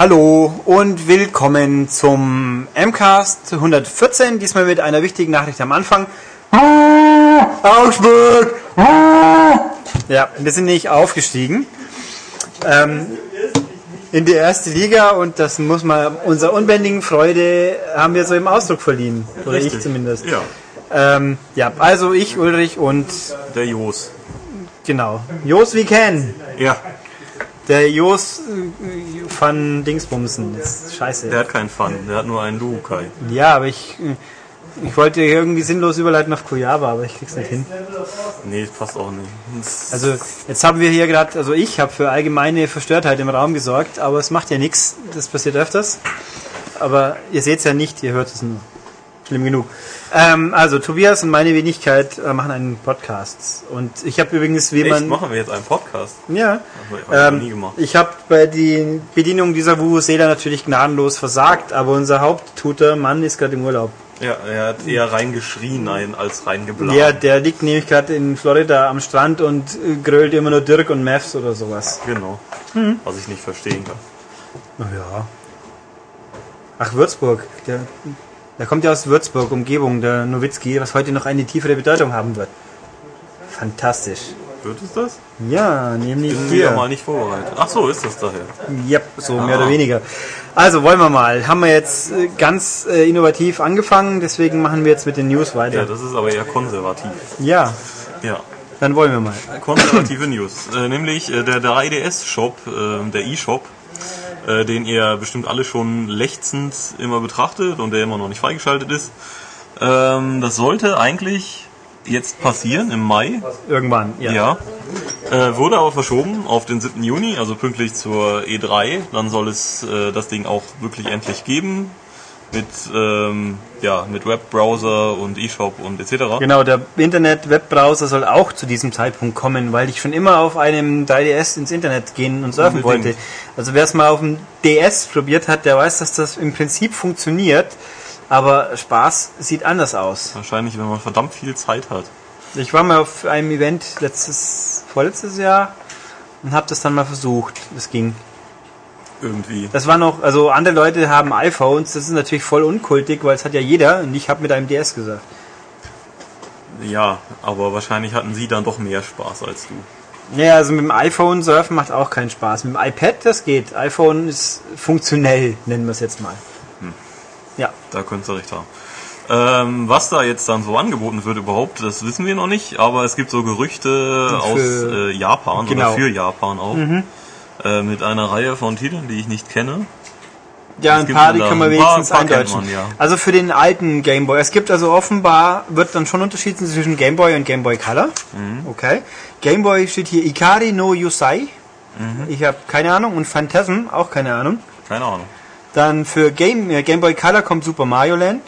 Hallo und willkommen zum MCAST 114, diesmal mit einer wichtigen Nachricht am Anfang. Augsburg! Ja, wir sind nicht aufgestiegen ähm, in die erste Liga und das muss man unserer unbändigen Freude haben wir so im Ausdruck verliehen. Oder ich Richtig. zumindest. Ja, Ähm, ja, also ich, Ulrich und der Jos. genau, Jos wie Ken. Ja, Der Jos äh, von Dingsbumsen. Das ist scheiße. der hat keinen Fun, der hat nur einen Lukai. Ja, aber ich, ich wollte irgendwie sinnlos überleiten auf Kojava, aber ich krieg's nicht hin. Nee, passt auch nicht. Also jetzt haben wir hier gerade, also ich habe für allgemeine Verstörtheit im Raum gesorgt, aber es macht ja nichts. Das passiert öfters. Aber ihr seht's ja nicht, ihr hört es nur. Schlimm genug. Ähm, also Tobias und meine Wenigkeit äh, machen einen Podcast. Und ich habe übrigens, wie Echt, man... machen wir jetzt einen Podcast? Ja. Hab ich nie Ähm, gemacht. ich habe bei der Bedienung dieser Vuvuzela natürlich gnadenlos versagt, aber unser Haupttutor Mann ist gerade im Urlaub. Ja, er hat eher reingeschrien ein, als reingeblasen. Ja, der liegt nämlich gerade in Florida am Strand und äh, grölt immer nur Dirk und Mavs oder sowas. Genau. Hm. Was ich nicht verstehen kann. Ja. Ach, Würzburg. Der, der kommt ja aus Würzburg, Umgebung, der Nowitzki, was heute noch eine tiefere Bedeutung haben wird. Fantastisch. Wird es das? Ja, nämlich Bin wieder hier. mal nicht vorbereitet. Ach so, ist das daher. Yep, so mehr Ah. oder weniger. Also wollen wir mal. Haben wir jetzt äh, ganz äh, innovativ angefangen, deswegen machen wir jetzt mit den News Ja, weiter. das ist aber eher konservativ. Ja, Ja. dann wollen wir mal. Konservative News. Äh, nämlich äh, der 3DS-Shop, äh, der E-Shop, äh, den ihr bestimmt alle schon lechzend immer betrachtet und der immer noch nicht freigeschaltet ist. Ähm, das sollte eigentlich jetzt passieren im Mai. Irgendwann, ja. Ja. Äh, wurde aber verschoben auf den 7. Juni, also pünktlich zur E3. Dann soll es äh, das Ding auch wirklich endlich geben. Mit, ähm, ja, mit Webbrowser und E-Shop und etc. Genau, der Internet-Webbrowser soll auch zu diesem Zeitpunkt kommen, weil ich schon immer auf einem 3DS ins Internet gehen und surfen Unbedingt. wollte. Also wer es mal auf dem DS probiert hat, der weiß, dass das im Prinzip funktioniert, aber Spaß sieht anders aus. Wahrscheinlich, wenn man verdammt viel Zeit hat. Ich war mal auf einem Event letztes, vorletztes Jahr und habe das dann mal versucht. Das ging. Irgendwie. Das war noch, also andere Leute haben iPhones, das ist natürlich voll unkultig, weil es hat ja jeder und ich habe mit einem DS gesagt. Ja, aber wahrscheinlich hatten sie dann doch mehr Spaß als du. Ja, also mit dem iPhone surfen macht auch keinen Spaß. Mit dem iPad, das geht. iPhone ist funktionell, nennen wir es jetzt mal. Ja, Da könnt ihr recht haben. Ähm, was da jetzt dann so angeboten wird überhaupt, das wissen wir noch nicht, aber es gibt so Gerüchte aus äh, Japan Genau. oder für Japan auch. Äh, mit einer Reihe von Titeln, die ich nicht kenne. ja ein paar, die können wir Ein wenigstens paar eindeutschen. man, ja. Also für den alten Game Boy. Es gibt also offenbar, wird dann schon unterschieden zwischen Game Boy und Game Boy Color. Mhm. Okay. Game Boy steht hier Ikari no Yusai. Mhm. Ich habe keine Ahnung. Und Phantasm, auch keine Ahnung. Keine Ahnung. Dann für Game, äh, Game Boy Color kommt Super Mario Land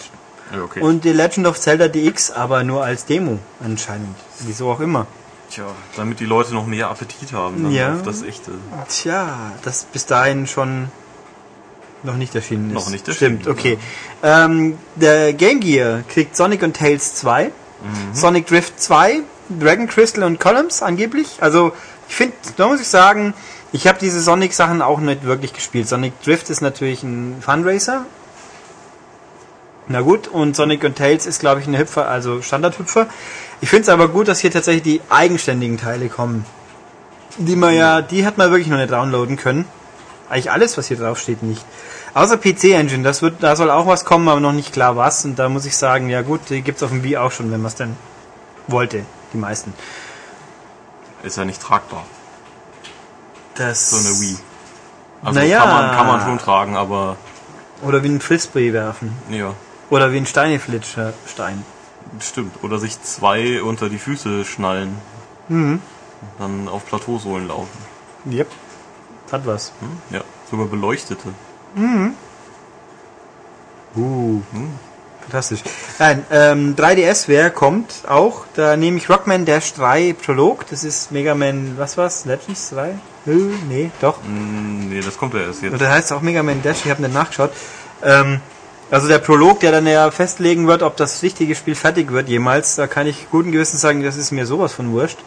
okay. und The Legend of Zelda DX, aber nur als Demo anscheinend. Wieso auch immer. Tja, damit die Leute noch mehr Appetit haben dann Ja. auf das echte. Tja, das bis dahin schon noch nicht erschienen ist. Noch nicht erschienen, Stimmt, okay. Ähm, der Game Gear kriegt Sonic und Tails 2, Mhm. Sonic Drift 2, Dragon Crystal und Columns angeblich. Also ich finde, da muss ich sagen, ich habe diese Sonic-Sachen auch nicht wirklich gespielt. Sonic Drift ist natürlich ein Fundraiser. Na gut, und Sonic und Tails ist, glaube ich, ein Hüpfer, also Standardhüpfer. Ich finde es aber gut, dass hier tatsächlich die eigenständigen Teile kommen. Die man ja, die hat man wirklich noch nicht downloaden können. Eigentlich alles, was hier drauf steht, nicht. Außer PC Engine, das wird, da soll auch was kommen, aber noch nicht klar was. Und da muss ich sagen, ja gut, die gibt's auf dem Wii auch schon, wenn man es denn wollte. Die meisten. Ist ja nicht tragbar, Das so eine Wii. Also Naja. kann, man, kann man schon tragen, aber Oder wie ein Frisbee werfen. ja, Oder wie ein Steineflitscher Stein. Stimmt. Oder sich zwei unter die Füße schnallen. Mhm. Dann auf Plateausohlen laufen. Yep. Hat was. Hm? Ja, sogar beleuchtete. Uh. Fantastisch. Nein, ähm, 3DS wer kommt auch. Da nehme ich Rockman Dash 3 Prolog. Das ist Mega Man, was war's? Legends 3? Äh, nee, doch. Hm, nee, das kommt ja erst jetzt. Oder heißt auch Mega Man Dash, ich habe nicht nachgeschaut. Ähm, also der Prolog, der dann ja festlegen wird, ob das richtige Spiel fertig wird jemals, da kann ich guten Gewissens sagen, das ist mir sowas von wurscht.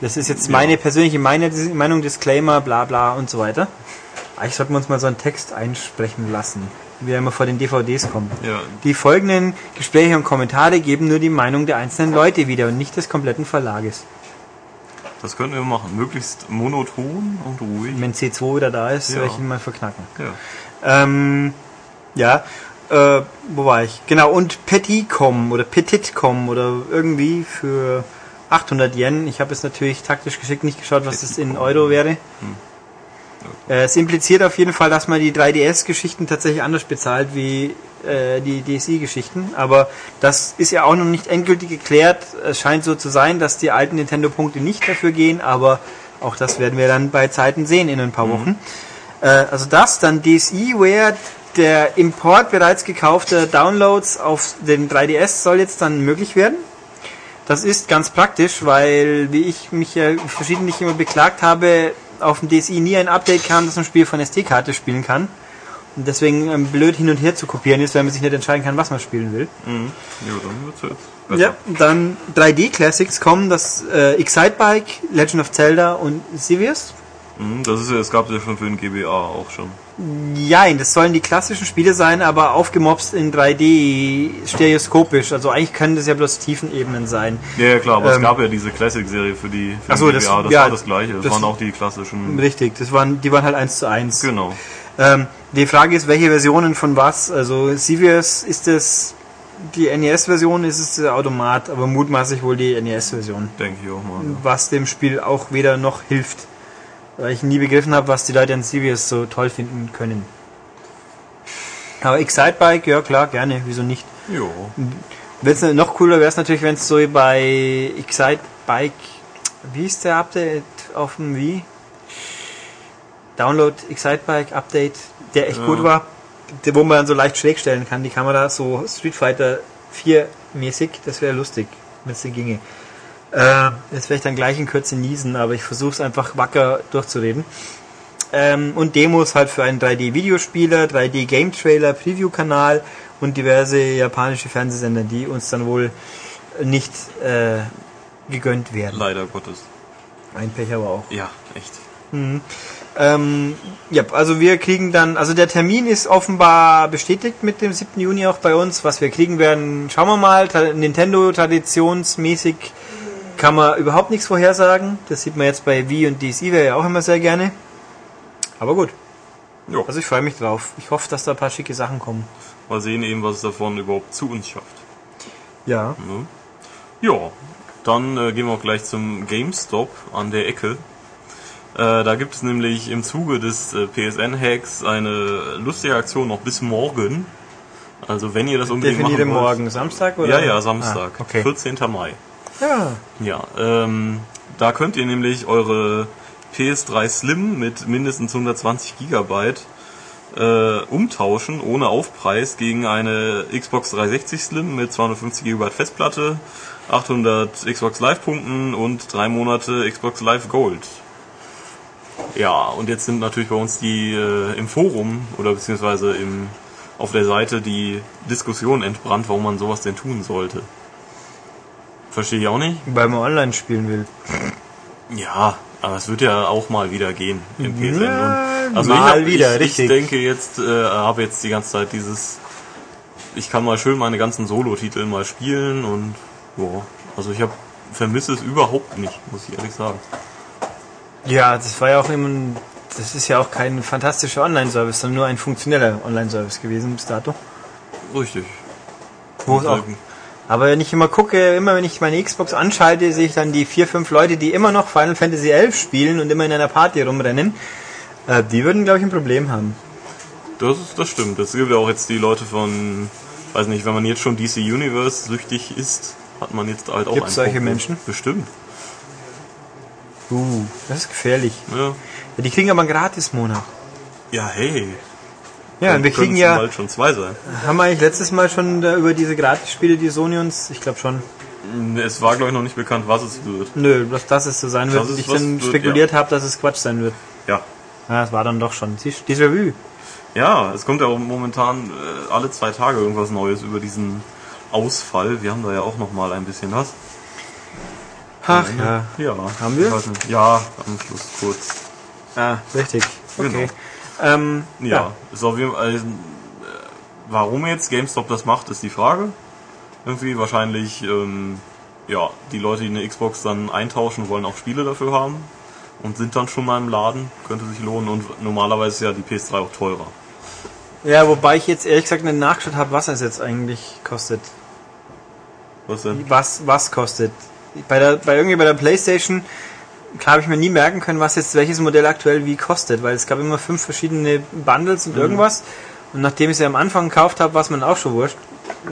Das ist jetzt Ja. meine persönliche meine, Meinung, Disclaimer, bla bla und so weiter. Eigentlich sollten wir uns mal so einen Text einsprechen lassen, wie er immer vor den DVDs kommt. Ja, Die folgenden Gespräche und Kommentare geben nur die Meinung der einzelnen Leute wieder und nicht des kompletten Verlages. das könnten wir machen. Möglichst monoton und ruhig. Wenn C2 wieder da ist, Ja. soll ich ihn mal verknacken. Ja. Ähm, ja, äh, wo war ich? Genau, und Petitcom oder Petitcom oder irgendwie für 800 Yen. Ich habe es natürlich taktisch geschickt nicht geschaut, was das in Euro wäre. Äh, es impliziert auf jeden Fall, dass man die 3DS-Geschichten tatsächlich anders bezahlt wie äh, die DSi-Geschichten. Aber das ist ja auch noch nicht endgültig geklärt. Es scheint so zu sein, dass die alten Nintendo-Punkte nicht dafür gehen, aber auch das werden wir dann bei Zeiten sehen in ein paar Wochen. Äh, also das, dann DSi-Ware, der Import bereits gekaufter Downloads auf den 3DS soll jetzt dann möglich werden. Das ist ganz praktisch, weil, wie ich mich ja verschiedentlich immer beklagt habe, auf dem DSi nie ein Update kam, dass man ein Spiel von SD-Karte spielen kann. Und deswegen ähm, blöd hin und her zu kopieren ist, weil man sich nicht entscheiden kann, was man spielen will. Mhm. Ja, dann wird's jetzt besser. Ja, dann 3D Classics kommen, das äh, Excitebike, Legend of Zelda und Sevius. Mhm, das ist ja, es gab ja schon für den GBA auch schon. Nein, das sollen die klassischen Spiele sein, aber aufgemopst in 3D stereoskopisch. Also eigentlich können das ja bloß Tiefenebenen sein. Ja, ja klar, aber Ähm, es gab ja diese Classic-Serie für die für so, das- das ja, war das gleiche. Das, das- waren auch die klassischen. Richtig, das waren, die waren halt eins zu eins. Genau. Ähm, die Frage ist, welche Versionen von was? Also Sevius ist es die NES-Version, ist es der Automat, aber mutmaßlich wohl die NES-Version. Denke ich auch mal. Was dem Spiel auch weder noch hilft. Weil ich nie begriffen habe, was die Leute an Sevius so toll finden können. Aber Excitebike, ja klar, gerne, wieso nicht? Jo. Wenn's noch cooler wäre es natürlich, wenn es so bei Excitebike, wie ist der Update auf dem Wii? Download Excitebike Update, der echt Ja. gut war, wo man dann so leicht schräg stellen kann, die Kamera so Street Fighter 4 mäßig, das wäre lustig, wenn es ginge. Äh, jetzt werde ich dann gleich in Kürze niesen, aber ich versuche es einfach wacker durchzureden. Ähm, und Demos halt für einen 3D-Videospieler, 3D-Game-Trailer, Preview-Kanal und diverse japanische Fernsehsender, die uns dann wohl nicht äh, gegönnt werden. Leider Gottes. Ein Pech aber auch. Ja, echt. Ähm, ja, also wir kriegen dann, also der Termin ist offenbar bestätigt mit dem 7. Juni auch bei uns. Was wir kriegen werden, schauen wir mal. Nintendo traditionsmäßig kann man überhaupt nichts vorhersagen. Das sieht man jetzt bei Wii und DSi ja auch immer sehr gerne. Aber gut, Jo. also ich freue mich drauf. Ich hoffe, dass da ein paar schicke Sachen kommen. Mal sehen eben, was es davon überhaupt zu uns schafft. Ja. Ne? Ja, dann äh, gehen wir auch gleich zum GameStop an der Ecke. Äh, da gibt es nämlich im Zuge des äh, PSN-Hacks eine lustige Aktion noch bis morgen. Also wenn ihr das unbedingt Definiere machen wollt. morgen. Samstag oder? Ja, ja, Samstag. Ah, okay. 14. Mai. Ja. Ja, ähm, da könnt ihr nämlich eure PS3 Slim mit mindestens 120 Gigabyte äh, umtauschen, ohne Aufpreis, gegen eine Xbox 360 Slim mit 250 GB Festplatte, 800 Xbox Live Punkten und drei Monate Xbox Live Gold. Ja, und jetzt sind natürlich bei uns die äh, im Forum oder beziehungsweise im, auf der Seite die Diskussion entbrannt, warum man sowas denn tun sollte. Verstehe ich auch nicht. Weil man online spielen will. Ja, aber es wird ja auch mal wieder gehen im PSN. Ja, und, also mal ich, hab, wieder, ich, richtig. ich denke jetzt, äh, habe jetzt die ganze Zeit dieses, ich kann mal schön meine ganzen Solo-Titel mal spielen und ja, also ich habe vermisse es überhaupt nicht, muss ich ehrlich sagen. Ja, das war ja auch immer, ein- das ist ja auch kein fantastischer Online-Service, sondern nur ein funktioneller Online-Service gewesen bis dato. Richtig. Wo es auch, aber wenn ich immer gucke, immer wenn ich meine Xbox anschalte, sehe ich dann die vier, fünf Leute, die immer noch Final Fantasy 11 spielen und immer in einer Party rumrennen. Äh, die würden, glaube ich, ein Problem haben. Das, ist, das stimmt. Es gibt ja auch jetzt die Leute von, weiß nicht, wenn man jetzt schon DC Universe süchtig ist, hat man jetzt halt auch Gibt's solche Problem. Menschen? Bestimmt. Uh, das ist gefährlich. Ja, Ja, die kriegen aber einen Gratis-Monat. ja hey. Ja, Dann und wir kriegen ja, bald schon zwei sein. haben wir eigentlich letztes Mal schon da über diese Gratis-Spiele, die Sony uns, ich glaube schon, Es war, glaube ich, noch nicht bekannt, was es wird. nö, dass das es so sein wird, ist, ich dann spekuliert habe, dass es Quatsch sein wird. Ja. Ja, das war dann doch schon. Déjà vu. Ja, es kommt ja momentan äh, alle zwei Tage irgendwas Neues über diesen Ausfall. Wir haben da ja auch noch mal ein bisschen was. Ach ja. Ja. Haben wir? Ja, am Schluss kurz. Ah, richtig. Okay. Genau. Ähm, Ja, ist auf jeden Fall. Also, äh, warum jetzt GameStop das macht, ist die Frage. Irgendwie wahrscheinlich, ähm, ja, die Leute, die eine Xbox dann eintauschen, wollen auch Spiele dafür haben und sind dann schon mal im Laden, könnte sich lohnen und normalerweise ist ja die PS3 auch teurer. Ja, wobei ich jetzt ehrlich gesagt nicht nachgeschaut habe, was es jetzt eigentlich kostet. Was denn? Was, was kostet. Bei der, bei irgendwie bei der Playstation, klar habe ich mir nie merken können, was jetzt welches Modell aktuell wie kostet, weil es gab immer fünf verschiedene Bundles und irgendwas. Und nachdem ich sie am Anfang gekauft habe, war es mir auch schon wurscht.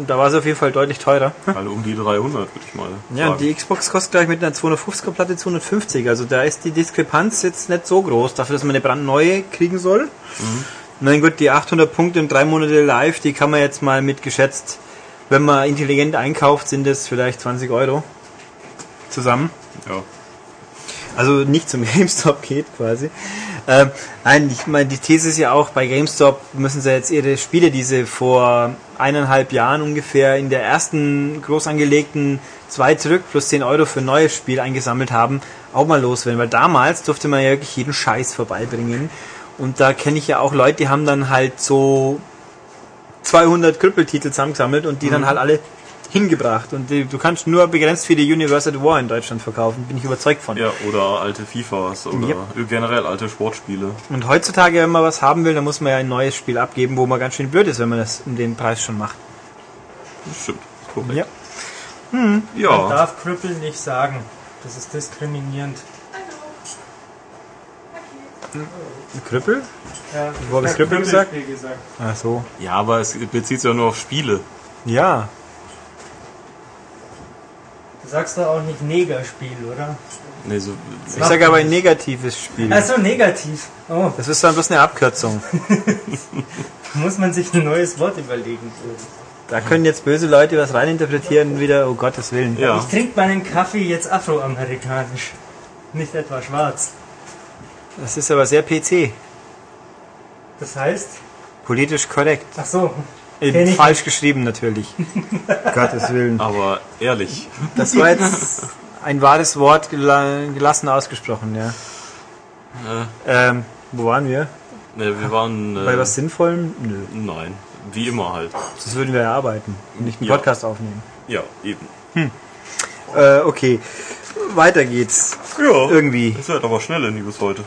Da war sie auf jeden Fall deutlich teurer. Also um die 300, würde ich mal Ja, und sagen. die Xbox kostet gleich mit einer 250er Platte 250. Also da ist die Diskrepanz jetzt nicht so groß, dafür, dass man eine brandneue kriegen soll. Na gut, die 800 Punkte und drei Monate live, die kann man jetzt mal mit geschätzt, wenn man intelligent einkauft, sind das vielleicht 20 Euro zusammen. ja. Also nicht zum GameStop geht quasi. Ähm, nein, ich meine, die These ist ja auch, bei GameStop müssen sie jetzt ihre Spiele, die sie vor eineinhalb Jahren ungefähr in der ersten groß angelegten zwei zurück plus 10 Euro für ein neues Spiel eingesammelt haben, auch mal loswerden. Weil damals durfte man ja wirklich jeden Scheiß vorbeibringen. Und da kenne ich ja auch Leute, die haben dann halt so 200 Krüppeltitel zusammengesammelt und die dann halt alle hingebracht. Und die, du kannst nur begrenzt viele Universe at War in Deutschland verkaufen, bin ich überzeugt von. ja, oder alte FIFAs oder Yep. generell alte Sportspiele. Und heutzutage, wenn man was haben will, dann muss man ja ein neues Spiel abgeben, wo man ganz schön blöd ist, wenn man das um den Preis schon macht. Das stimmt, ist korrekt. Ja. Man Ja, darf Krüppel nicht sagen. Das ist diskriminierend. Krüppel? Ja, Wo hab ich ich Krüppel gesagt? Gesagt? Ach so. ja, aber es bezieht sich ja nur auf Spiele. Ja. Du sagst doch auch nicht Negerspiel, oder? Nee, so, Ich sage aber ein negatives Spiel. Also negativ. Oh, Das ist dann bloß eine Abkürzung. muss man sich ein neues Wort überlegen. Da können jetzt böse Leute was reininterpretieren und wieder, oh Gottes Willen. ja. Ich trinke meinen Kaffee jetzt afroamerikanisch. Nicht etwa schwarz. Das ist aber sehr PC. Das heißt, Politisch korrekt. ach so, Äh, Kenn ich falsch geschrieben natürlich. Gottes Willen. aber ehrlich. Das war jetzt ein wahres Wort gela gelassen ausgesprochen, ja. Äh, Ähm, wo waren wir? ne, wir waren. Äh, Bei was Sinnvollem? Nö. Nein, wie immer halt. Das würden wir ja arbeiten und nicht einen Ja. Podcast aufnehmen. Ja, eben. Äh, okay. Weiter geht's. Ja, Irgendwie. das wird aber schnelle News heute.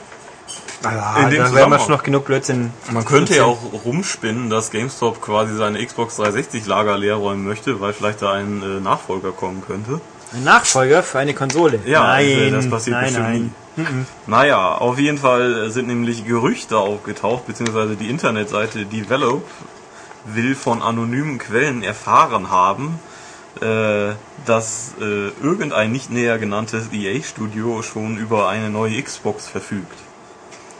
Ah, In dem da werden wir Zusammenhang. schon noch genug Blödsinn. Man könnte ja auch rumspinnen, dass GameStop quasi seine Xbox 360 Lager leer räumen möchte, weil vielleicht da ein äh, Nachfolger kommen könnte. Ein Nachfolger für eine Konsole. Ja, nein, das passiert nein, bestimmt nein. nie. Naja, auf jeden Fall sind nämlich Gerüchte aufgetaucht, beziehungsweise die Internetseite Develop will von anonymen Quellen erfahren haben, äh, dass äh, irgendein nicht näher genanntes EA-Studio schon über eine neue Xbox verfügt,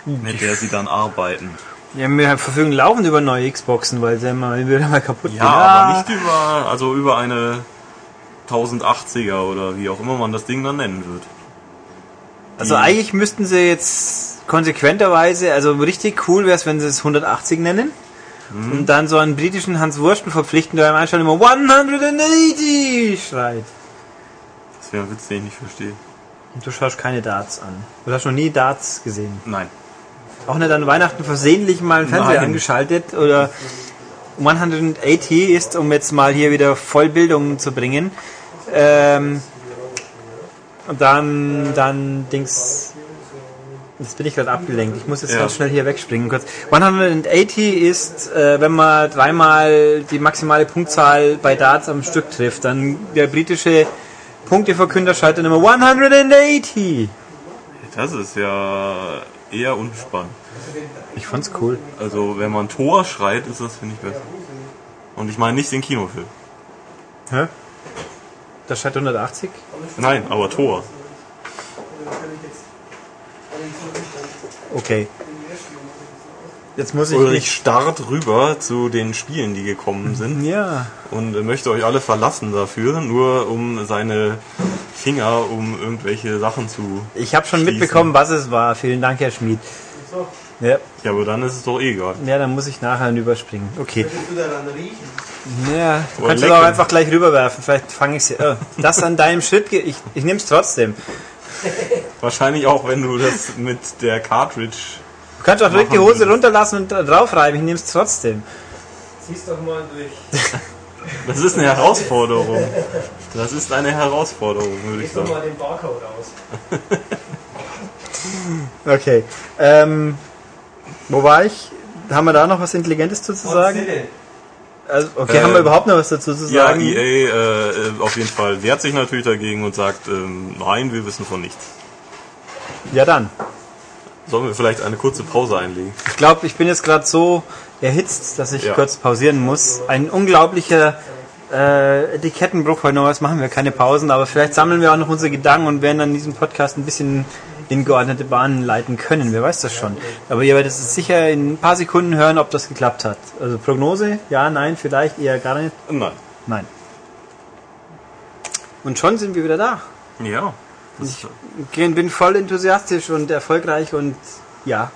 mit der sie dann arbeiten. Ja, wir verfügen laufend über neue Xboxen, weil sie mal wieder mal kaputt Ja, aber nicht über, also über eine 1080er oder wie auch immer man das Ding dann nennen wird. Also eigentlich müssten sie jetzt konsequenterweise, also richtig cool wäre es, wenn sie es 180 nennen. Mhm. Und dann so einen britischen Hans Wursten verpflichten, der beim Einschalten immer 180 schreit. Das wäre ein Witz, den ich nicht verstehe. Und du schaust keine Darts an. Du hast noch nie Darts gesehen. Nein. Auch nicht an Weihnachten versehentlich mal einen Fernseher Nein. angeschaltet oder 180 ist, um jetzt mal hier wieder Vollbildung zu bringen. Ähm, und dann, dann Dings. Jetzt bin ich gerade abgelenkt. Ich muss jetzt Ja. ganz schnell hier wegspringen. Kurz. 180 ist, äh, wenn man dreimal die maximale Punktzahl bei Darts am Stück trifft. Dann der britische Punkteverkünder schaltet immer 180. Das ist ja eher unspannend. Ich fand's cool. Also, wenn man Tor schreit, ist das, finde ich, besser. Und ich meine nicht den Kinofilm. Hä? Da steht 180? Nein, aber Tor. Okay. Jetzt muss ich Ulrich starrt rüber zu den Spielen, die gekommen sind Ja. und möchte euch alle verlassen dafür, nur um seine Finger um irgendwelche Sachen zu. Ich habe schon Schließen. mitbekommen, was es war. Vielen Dank, Herr Schmid. Ja, Ja, aber dann ist es doch eh egal. ja dann muss ich nachher überspringen. Okay. du daran riechen? Ja, du Oder kannst es lecken. auch einfach gleich rüberwerfen. Vielleicht fange ich sie. Oh, das an deinem Schritt. Ich, ich nehme es trotzdem. Wahrscheinlich auch, wenn du das mit der Cartridge Du kannst auch direkt die Hose runterlassen und da draufreiben. Ich nehme es trotzdem. Zieh's doch mal durch. Das ist eine Herausforderung. Das ist eine Herausforderung, würde ich sagen. mal den Barcode aus. Okay. Ähm, wo war ich? Haben wir da noch was Intelligentes zu sagen? Also, okay, Ähm, haben wir überhaupt noch was dazu zu Ja, sagen? EA äh, äh, auf jeden Fall wehrt sich natürlich dagegen und sagt, ähm, nein, wir wissen von nichts. Ja, dann. Sollen wir vielleicht eine kurze Pause einlegen? Ich glaube, ich bin jetzt gerade so erhitzt, dass ich Ja. kurz pausieren muss. Ein unglaublicher äh, Etikettenbruch. Heute noch was machen wir, keine Pausen, aber vielleicht sammeln wir auch noch unsere Gedanken und werden dann diesen Podcast ein bisschen in geordnete Bahnen leiten können. Wer weiß das schon. Aber ihr werdet es sicher in ein paar Sekunden hören, ob das geklappt hat. Also Prognose? Ja, nein, vielleicht eher gar nicht. Nein. Nein. Und schon sind wir wieder da. Ja. Das, Ich bin voll enthusiastisch und erfolgreich und ja.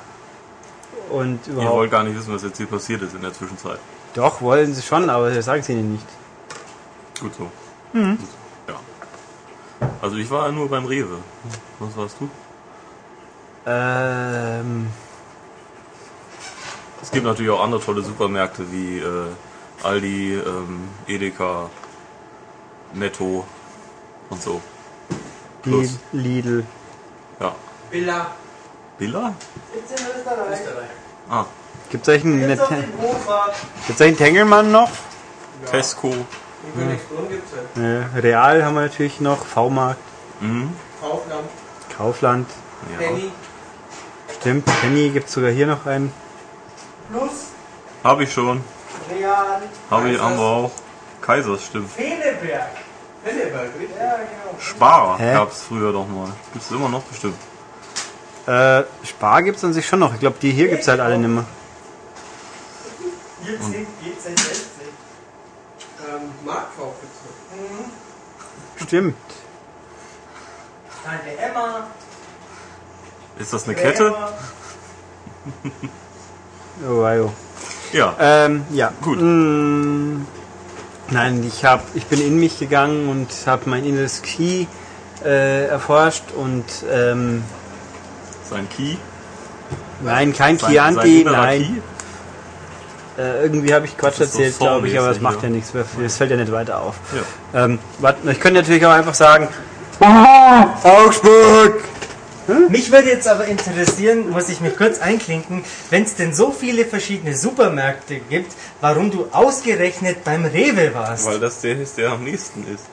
Und ihr überhaupt. wollt gar nicht wissen, was jetzt hier passiert ist in der Zwischenzeit. Doch, wollen sie schon, aber das sagen sie ihnen nicht. Gut so. Gut. Ja. Also ich war nur beim Rewe. Was warst du? Ähm, Es gibt natürlich auch andere tolle Supermärkte wie äh, Aldi, ähm, Edeka, Netto und so. Plus. Lidl. Ja. Villa. Billa? Gibt's in Österreich? Ah, Gibt es eigentlich einen, gibt's eigentlich einen Tengelmann noch? Tesco. In Königsbrunn gibt's ja. Äh, Real haben wir natürlich noch, V-Markt, Mhm. Kaufland. Kaufland, Ja. Penny. stimmt, Penny gibt es sogar hier noch einen. Plus. Habe ich schon. Real. Habe ich Kaisers. aber auch. Kaisers, stimmt. Feneberg. Penneberg, richtig? Ja, genau. Spar Hä? gab es früher doch mal. Gibt es immer noch bestimmt. Äh, Spar gibt es an sich schon noch. Ich glaube, die hier gibt es halt alle nicht mehr. Hier sind GZ60. Ähm, Marktkauf gibt's noch. Stimmt. Tante Emma. Ist das eine Kette? Oh, wow. Ja. Ähm, ja. Gut. Mm, nein, ich, hab, ich bin in mich gegangen und habe mein inneres Key äh, erforscht und ähm, Sein Key. nein, kein Sein, Chianti, innerer nein. Äh, irgendwie habe ich Quatsch ist so erzählt, glaube ich, aber Saw-mäßig, macht ja. ja nichts. Das fällt ja nicht weiter auf. Ja. Ähm, ich könnte natürlich auch einfach sagen, Augsburg! Mich würde jetzt aber interessieren, muss ich mich kurz einklinken, wenn es denn so viele verschiedene Supermärkte gibt, warum du ausgerechnet beim Rewe warst. Weil das der ist, der am nächsten ist.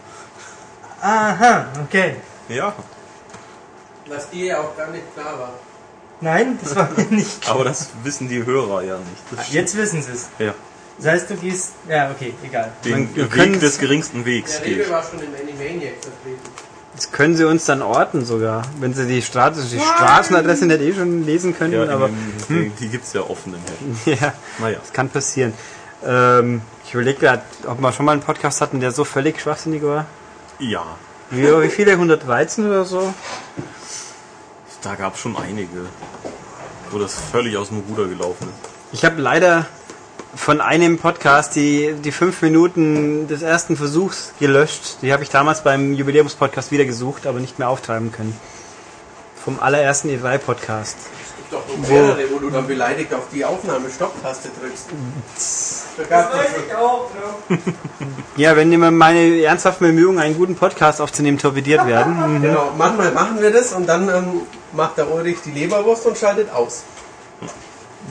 Aha, okay. Ja. Was dir ja auch gar nicht klar war. Nein, das war mir nicht. Aber das wissen die Hörer ja nicht. Jetzt wissen sie es. Ja. Das heißt, du gehst. Ja, okay, egal. Den wir Weg des geringsten Wegs Der Rewe war schon im Animaniac vertreten. Das können sie uns dann orten sogar. Wenn sie die, Straße, die Straßenadresse nicht eh schon lesen können, Ja, aber dem, die, die gibt's ja offen im Heft. ja, Naja. das kann passieren. Ähm, ich überlege gerade, ob wir schon mal einen Podcast hatten, der so völlig schwachsinnig war. Ja. Wie, wie viele? 113 oder so? Da gab's schon einige, wo das völlig aus dem Ruder gelaufen ist. Ich habe leider von einem Podcast die, die fünf Minuten des ersten Versuchs gelöscht. Die habe ich damals beim Jubiläumspodcast wieder gesucht, aber nicht mehr auftreiben können. Vom allerersten E3-Podcast. Es gibt doch noch mehrere, wo du dann beleidigt auf die Aufnahme-Stopp-Taste drückst. Da gab's doch so- ich auch, ne? Ja, wenn immer meine ernsthaften Bemühungen, einen guten Podcast aufzunehmen, torpediert werden. Mhm. Genau, manchmal machen wir das und dann ähm, macht der Ulrich die Leberwurst und schaltet aus.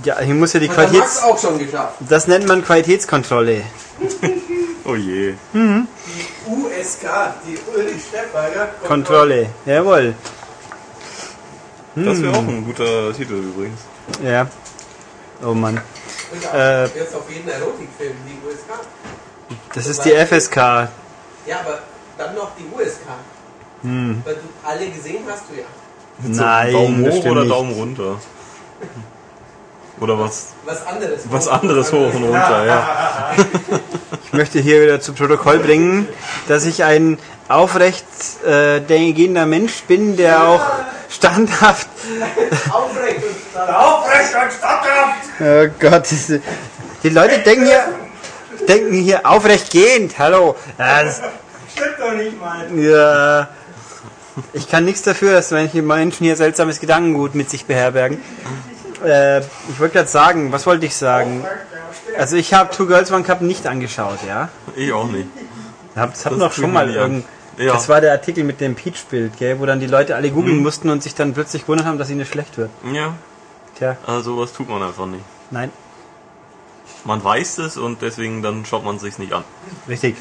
Ja, hier muss ja die Max Qualitäts... auch schon geschafft. Das nennt man Qualitätskontrolle. Oh je. Die USK, die Ulrich Steffberger Kontrolle. Jawohl. Das wäre auch ein guter Titel übrigens. Ja. Oh Mann. Und auch Äh, jetzt auf jeden Erotikfilm, die USK. Das ist die FSK. Ja, aber dann noch die USK. Hm. Weil du alle gesehen hast du ja. Nein, Daumen das hoch oder nicht. Daumen runter? Oder was? Was anderes. Was anderes hoch und runter, ja. Ich möchte hier wieder zu Protokoll bringen, dass ich ein aufrecht äh, gehender Mensch bin, der auch standhaft. Aufrecht und stark. Aufrecht und statthaft! Oh Gott, die Leute denken hier, denken hier aufrecht gehend. Hallo. Das, Stimmt doch nicht mal. ja, ich kann nichts dafür, dass manche Menschen hier seltsames Gedankengut mit sich beherbergen. Äh, ich wollte gerade sagen, was wollte ich sagen? Also ich habe Two Girls One Cup nicht angeschaut, ja. Ich auch nicht. Das hat Das noch tue schon mal irgend. Ja. Das war der Artikel mit dem Peach-Bild, gell, wo dann die Leute alle googeln Mhm. mussten und sich dann plötzlich gewundert haben, dass ihnen schlecht wird. Ja, Tja, also sowas tut man einfach nicht. nein, Man weiß es und deswegen dann schaut man sich's nicht an. richtig.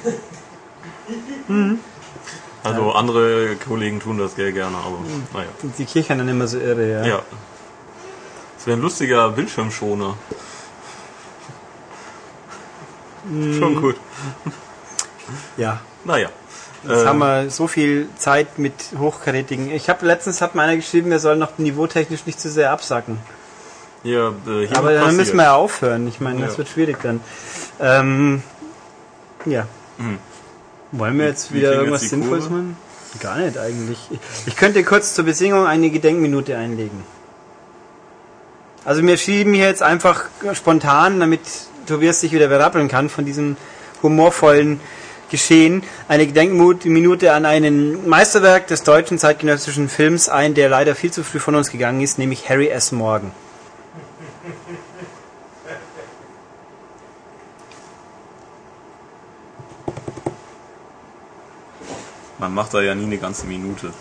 Also andere Kollegen tun das gerne, aber naja. Die Kirche dann immer so irre, ja. Ja. Es wäre ein lustiger Bildschirmschoner. Schon gut. ja. Naja. Jetzt Ähm, haben wir so viel Zeit mit hochkarätigen. Ich habe letztens hat mir einer geschrieben, wir sollen noch niveautechnisch nicht zu sehr absacken. Ja, äh, Aber dann passiert. müssen wir ja aufhören. Ich meine, das Ja. wird schwierig dann. Ähm, ja. Mhm. Wollen wir jetzt Wie wieder wir irgendwas jetzt Sinnvolles machen? Gar nicht eigentlich. Ich, ich könnte kurz zur Besingung eine Gedenkminute einlegen. Also wir schieben hier jetzt einfach spontan, damit Tobias sich wieder berappeln kann von diesem humorvollen Geschehen, eine Gedenkminute an einen Meisterwerk des deutschen zeitgenössischen Films ein, der leider viel zu früh von uns gegangen ist, nämlich Harry S. Morgan. Man macht da ja nie eine ganze Minute.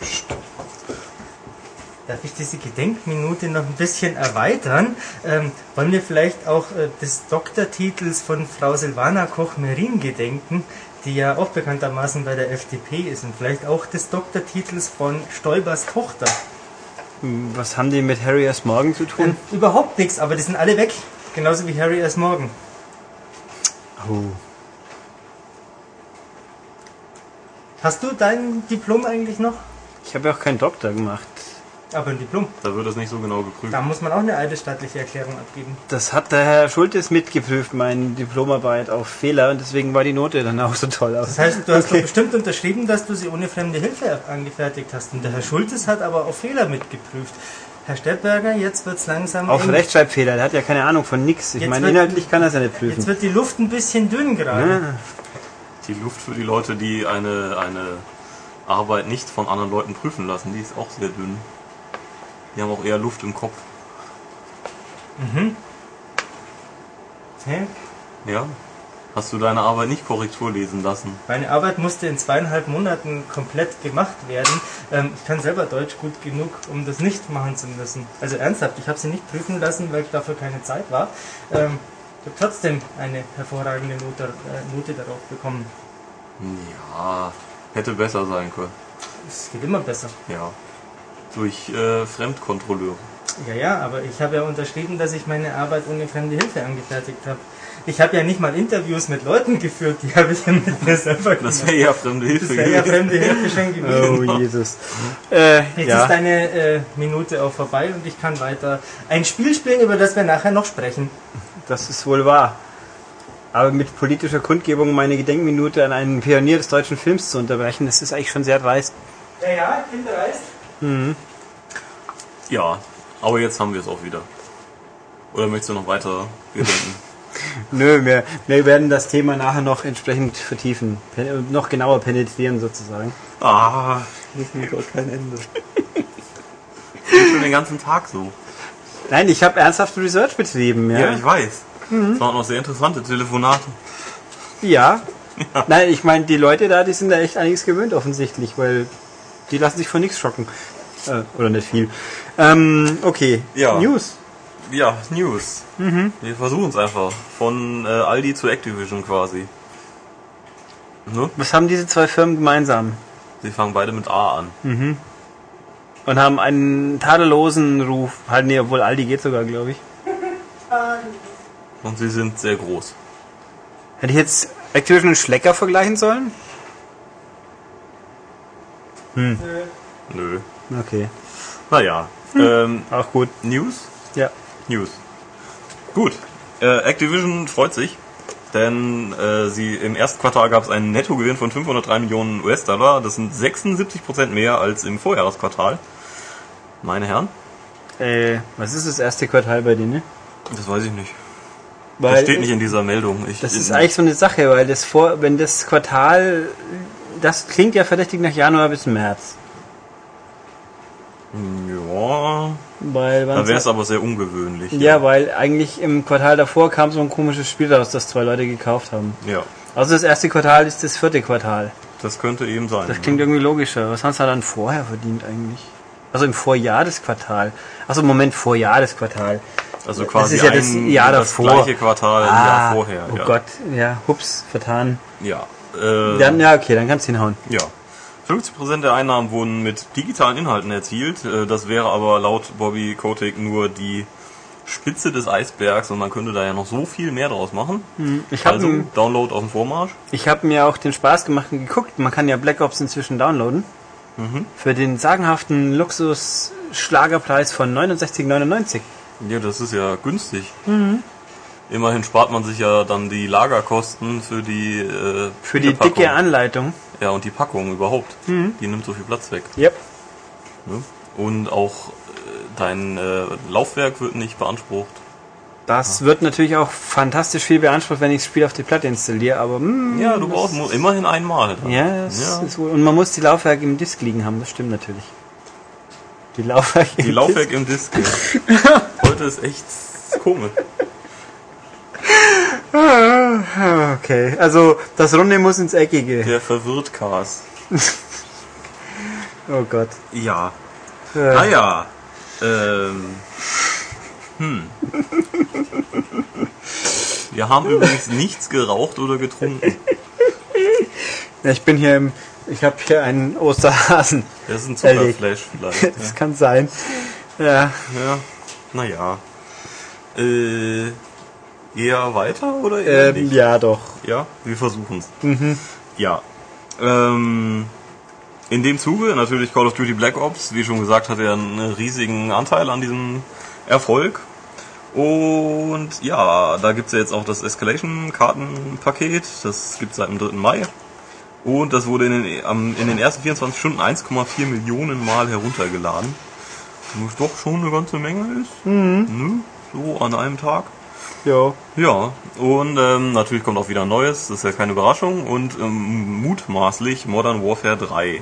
Darf ich diese Gedenkminute noch ein bisschen erweitern? Ähm, wollen wir vielleicht auch äh, des Doktortitels von Frau Silvana Koch-Merin gedenken, die ja auch bekanntermaßen bei der FDP ist und vielleicht auch des Doktortitels von Stoibers Tochter. Was haben die mit Harry S. Morgan zu tun? Ähm, überhaupt nichts, aber die sind alle weg. Genauso wie Harry S. Morgan. Oh. Hast du dein Diplom eigentlich noch? Ich habe ja auch keinen Doktor gemacht. Aber ein Diplom. Da wird das nicht so genau geprüft. Da muss man auch eine eidesstattliche Erklärung abgeben. Das hat der Herr Schultes mitgeprüft, meine Diplomarbeit auf Fehler und deswegen war die Note dann auch so toll aus. Das heißt, du hast doch bestimmt unterschrieben, dass du sie ohne fremde Hilfe angefertigt hast. Und der Herr Schultes hat aber auf Fehler mitgeprüft. Herr Stettberger, jetzt wird's langsam Auf eng. Rechtschreibfehler, der hat ja keine Ahnung von nix. Ich Jetzt meine, wird- inhaltlich kann er es ja nicht Jetzt prüfen. wird die Luft ein bisschen dünn gerade. Ja. Die Luft für die Leute, die eine, eine Arbeit nicht von anderen Leuten prüfen lassen, die ist auch sehr dünn. Die haben auch eher Luft im Kopf. Hä? Ja? Hast du deine Arbeit nicht Korrektur lesen lassen? Meine Arbeit musste in zweieinhalb Monaten komplett gemacht werden. Ähm, ich kann selber Deutsch gut genug, um das nicht machen zu müssen. Also ernsthaft, ich habe sie nicht prüfen lassen, weil dafür keine Zeit war. Ähm, ich habe trotzdem eine hervorragende Note, äh, Note darauf bekommen. Ja, hätte besser sein können. Es geht immer besser. Ja. Durch äh, Fremdkontrolleure. Ja, ja, aber ich habe ja unterschrieben, dass ich meine Arbeit ohne fremde Hilfe angefertigt habe. Ich habe ja nicht mal Interviews mit Leuten geführt, die habe ich ja mit mir selber gemacht. Das wäre ja fremde Hilfe Das wäre ja gewesen. fremde Hilfe schon gewesen. Oh Jesus. Äh, Jetzt ist ja. deine äh, Minute auch vorbei und ich kann weiter ein Spiel spielen, über das wir nachher noch sprechen. Das ist wohl wahr. Aber mit politischer Kundgebung meine Gedenkminute an einen Pionier des deutschen Films zu unterbrechen, das ist eigentlich schon sehr dreist. Ja, ja, ich bin dreist. Ja, aber jetzt haben wir es auch wieder. Oder möchtest du noch weiter gedenken? Nö, wir, wir werden das Thema nachher noch entsprechend vertiefen. Pen noch genauer penetrieren sozusagen. ah, ich mir doch kein Ende. Geht schon den ganzen Tag so. Nein, ich habe ernsthaft Research betrieben, ja. Ja, ich weiß. Das waren auch sehr interessante Telefonate. Ja. Nein, ich meine, die Leute da, die sind da echt einiges gewöhnt offensichtlich, weil die lassen sich von nichts schocken. Äh, oder nicht viel. Ähm, okay. Ja. News. Ja, News. Wir versuchen es einfach. Von äh, Aldi zu Activision quasi. Ne? Was haben diese zwei Firmen gemeinsam? Sie fangen beide mit A an. Und haben einen tadellosen Ruf. Halt, nee, obwohl Aldi geht sogar, glaube ich. Und sie sind sehr groß. Hätte ich jetzt Activision und Schlecker vergleichen sollen? Nö. Okay. Naja. Ähm, Auch gut. News? Ja. News. Gut. Äh, Activision freut sich, denn äh, sie im ersten Quartal gab es einen Nettogewinn von 503 Millionen US-Dollar. Das sind 76% mehr als im Vorjahresquartal. Meine Herren, Äh, was ist das erste Quartal bei denen? das weiß ich nicht. Weil Das steht nicht in dieser Meldung. Ich, Das ist eigentlich so eine Sache, weil das vor, wenn das Quartal, das klingt ja verdächtig nach Januar bis März. Ja, Weil Da wäre es aber sehr ungewöhnlich. ja, weil eigentlich im Quartal davor kam so ein komisches Spiel raus, das zwei Leute gekauft haben. ja. Also das erste Quartal ist das vierte Quartal. Das könnte eben sein. Das klingt irgendwie logischer. Was haben sie dann vorher verdient eigentlich? Also im Vorjahr des Quartal. Also Moment, Vorjahr des Quartal. Also quasi das ist ja das ein, Jahr das davor. gleiche Quartal ein Jahr vorher. Oh ja. Gott, ja, hups, vertan. Ja. Äh, Dann, ja, okay, dann kannst du hinhauen. ja. 50% der Einnahmen wurden mit digitalen Inhalten erzielt. Äh, Das wäre aber laut Bobby Kotick nur die Spitze des Eisbergs und man könnte da ja noch so viel mehr draus machen. Ich habe Also Download auf dem Vormarsch. ich hab mir auch den Spaß gemacht und geguckt. Man kann ja Black Ops inzwischen downloaden. Mhm. Für den sagenhaften Luxus-Schlagerpreis von 69,99. Ja, das ist ja günstig. Mhm. Immerhin spart man sich ja dann die Lagerkosten für die äh, Für die Packung. dicke Anleitung. Ja, und die Packung überhaupt. Die nimmt so viel Platz weg. Yep. Ne? Und auch äh, dein äh, Laufwerk wird nicht beansprucht. Das wird natürlich auch fantastisch viel beansprucht, wenn ich das Spiel auf die Platte installiere, aber mm, Ja, du brauchst immerhin einmal. dran. ja, das Ja. Ist wohl, und man muss die Laufwerke im Disk liegen haben, das stimmt natürlich. Die Laufwerke Die im Laufwerk im Disc. ja. Heute ist echt komisch. Disk. Okay, also das Runde muss ins Eckige. Der verwirrt Cars. Oh Gott. Ja. Äh, Naja. Ähm. Hm. Wir haben übrigens nichts geraucht oder getrunken. ja, ich bin hier im, ich habe hier einen Osterhasen. Das ist ein. Zuckerflash vielleicht. Das kann sein. Ja, Ja, naja. Äh, eher weiter oder eher ähm, nicht? ja doch. Ja, wir versuchen es. Ja. Ähm, in dem Zuge natürlich Call of Duty Black Ops, wie schon gesagt, hat er einen riesigen Anteil an diesem Erfolg. Und ja, da gibt's ja jetzt auch das Escalation-Kartenpaket, das gibt's seit dem 3. Mai. Und das wurde in den, in den ersten 24 Stunden 1,4 Millionen Mal heruntergeladen. Was doch schon eine ganze Menge ist. Ne? So an einem Tag. Jo. Ja, und ähm, natürlich kommt auch wieder Neues, das ist ja keine Überraschung. Und ähm, mutmaßlich Modern Warfare 3.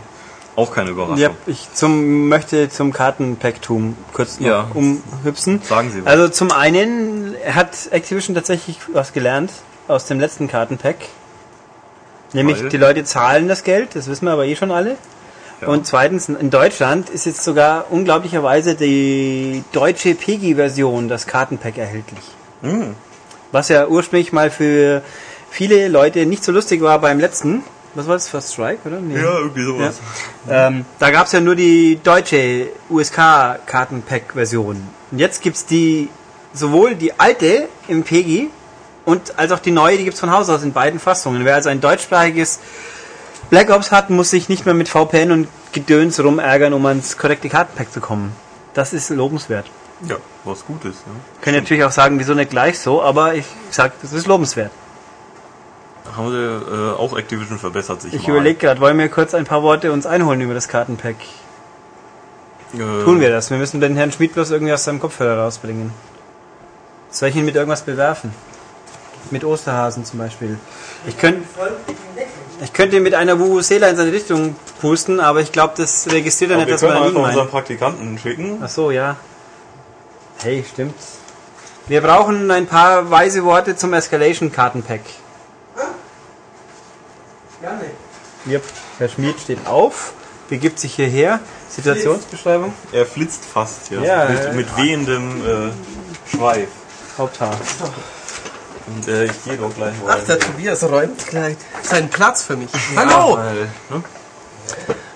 Auch keine Überraschung. Ja, ich zum, möchte zum Kartenpacktum kurz Ja. umhüpsen. Sagen Sie was. Also zum einen hat Activision tatsächlich was gelernt aus dem letzten Kartenpack. Nämlich Weil? die Leute zahlen das Geld, das wissen wir aber eh schon alle. Ja. Und zweitens, in Deutschland ist jetzt sogar unglaublicherweise die deutsche PEGI-Version, das Kartenpack, erhältlich. Hm. Was ja ursprünglich mal für viele Leute nicht so lustig war beim letzten. Was war das? First Strike, oder? Nee. Ja, irgendwie sowas. Ähm, da gab es ja nur die deutsche USK-Kartenpack-Version. Und jetzt gibt's die sowohl die alte im PEGI und als auch die neue, die gibt's von Haus aus in beiden Fassungen. Wer also ein deutschsprachiges Black Ops hat, muss sich nicht mehr mit VPN und Gedöns rumärgern, um ans korrekte Kartenpack zu kommen. Das ist lobenswert. Ja, was Gutes. Ne? Können natürlich auch sagen, wieso nicht gleich so, aber ich sag, das ist lobenswert. Haben sie äh, auch Activision verbessert sich Ich überlege gerade, wollen wir kurz ein paar Worte uns einholen über das Kartenpack? Äh, Tun wir das. Wir müssen den Herrn Schmid bloß irgendwie aus seinem Kopfhörer rausbringen. Soll ich ihn mit irgendwas bewerfen? Mit Osterhasen zum Beispiel. Ich könnte ich könnte ihn mit einer Vuvuzela in seine Richtung pusten, aber ich glaube, das registriert er Aber nicht, dass wir ihn einfach unseren meinen. Praktikanten schicken. Ach so, ja. Hey, stimmt's. Wir brauchen ein paar weise Worte zum Escalation Kartenpack. Gerne. Yep. Herr Schmid steht auf, begibt sich hierher. Situationsbeschreibung. Er flitzt fast hier. Ja, mit, mit wehendem äh, Schweif. Haupthaar. Und äh, ich gehe doch gleich mal. Ach, der Tobias räumt gleich seinen Platz für mich. Hallo! Weil, ne?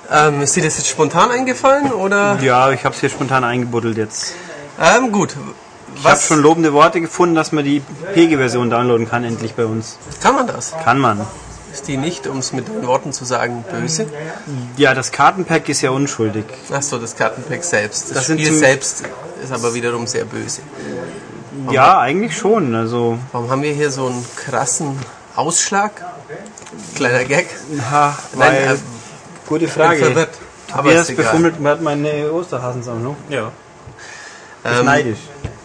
Ähm, ist dir das jetzt spontan eingefallen oder? Ja, ich habe es hier spontan eingebuddelt jetzt. Ähm, gut. Ich habe schon lobende Worte gefunden, dass man die PG-Version downloaden kann, endlich bei uns. kann man das? Kann man. Ist die nicht, um es mit deinen Worten zu sagen, böse? Ja, das Kartenpack ist ja unschuldig. Ach so, das Kartenpack selbst. Das, Das sind Spiel selbst ist aber wiederum sehr böse. Ja, eigentlich schon. Also, Warum haben wir hier so einen krassen Ausschlag? Kleiner Gag. ha, Nein, weil, äh, gute bin Frage. verwirrt. Aber Tobias befummelt hat meine Osterhasensammlung. Ja. Bisschen Ähm, neidisch.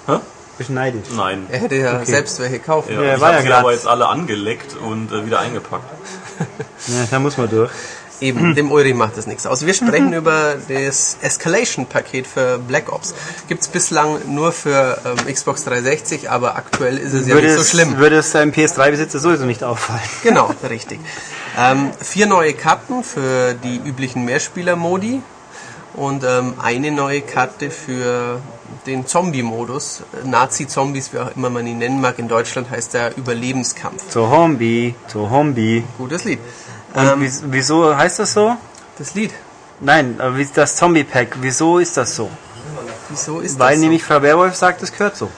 Hä? Bisschen neidisch. Nein. Er hätte ja Okay. selbst welche kaufen. Ja, Ja, ich war habe ja sie grad- aber jetzt alle angeleckt und äh, wieder eingepackt. Ja, da muss man durch. Eben, dem Uri macht das nichts aus. Wir sprechen über das Escalation-Paket für Black Ops. Gibt's bislang nur für ähm, Xbox 360, aber aktuell ist es ja Würde nicht so es, schlimm. würde es einem PS3-Besitzer sowieso nicht auffallen. Genau, richtig. Ähm, vier neue Karten für die üblichen Mehrspieler-Modi und ähm, eine neue Karte für den Zombie-Modus. Nazi-Zombies, wie auch immer man ihn nennen mag. In Deutschland heißt der Überlebenskampf. Zombie, Zombie. Gutes Lied. Und Ähm, wies- wieso heißt das so? das Lied. Nein, aber wie das Zombie-Pack, wieso ist das so? Wieso ist Weil das so? nämlich Frau Werwolf sagt, es gehört so.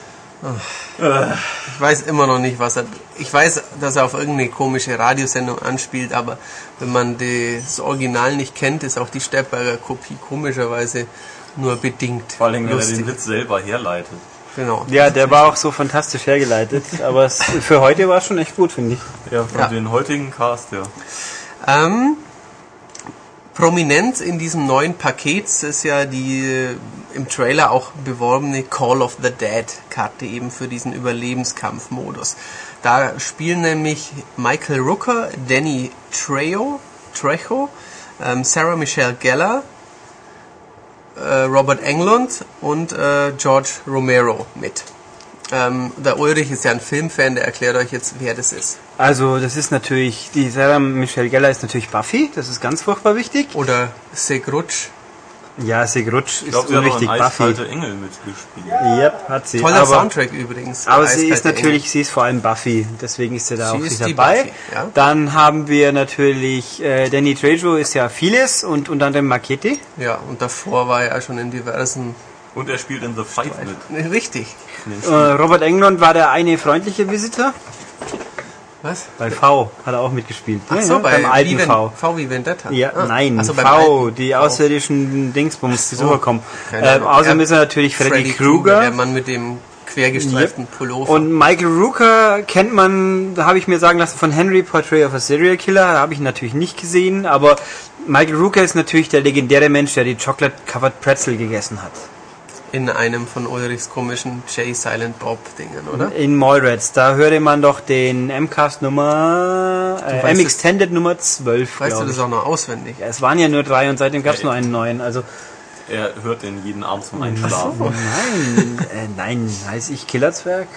Ich weiß immer noch nicht, was er. Ich weiß, dass er auf irgendeine komische Radiosendung anspielt, aber wenn man das Original nicht kennt, ist auch die Stepperger Kopie komischerweise nur bedingt Vor allem, wenn er den Witz selber herleitet. Genau. Ja, der war auch so fantastisch hergeleitet, aber es, für heute war es schon echt gut, finde ich. Ja, für Ja. den heutigen Cast, ja. Ähm, prominent in diesem neuen Paket ist ja die äh, im Trailer auch beworbene Call of the Dead Karte eben für diesen Überlebenskampfmodus. Da spielen nämlich Michael Rooker, Danny Trejo, Trejo, ähm, Sarah Michelle Gellar, äh, Robert Englund und äh, George Romero mit. Ähm, der Ulrich ist ja ein Filmfan, der erklärt euch jetzt, wer das ist. Also, das ist natürlich, die Sarah Michelle Geller ist natürlich Buffy, das ist ganz furchtbar wichtig. Oder Segrutsch, Ja, Sigrutsch Ich ist unwichtig, ein Buffy. Engel mitgespielt. Yep, hat sie. Toller aber, Soundtrack übrigens. Aber sie ist natürlich, sie ist vor allem Buffy, deswegen ist sie da Sie auch nicht dabei. Buffy, ja. Dann haben wir natürlich, äh, Danny Trejo ist ja vieles und unter anderem Makete. Engel. Ja, und davor war er schon in diversen. Und er spielt in The Fight mit. Richtig. Äh, Robert Englund war der eine freundliche Visitor. Was? Bei V hat er auch mitgespielt. Ach so, ja, bei beim alten Ven- V. V wie Vendetta. Ja, Ah, nein, ach so, V, die außerirdischen Dingsbums, die so. rüberkommen. Keine Äh, Ahnung. außerdem ist er natürlich Freddy, Freddy Krueger. Der Mann mit dem quergestreiften Pullover. Und Michael Rooker kennt man, da habe ich mir sagen lassen, von Henry Portrait of a Serial Killer. Da habe ich ihn natürlich nicht gesehen, aber Michael Rooker ist natürlich der legendäre Mensch, der die Chocolate Covered Pretzel gegessen hat. In einem von Ulrichs komischen Jay Silent Bob Dingen, oder? In Mallrats, da hörte man doch den M-Cast Nummer, äh, weißt M-Extended Nummer 12, Weißt du das auch noch auswendig? Ja, es waren ja nur drei und seitdem gab es nur einen neuen. Also Er hört den jeden Abend zum Einschlafen. nein, äh, nein, heiße ich Killerzwerg?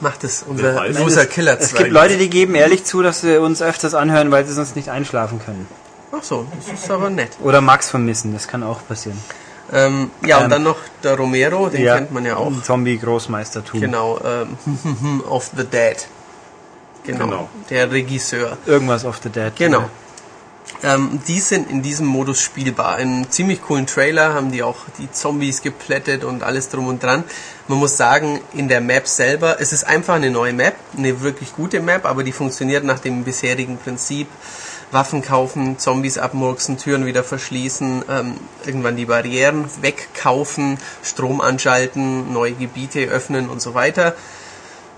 Macht es unser loser Killer Es gibt Leute, die geben ehrlich zu, dass sie uns öfters anhören, weil sie sonst nicht einschlafen können. Ach so, das ist aber nett. Oder Max vermissen, das kann auch passieren. Ähm, ja, Ähm, und dann noch der Romero, den kennt man ja auch. Zombie-Großmeistertum. Genau, ähm, of the Dead. Genau, Genau. der Regisseur. Irgendwas of the Dead. Genau. Ähm, die sind in diesem Modus spielbar. In ziemlich coolen Trailer haben die auch die Zombies geplättet und alles drum und dran. Man muss sagen, in der Map selber, es ist einfach eine neue Map, eine wirklich gute Map, aber die funktioniert nach dem bisherigen Prinzip. Waffen kaufen, Zombies abmurksen, Türen wieder verschließen, ähm, irgendwann die Barrieren wegkaufen, Strom anschalten, neue Gebiete öffnen und so weiter.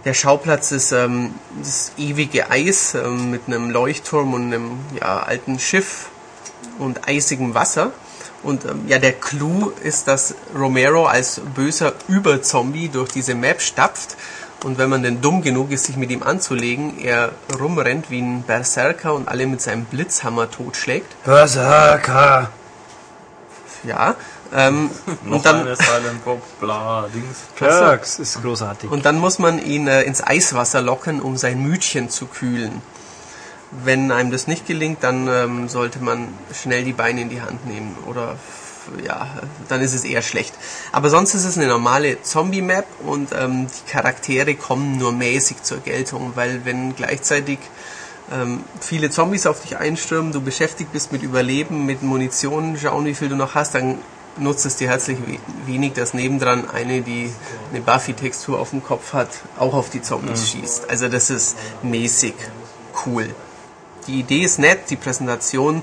Der Schauplatz ist ähm, das ewige Eis ähm, mit einem Leuchtturm und einem ja, alten Schiff und eisigem Wasser. Und ähm, ja, der Clou ist, dass Romero als böser Überzombie durch diese Map stapft. Und wenn man denn dumm genug ist, sich mit ihm anzulegen, er rumrennt wie ein Berserker und alle mit seinem Blitzhammer totschlägt. Berserker. Ja. Ähm, Noch und dann eine Silent Bob, bla, Dings. Turks ist großartig. Und dann muss man ihn äh, ins Eiswasser locken, um sein Mütchen zu kühlen. Wenn einem das nicht gelingt, dann ähm, sollte man schnell die Beine in die Hand nehmen oder ja, dann ist es eher schlecht. Aber sonst ist es eine normale Zombie-Map und ähm, die Charaktere kommen nur mäßig zur Geltung, weil wenn gleichzeitig ähm, viele Zombies auf dich einstürmen, du beschäftigt bist mit Überleben, mit Munition, schauen, wie viel du noch hast, dann nutzt es dir herzlich we- wenig, dass nebendran eine, die eine Buffy-Textur auf dem Kopf hat, auch auf die Zombies schießt. Also das ist mäßig cool. Die Idee ist nett, die Präsentation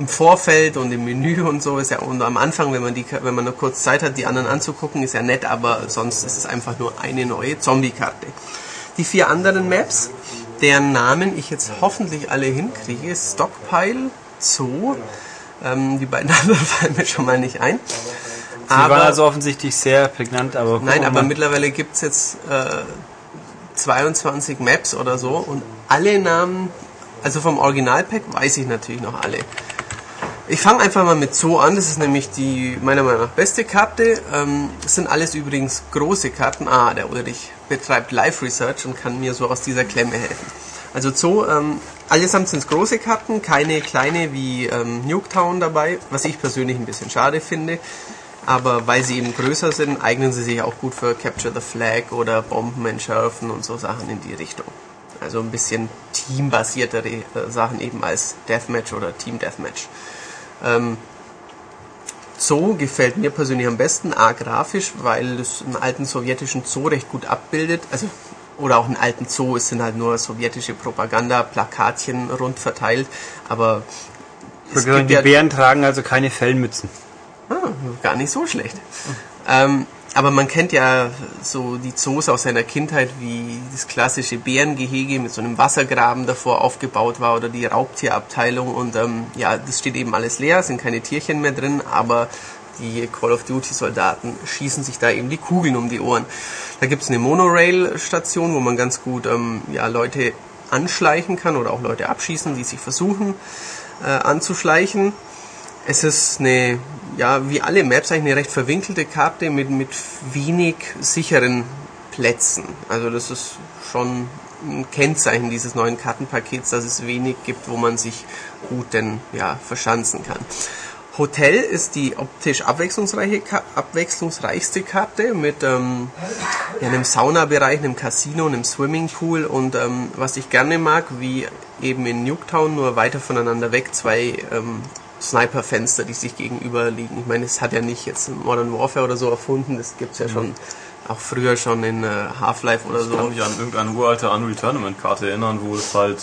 im Vorfeld und im Menü und so ist ja und am Anfang, wenn man die, wenn man nur kurz Zeit hat, die anderen anzugucken, ist ja nett, aber sonst ist es einfach nur eine neue Zombie-Karte. Die vier anderen Maps, deren Namen ich jetzt hoffentlich alle hinkriege, Stockpile, Zoo, ähm, die beiden anderen fallen mir schon mal nicht ein. Sie waren also offensichtlich sehr prägnant, aber Nein, aber mittlerweile gibt es jetzt äh, 22 Maps oder so und alle Namen Also vom Originalpack weiß ich natürlich noch alle. Ich fange einfach mal mit Zoo an. Das ist nämlich die meiner Meinung nach beste Karte. Ähm, das sind alles übrigens große Karten. Ah, der Ulrich betreibt Live Research und kann mir so aus dieser Klemme helfen. Also Zoo, ähm, allesamt sind es große Karten, keine kleine wie ähm, Nuketown dabei, was ich persönlich ein bisschen schade finde. Aber weil sie eben größer sind, eignen sie sich auch gut für Capture the Flag oder Bomben entschärfen und so Sachen in die Richtung. Also ein bisschen teambasiertere äh, Sachen eben als Deathmatch oder Team Deathmatch. Ähm, Zoo gefällt mir persönlich am besten, A grafisch, weil es einen alten sowjetischen Zoo recht gut abbildet. Also oder auch einen alten Zoo, es sind halt nur sowjetische Propaganda, Plakatchen rund verteilt, aber die ja Bären tragen also keine Fellmützen. Ah, gar nicht so schlecht. Ähm, aber man kennt ja so die Zoos aus seiner Kindheit, wie das klassische Bärengehege mit so einem Wassergraben davor aufgebaut war oder die Raubtierabteilung und ähm, ja, das steht eben alles leer, sind keine Tierchen mehr drin, aber die Call of Duty Soldaten schießen sich da eben die Kugeln um die Ohren. Da gibt es eine Monorail-Station, wo man ganz gut ähm, ja, Leute anschleichen kann oder auch Leute abschießen, die sich versuchen äh, anzuschleichen. Es ist eine, ja, wie alle Maps eigentlich eine recht verwinkelte Karte mit, mit wenig sicheren Plätzen. Also das ist schon ein Kennzeichen dieses neuen Kartenpakets, dass es wenig gibt, wo man sich gut denn ja verschanzen kann. Hotel ist die optisch abwechslungsreichste Karte mit ähm, ja, einem Saunabereich, einem Casino, einem Swimmingpool und ähm, was ich gerne mag, wie eben in Nuketown, nur weiter voneinander weg, zwei ähm, Sniper-Fenster, die sich gegenüber liegen. Ich meine, es hat ja nicht jetzt Modern Warfare oder so erfunden, das gibt es ja schon auch früher schon in äh, Half-Life oder so. Ich kann mich an irgendeine uralte Unreal Tournament-Karte erinnern, wo es halt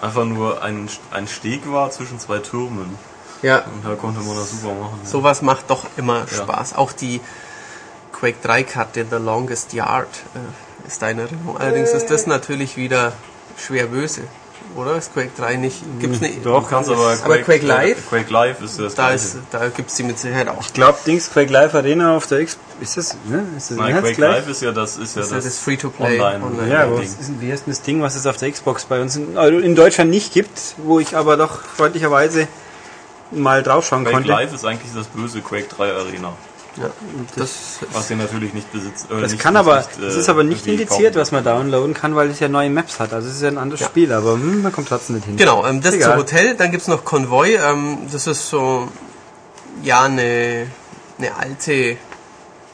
einfach nur ein, ein Steg war zwischen zwei Türmen. Ja. Und da konnte man das super machen. Sowas macht doch immer Spaß. Auch die Quake 3 Karte The Longest Yard äh, ist deine Erinnerung. Allerdings ist das natürlich wieder schwer böse. Oder ist Quake 3 nicht? Gibt's eine, Doch, kannst aber aber Quake Live? Quake Live ist das da, gleiche. ist, da gibt's die mit Sicherheit auch. Ich glaube, Dings Quake Live Arena auf der X. Ist das, ne? Ist das, Nein, Quake? Live ist ja das, ist ja Das das, das Free-to-Play Online. online. Ja, Ding. was ist, wie heißt denn das Ding, was es auf der Xbox bei uns in, also in Deutschland nicht gibt, wo ich aber doch freundlicherweise mal draufschauen Quake konnte. Live ist eigentlich das böse Quake 3 Arena. Ja, das Was ihr natürlich nicht besitzt. Äh, Das nicht, kann aber, nicht, das äh, ist aber nicht indiziert, was man downloaden kann, weil es ja neue Maps hat. Also es ist ja ein anderes Ja. Spiel, aber hm, man kommt trotzdem nicht hin. Genau, ähm, das Egal. zum Hotel. Dann gibt's noch Konvoi. Ähm, das ist so, ja, eine, eine alte,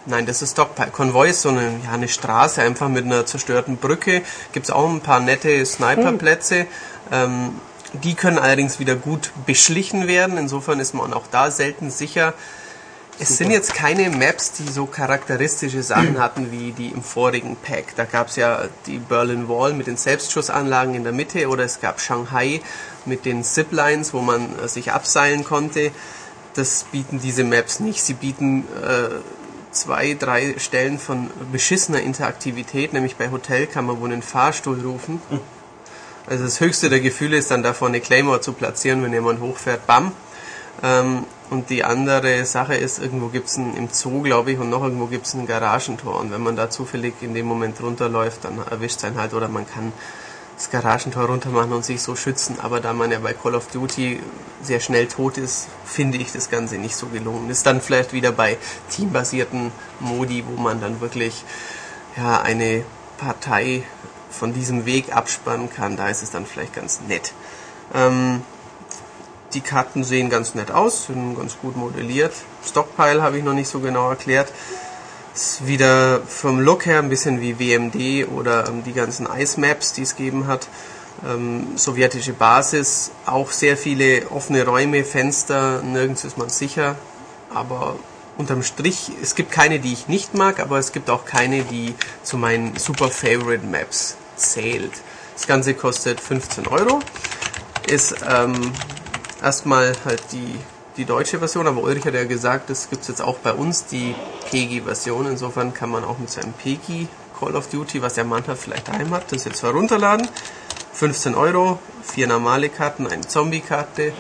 nein, das ist Stockpile. Konvoi ist so eine, ja, eine Straße, einfach mit einer zerstörten Brücke. Gibt's auch ein paar nette Sniperplätze. Ähm, die können allerdings wieder gut beschlichen werden. Insofern ist man auch da selten sicher. Es sind jetzt keine Maps, die so charakteristische Sachen hatten wie die im vorigen Pack. Da gab es ja die Berlin Wall mit den Selbstschussanlagen in der Mitte oder es gab Shanghai mit den Ziplines, wo man äh, sich abseilen konnte. Das bieten diese Maps nicht. Sie bieten äh, zwei, drei Stellen von beschissener Interaktivität, nämlich bei Hotel kann man wohl einen Fahrstuhl rufen. Also das höchste der Gefühle ist dann davor eine Claymore zu platzieren, wenn jemand hochfährt, bam. Ähm, und die andere Sache ist, irgendwo gibt's ein, im Zoo, glaube ich, und noch irgendwo gibt's ein Garagentor. Und wenn man da zufällig in dem Moment runterläuft, dann erwischt einen halt, oder man kann das Garagentor runter machen und sich so schützen. Aber da man ja bei Call of Duty sehr schnell tot ist, finde ich das Ganze nicht so gelungen. Ist dann vielleicht wieder bei teambasierten Modi, wo man dann wirklich ja, eine Partei von diesem Weg abspannen kann. Da ist es dann vielleicht ganz nett. Ähm, die Karten sehen ganz nett aus, sind ganz gut modelliert. Stockpile habe ich noch nicht so genau erklärt. Ist wieder vom Look her ein bisschen wie WMD oder ähm, die ganzen Ice Maps, die es gegeben hat. Ähm, sowjetische Basis, auch sehr viele offene Räume, Fenster, nirgends ist man sicher. Aber unterm Strich, es gibt keine, die ich nicht mag, aber es gibt auch keine, die zu meinen super Favorite Maps zählt. Das Ganze kostet 15 Euro. Ist ähm, erstmal halt die, die deutsche Version, aber Ulrich hat ja gesagt, das gibt es jetzt auch bei uns, die PEGI-Version. Insofern kann man auch mit seinem PEGI Call of Duty, was der Mann hat, vielleicht daheim hat, das jetzt herunterladen. 15 Euro, vier normale Karten, eine Zombie-Karte.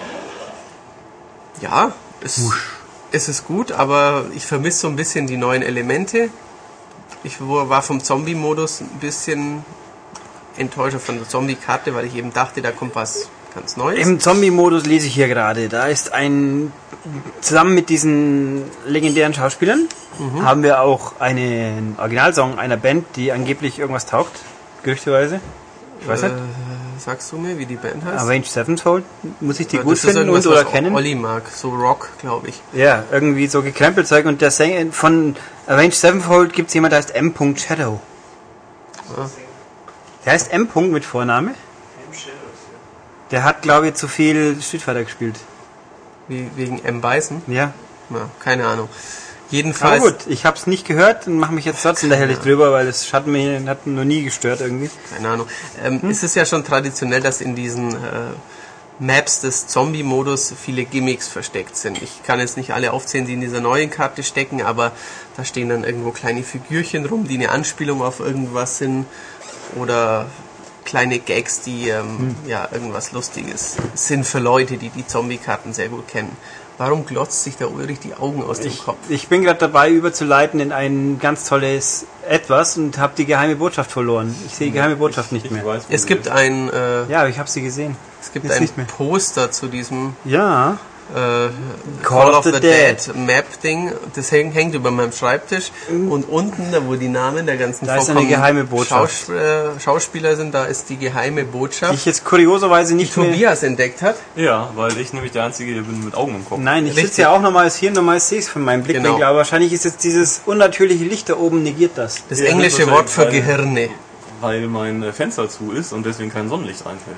Ja, es, es ist gut, aber ich vermisse so ein bisschen die neuen Elemente. Ich war vom Zombie-Modus ein bisschen enttäuscht von der Zombie-Karte, weil ich eben dachte, da kommt was ganz Neues. Im Zombie-Modus lese ich hier gerade. Da ist ein, zusammen mit diesen legendären Schauspielern, Mhm. haben wir auch einen Originalsong einer Band, die angeblich irgendwas taugt. Gerüchteweise. Ich weiß äh, nicht. sagst du mir, wie die Band heißt? Avenged Sevenfold. Muss ich die Ja, gut das ist finden und oder kennen? Olli mag, so Rock, glaube ich. Ja, irgendwie so Gekrempelzeug. Und der Sänger von Avenged Sevenfold gibt es jemand, der heißt M. Shadow. Ah. Der heißt M. mit Vorname. Der hat, glaube ich, zu viel Street Fighter gespielt. Wie, wegen M. Bison? Ja. Ja, keine Ahnung. Jedenfalls, gut, ich habe es nicht gehört und mache mich jetzt trotzdem lächerlich drüber, weil es hat mich hat noch nie gestört irgendwie. keine Ahnung. Ähm, Es ist ja schon traditionell, dass in diesen äh, Maps des Zombie-Modus viele Gimmicks versteckt sind. Ich kann jetzt nicht alle aufzählen, die in dieser neuen Karte stecken, aber da stehen dann irgendwo kleine Figürchen rum, die eine Anspielung auf irgendwas sind oder kleine Gags, die ähm, ja irgendwas Lustiges sind für Leute, die die Zombie-Karten sehr gut kennen. Warum glotzt sich der Ulrich die Augen aus dem Ich, Kopf? ich bin gerade dabei, überzuleiten in ein ganz tolles Etwas und habe die geheime Botschaft verloren. Ich sehe die geheime Botschaft nicht Ich mehr. weiß, Es gibt ist. ein, äh, Ja, ich habe sie gesehen. es gibt jetzt ein nicht mehr. Poster zu diesem Ja. Äh, Call of the Dead. Map-Ding. Das hängt, hängt über meinem Schreibtisch. Und unten, da wo die Namen der ganzen Da ist eine geheime Botschaft. Schaus äh, Schauspieler sind, da ist die geheime Die Botschaft, ich jetzt kurioserweise die nicht mehr... Tobias entdeckt hat. Ja, weil ich nämlich der Einzige bin mit Augen im Kopf. Nein, ich sitze ja auch normals hier, normal sehe ich es von meinem Blickwinkel, Genau. aber wahrscheinlich ist jetzt dieses unnatürliche Licht da oben negiert das. Das Ja, englische das Wort für Gehirne. Weil mein äh, Fenster zu ist und deswegen kein Sonnenlicht reinfällt.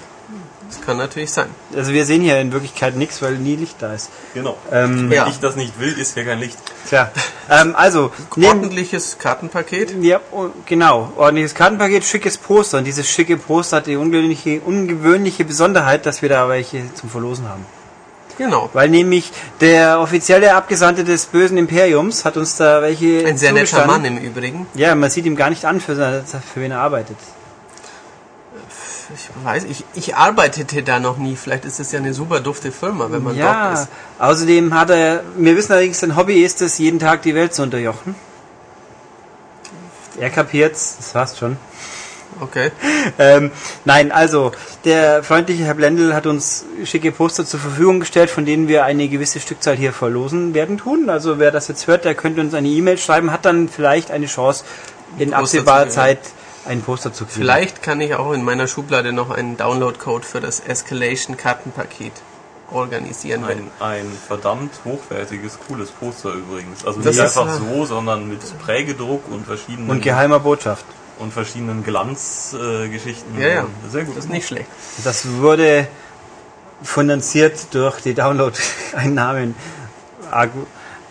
Das kann natürlich sein. Also wir sehen hier in Wirklichkeit nichts, weil nie Licht da ist. Genau. Ähm, Wenn Ja. ich das nicht will, ist hier kein Licht. Tja, ähm, also, Ordentliches Kartenpaket. ja, oh, genau, ordentliches Kartenpaket, schickes Poster. Und dieses schicke Poster hat die ungewöhnliche, ungewöhnliche Besonderheit, dass wir da welche zum Verlosen haben. Genau. Weil nämlich der offizielle Abgesandte des bösen Imperiums hat uns da welche Ein sehr netter. Mann im Übrigen. Ja, man sieht ihm gar nicht an, für, seine, für wen er arbeitet. Ich weiß, ich, ich arbeitete da noch nie. Vielleicht ist es ja eine super dufte Firma, wenn man dort Ja, ist. außerdem hat er, wir wissen allerdings, sein Hobby ist es, jeden Tag die Welt zu unterjochen. Er kapiert's, das war's schon. Okay. Ähm, nein, also, der freundliche Herr Blendl hat uns schicke Poster zur Verfügung gestellt, von denen wir eine gewisse Stückzahl hier verlosen werden tun. Also, wer das jetzt hört, der könnte uns eine E-Mail schreiben, hat dann vielleicht eine Chance, in absehbarer Zeit ein Poster zu kriegen. Vielleicht kann ich auch in meiner Schublade noch einen Download-Code für das Escalation-Kartenpaket organisieren. wenn- Ein, ein verdammt hochwertiges, cooles Poster übrigens. Also Das nicht ist, einfach so, sondern mit Prägedruck und verschiedenen Und geheimer Botschaft. und verschiedenen Glanzgeschichten. Äh. Ja, ja. Sehr gut. Das ist nicht schlecht. Das wurde finanziert durch die Download-Einnahmen arg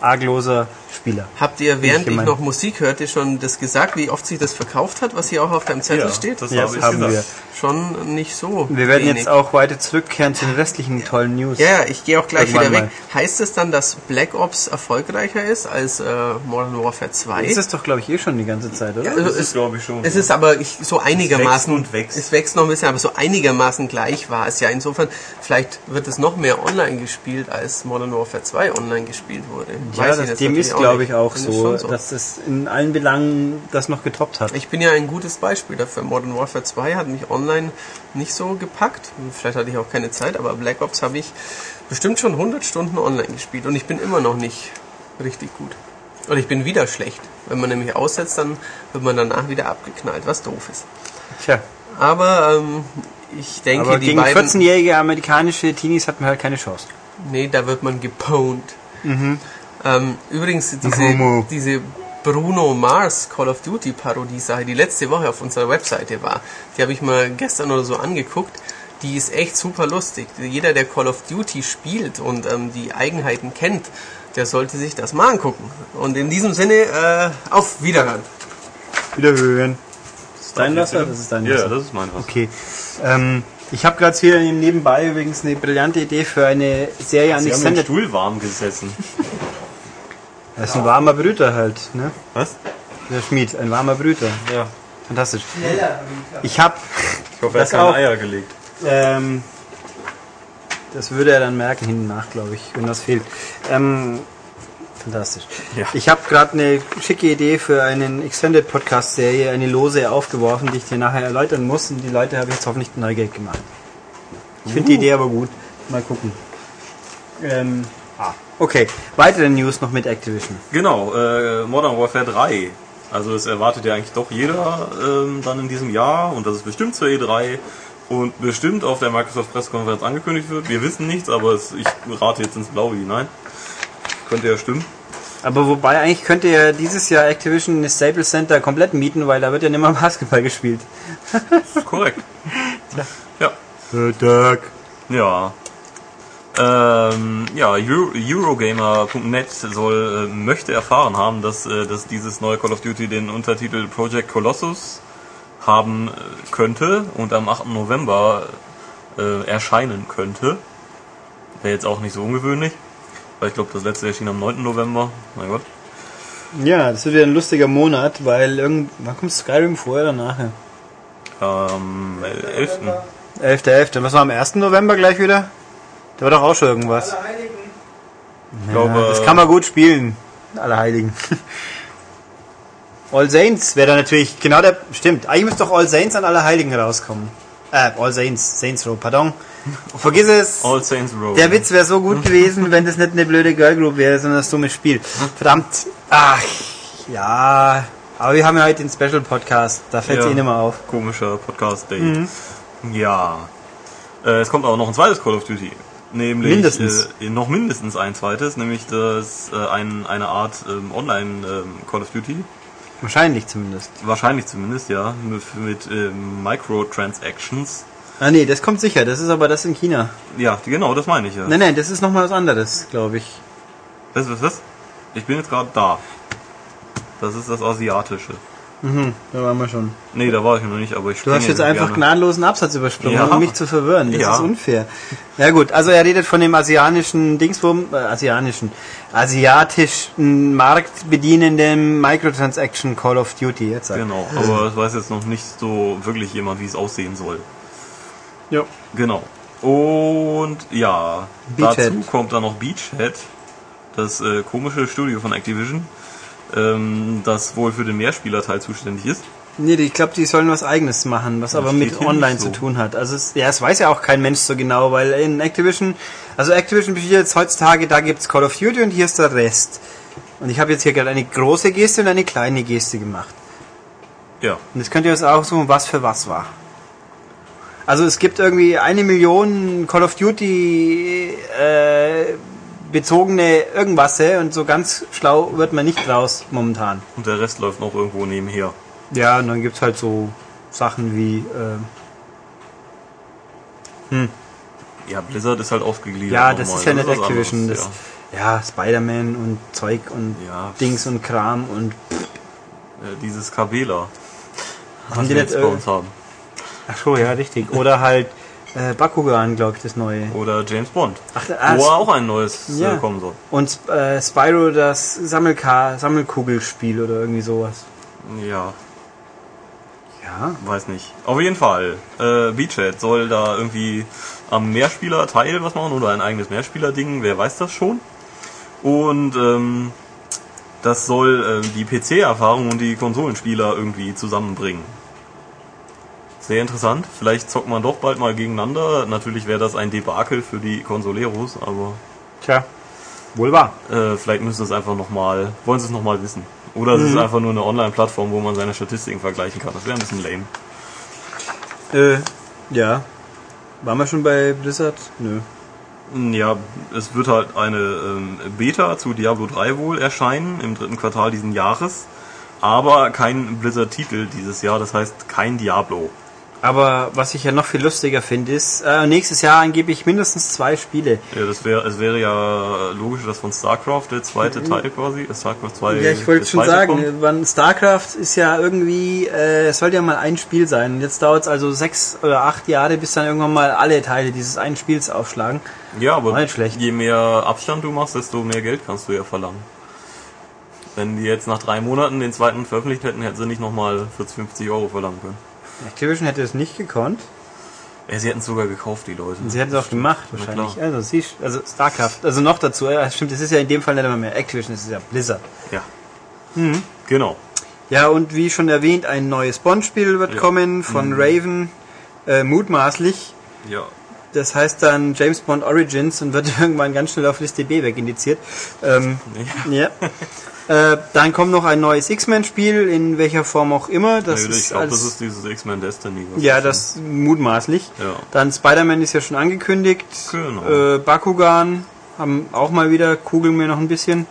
argloser Spieler. Habt ihr, während ich, gemeint. noch Musik hörte, schon das gesagt, wie oft sich das verkauft hat, was hier auch auf deinem Zettel Ja, steht? das Ja, habe ich haben wir. Schon nicht so. Wir werden wenig. jetzt auch weiter zurückkehren zu den restlichen tollen News. Ja, ja, ich gehe auch gleich Irgendwann wieder weg. mal. Heißt es dann, dass Black Ops erfolgreicher ist als äh, Modern Warfare 2? Ist das doch, glaube ich, eh schon die ganze Zeit, oder? Also Das es- ist, glaube ich, schon. Es ist aber ich, so einigermaßen. und wächst. Es wächst noch ein bisschen, aber so einigermaßen gleich war es ja. Insofern, vielleicht wird es noch mehr online gespielt, als Modern Warfare 2 online gespielt wurde. Ja, Weiß ich das, dem ist, glaube nicht. ich, auch so, schon dass es in allen Belangen das noch getoppt hat. Ich bin ja ein gutes Beispiel dafür. Modern Warfare 2 hat mich online nicht so gepackt. Vielleicht hatte ich auch keine Zeit, aber Black Ops habe ich bestimmt schon 100 Stunden online gespielt und ich bin immer noch nicht richtig gut. Und ich bin wieder schlecht. Wenn man nämlich aussetzt, dann wird man danach wieder abgeknallt, was doof ist. Tja, Aber ähm, ich denke, aber die gegen beiden... 14-jährige amerikanische Teenies hat man halt keine Chance. Nee, da wird man gepwned. Ähm, übrigens, diese, diese Bruno Mars Call of Duty Parodie-Sache, die letzte Woche auf unserer Webseite war, die habe ich mal gestern oder so angeguckt. Die ist echt super lustig. Jeder, der Call of Duty spielt und ähm, die Eigenheiten kennt, der sollte sich das mal angucken. Und in diesem Sinne, äh, auf Wiederhören. Wiederhören. Das ist dein Wasser? Das ist dein Ja, Wasser. das ist mein Wasser. Okay. Ähm, ich habe gerade hier nebenbei übrigens eine brillante Idee für eine Serie an Sie haben Extended. Stuhl warm gesessen. Das ist ein warmer Brüter halt, ne? Was? Der Schmied, ein warmer Brüter. Ja. Fantastisch. Ich habe, Ich hoffe, er Das hat keine auch. Eier gelegt. ähm, das würde er dann merken hinten nach, glaube ich, wenn das fehlt. Ähm, fantastisch. Ja. Ich habe gerade eine schicke Idee für einen Extended Podcast Serie, eine lose aufgeworfen, die ich dir nachher erläutern muss. Und die Leute habe ich jetzt hoffentlich neugierig gemacht. Ich finde die Idee aber gut. Mal gucken. Ähm, ah, okay. Weitere News noch mit Activision. Genau, äh, Modern Warfare 3. Also es erwartet ja eigentlich doch jeder ähm, dann in diesem Jahr und das ist bestimmt zur E3 und bestimmt auf der Microsoft Pressekonferenz angekündigt wird. Wir wissen nichts, aber es, ich rate jetzt ins Blaue hinein. Könnte ja stimmen. Aber wobei eigentlich könnte ja dieses Jahr Activision das Staples Center komplett mieten, weil da wird ja nicht mehr Basketball gespielt. Korrekt. Ja. Dirk. Ja. Ähm, ja, Euro, Eurogamer.net soll, äh, möchte erfahren haben, dass, äh, dass dieses neue Call of Duty den Untertitel Project Colossus haben äh, könnte und am 8. November äh, erscheinen könnte. Wäre jetzt auch nicht so ungewöhnlich, weil ich glaube, das letzte erschien am 9. November. Mein Gott. Ja, das wird wieder ein lustiger Monat, weil irgend... Wann kommt Skyrim vorher oder nachher? Ähm, 11. 11.11. Was war am 1. November gleich wieder? Da war doch auch schon irgendwas. Ich glaube, Das kann man gut spielen. Alle Heiligen. All Saints wäre da natürlich genau der. Stimmt, eigentlich müsste doch All Saints an alle Heiligen rauskommen. Äh, All Saints, Saints Row, pardon. Vergiss es. All Saints Row. Der Witz wäre so gut gewesen, wenn das nicht eine blöde Girl Group wäre, sondern das dumme Spiel. Verdammt. Ach, ja. Aber wir haben ja heute den Special Podcast. Da fällt es Ja. eh nicht mehr auf. Komischer Podcast-Date. Mhm. Ja. Äh, es kommt aber noch ein zweites Call of Duty. Nämlich Mindestens. Äh, noch mindestens ein zweites, nämlich das äh, ein, eine Art ähm, Online ähm, Call of Duty. Wahrscheinlich zumindest. Wahrscheinlich zumindest, ja. Mit, mit ähm, Microtransactions. Ah nee, das kommt sicher. Das ist aber das in China. Ja, genau, das meine ich ja. Nein, nein, das ist nochmal was anderes, glaube ich. Was, was, was? Ich bin jetzt gerade da. Das ist das Asiatische. Mhm, da waren wir schon. Nee, da war ich noch nicht, aber ich Du hast jetzt einfach gerne. gnadenlosen Absatz übersprungen, Ja. um mich zu verwirren. Das Ja. ist unfair. Ja gut, also er redet von dem asiatischen Dingsbum, äh, asiatischen, asiatischen Markt bedienenden Microtransaction Call of Duty jetzt. Genau, aber es weiß jetzt noch nicht so wirklich jemand, wie es aussehen soll. Ja. Genau. Und ja, Beachhead. dazu kommt dann noch Beachhead, das äh, komische Studio von Activision, ähm, das wohl für den Mehrspielerteil zuständig ist. Nee, ich glaube, die sollen was eigenes machen, was aber steht mit Online nicht zu so. tun hat. Also es, ja, es weiß ja auch kein Mensch so genau, weil in Activision, also Activision besteht jetzt heutzutage, da gibt's Call of Duty und hier ist der Rest. Und ich habe jetzt hier gerade eine große Geste und eine kleine Geste gemacht. Ja, Und jetzt könnt ihr uns auch suchen, was für was war. Also es gibt irgendwie eine Million Call of Duty äh, bezogene irgendwas und so ganz schlau wird man nicht raus momentan. und der Rest läuft noch irgendwo nebenher. Ja, und dann gibt's halt so Sachen wie äh, Ja, Blizzard ist halt aufgegliedert. ja, das ist ja nicht Activision, anderes, das ja, Spider-Man und Zeug und Ja. Dings und Kram und ja. Äh, dieses Kabela, haben was die wir jetzt bei uns haben. Ach so, ja, richtig. Oder halt äh, Bakugan, glaube ich, das neue. Oder James Bond, Ach, ah, wo auch ein neues Ja. äh, kommen soll. Und äh, Spyro das Sammelka Sammelkugelspiel oder irgendwie sowas. Ja, Ja. weiß nicht. Auf jeden Fall, äh, Beachhead soll da irgendwie am Mehrspieler-Teil was machen oder ein eigenes Mehrspieler-Ding, wer weiß das schon. Und ähm, das soll äh, die PC-Erfahrung und die Konsolenspieler irgendwie zusammenbringen. Sehr interessant. Vielleicht zockt man doch bald mal gegeneinander. Natürlich wäre das ein Debakel für die Consoleros, aber Tja, wohl wahr. äh, vielleicht müssen sie es einfach nochmal, wollen sie es nochmal wissen. Oder es ist einfach nur eine Online-Plattform, wo man seine Statistiken vergleichen kann. Das wäre ein bisschen lame. Äh, ja. Waren wir schon bei Blizzard? Nö. Ja, es wird halt eine ähm, Beta zu Diablo 3 wohl erscheinen im dritten Quartal diesen Jahres. Aber kein Blizzard-Titel dieses Jahr, das heißt kein Diablo. Aber was ich ja noch viel lustiger finde, ist, äh, nächstes Jahr angeblich mindestens zwei Spiele. Ja, das wäre, es wäre ja logisch, dass von StarCraft der zweite Teil quasi, äh, StarCraft 2. Ja, ich wollte schon sagen, äh, wann StarCraft ist ja irgendwie, äh, es sollte ja mal ein Spiel sein. Jetzt dauert es also sechs oder acht Jahre, bis dann irgendwann mal alle Teile dieses einen Spiels aufschlagen. Ja, aber nicht schlecht. je mehr Abstand du machst, desto mehr Geld kannst du ja verlangen. Wenn die jetzt nach drei Monaten den zweiten veröffentlicht hätten, hätten sie nicht nochmal 40, 50 Euro verlangen können. Activision hätte es nicht gekonnt. Ja, sie hätten es sogar gekauft, die Leute. Sie hätten es auch gemacht, wahrscheinlich. Also, siehst, also StarCraft. Also noch dazu, äh, stimmt, es ist ja in dem Fall nicht einmal mehr Activision, es ist ja Blizzard. Ja. Genau. Ja, und wie schon erwähnt, ein neues Bond-Spiel wird Ja. kommen von Raven, äh, mutmaßlich. Ja. Das heißt dann James Bond Origins und wird irgendwann ganz schnell auf Liste B wegindiziert. Ähm, ja. Äh, dann kommt noch ein neues X-Men-Spiel, in welcher Form auch immer. Das ich ist glaube, das ist dieses X-Men Destiny. ja, das mutmaßlich. Ja. Dann Spider-Man ist ja schon angekündigt. Genau. Äh, Bakugan haben auch mal wieder, kugeln mir noch ein bisschen.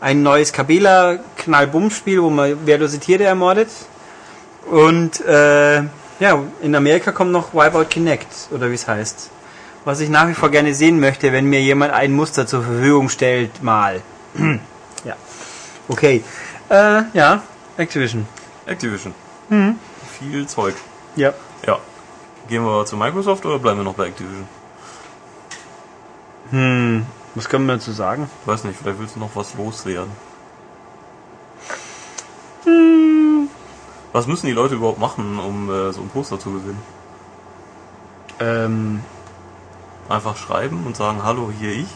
Ein neues Kabela Knallbumm-Spiel, wo man wehrlose Tiere ermordet. Und äh, ja, in Amerika kommt noch Wipeout Kinect, oder wie es heißt. Was ich nach wie vor gerne sehen möchte, wenn mir jemand ein Muster zur Verfügung stellt, mal. Okay. Äh, ja, Activision. Activision. Mhm. Viel Zeug. Ja. Ja. Gehen wir zu Microsoft oder bleiben wir noch bei Activision? Hm, was können wir dazu sagen? Weiß nicht, vielleicht willst du noch was loswerden. Hm. Was müssen die Leute überhaupt machen, um äh, so ein Poster zu gewinnen? Ähm, Einfach schreiben und sagen, hallo, hier ich.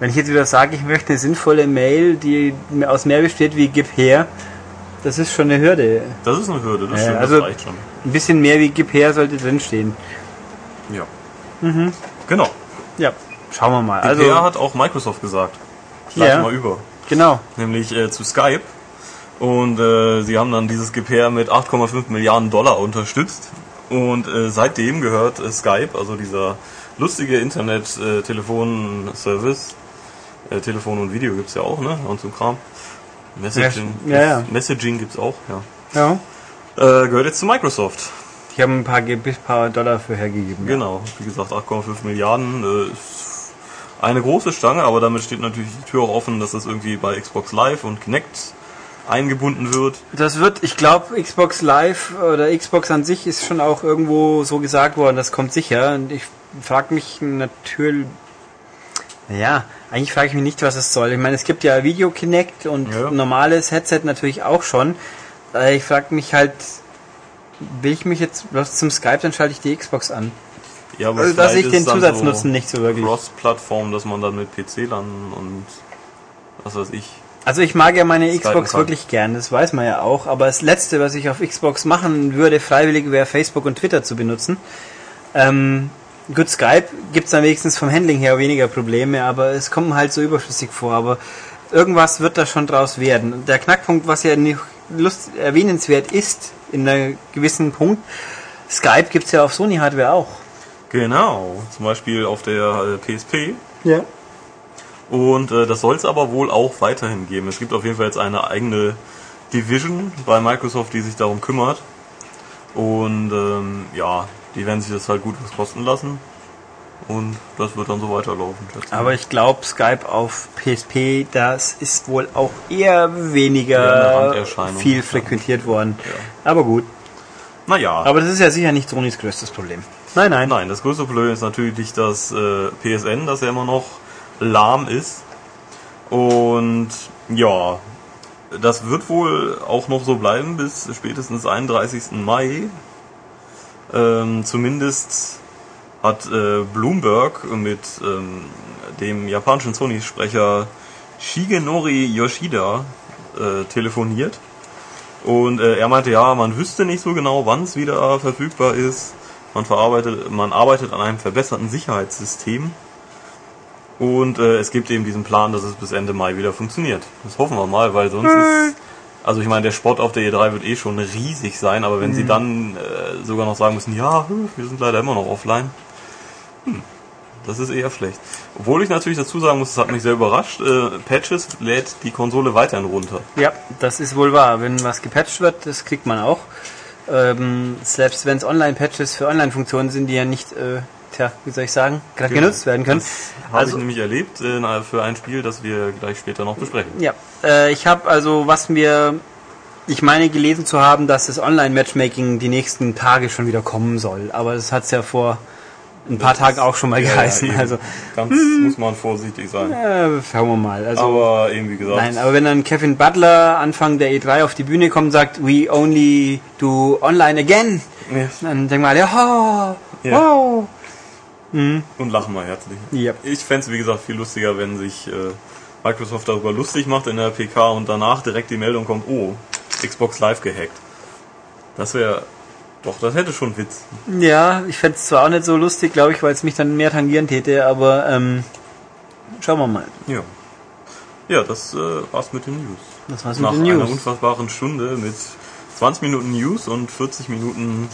Wenn ich jetzt wieder sage, ich möchte eine sinnvolle Mail, die aus mehr besteht wie gib her, das ist schon eine Hürde. Das ist eine Hürde, das stimmt, also- das reicht schon. Ein bisschen mehr wie gib her sollte drinstehen. Ja. Genau. Ja, schauen wir mal. Also, Also, hat auch Microsoft gesagt. Schlag Ja. mal über. genau. Nämlich äh, zu Skype. Und äh, sie haben dann dieses Gepair mit 8,5 Milliarden Dollar unterstützt. Und äh, seitdem gehört äh, Skype, also dieser lustige Internet-Telefon-Service, äh, Telefon und Video gibt's ja auch, ne? Und so Kram. Messaging, Ja, ja. Messaging gibt's auch, ja. Ja. Äh, gehört jetzt zu Microsoft. Die haben ein paar, Ge- paar Dollar für hergegeben. ja. Genau, wie gesagt, 8,5 Milliarden äh, ist eine große Stange, aber damit steht natürlich die Tür auch offen, dass das irgendwie bei Xbox Live und Kinect eingebunden wird. Das wird, ich glaube, Xbox Live oder Xbox an sich ist schon auch irgendwo so gesagt worden, das kommt sicher. Und ich frage mich natürlich, ja, eigentlich frage ich mich nicht, was es soll. Ich meine, es gibt ja Video Kinect und Ja. normales Headset natürlich auch schon. Äh, Ich frage mich halt, will ich mich jetzt bloß zum Skype, dann schalte ich die Xbox an. Ja, aber Also, dass ich den Zusatznutzen nicht so wirklich. Cross-Plattform, dass man dann mit PC landen und was weiß ich. Also ich mag ja meine Xbox kann. wirklich gern, das weiß man ja auch, aber das Letzte, was ich auf Xbox machen würde, freiwillig wäre Facebook und Twitter zu benutzen. Ähm, gut, Skype gibt's dann wenigstens vom Handling her weniger Probleme, aber es kommt halt so überflüssig vor, aber irgendwas wird da schon draus werden. Der Knackpunkt, was ja nicht lust erwähnenswert ist, in einem gewissen Punkt, Skype gibt's ja auf Sony-Hardware auch. Genau, zum Beispiel auf der äh, PSP. Ja. Und äh, das soll es aber wohl auch weiterhin geben. Es gibt auf jeden Fall jetzt eine eigene Division bei Microsoft, die sich darum kümmert. Und ähm, ja, die werden sich das halt gut was kosten lassen. Und das wird dann so weiterlaufen. Aber ich glaube, Skype auf PSP, das ist wohl auch eher weniger viel frequentiert worden. Ja. Aber gut. naja, Aber das ist ja sicher nicht Sonys größtes Problem. Nein, nein. nein, das größte Problem ist natürlich das äh, PSN, das ja immer noch lahm ist. Und ja, das wird wohl auch noch so bleiben bis spätestens 31. Mai. Ähm, zumindest hat äh, Bloomberg mit ähm, dem japanischen Sony-Sprecher Shigenori Yoshida äh, telefoniert. Und äh, er meinte, ja, man wüsste nicht so genau, wann es wieder verfügbar ist. Man, verarbeitet, man arbeitet an einem verbesserten Sicherheitssystem. Und äh, es gibt eben diesen Plan, dass es bis Ende Mai wieder funktioniert. Das hoffen wir mal, weil sonst ist... Also ich meine, der Sport auf der E3 wird eh schon riesig sein, aber wenn sie dann äh, sogar noch sagen müssen, ja, wir sind leider immer noch offline, hm, das ist eher schlecht. Obwohl ich natürlich dazu sagen muss, das hat mich sehr überrascht, äh, Patches lädt die Konsole weiterhin runter. Ja, das ist wohl wahr. Wenn was gepatcht wird, das kriegt man auch. Ähm, selbst wenn es Online-Patches für Online-Funktionen sind, die ja nicht, äh, tja, wie soll ich sagen, gerade Genau. genutzt werden können. Das habe Also- ich nämlich erlebt äh, für ein Spiel, das wir gleich später noch besprechen. Ja, äh, ich habe also, was mir, ich meine gelesen zu haben, dass das Online-Matchmaking die nächsten Tage schon wieder kommen soll. Aber das hat's ja vor ein paar Tagen auch schon mal geheißen. eben. also, Ganz muss man vorsichtig sein. äh, schauen wir mal. Also, Aber eben wie gesagt, Nein, aber wenn dann Kevin Butler Anfang der E3 auf die Bühne kommt und sagt, we only do online again, Ja. dann denken wir alle, ja, Ja. wow. Und lachen mal herzlich. Ja. Ich fänd's wie gesagt viel lustiger, wenn sich äh, Microsoft darüber lustig macht in der PK und danach direkt die Meldung kommt, oh, Xbox Live gehackt. Das wäre Doch, das hätte schon Witz. Ja, ich fände es zwar auch nicht so lustig, glaube ich, weil es mich dann mehr tangieren täte, aber ähm, schauen wir mal. Ja. Ja, das äh, war's mit den News. Das war's Nach mit den einer News. unfassbaren Stunde mit 20 Minuten News und 40 Minuten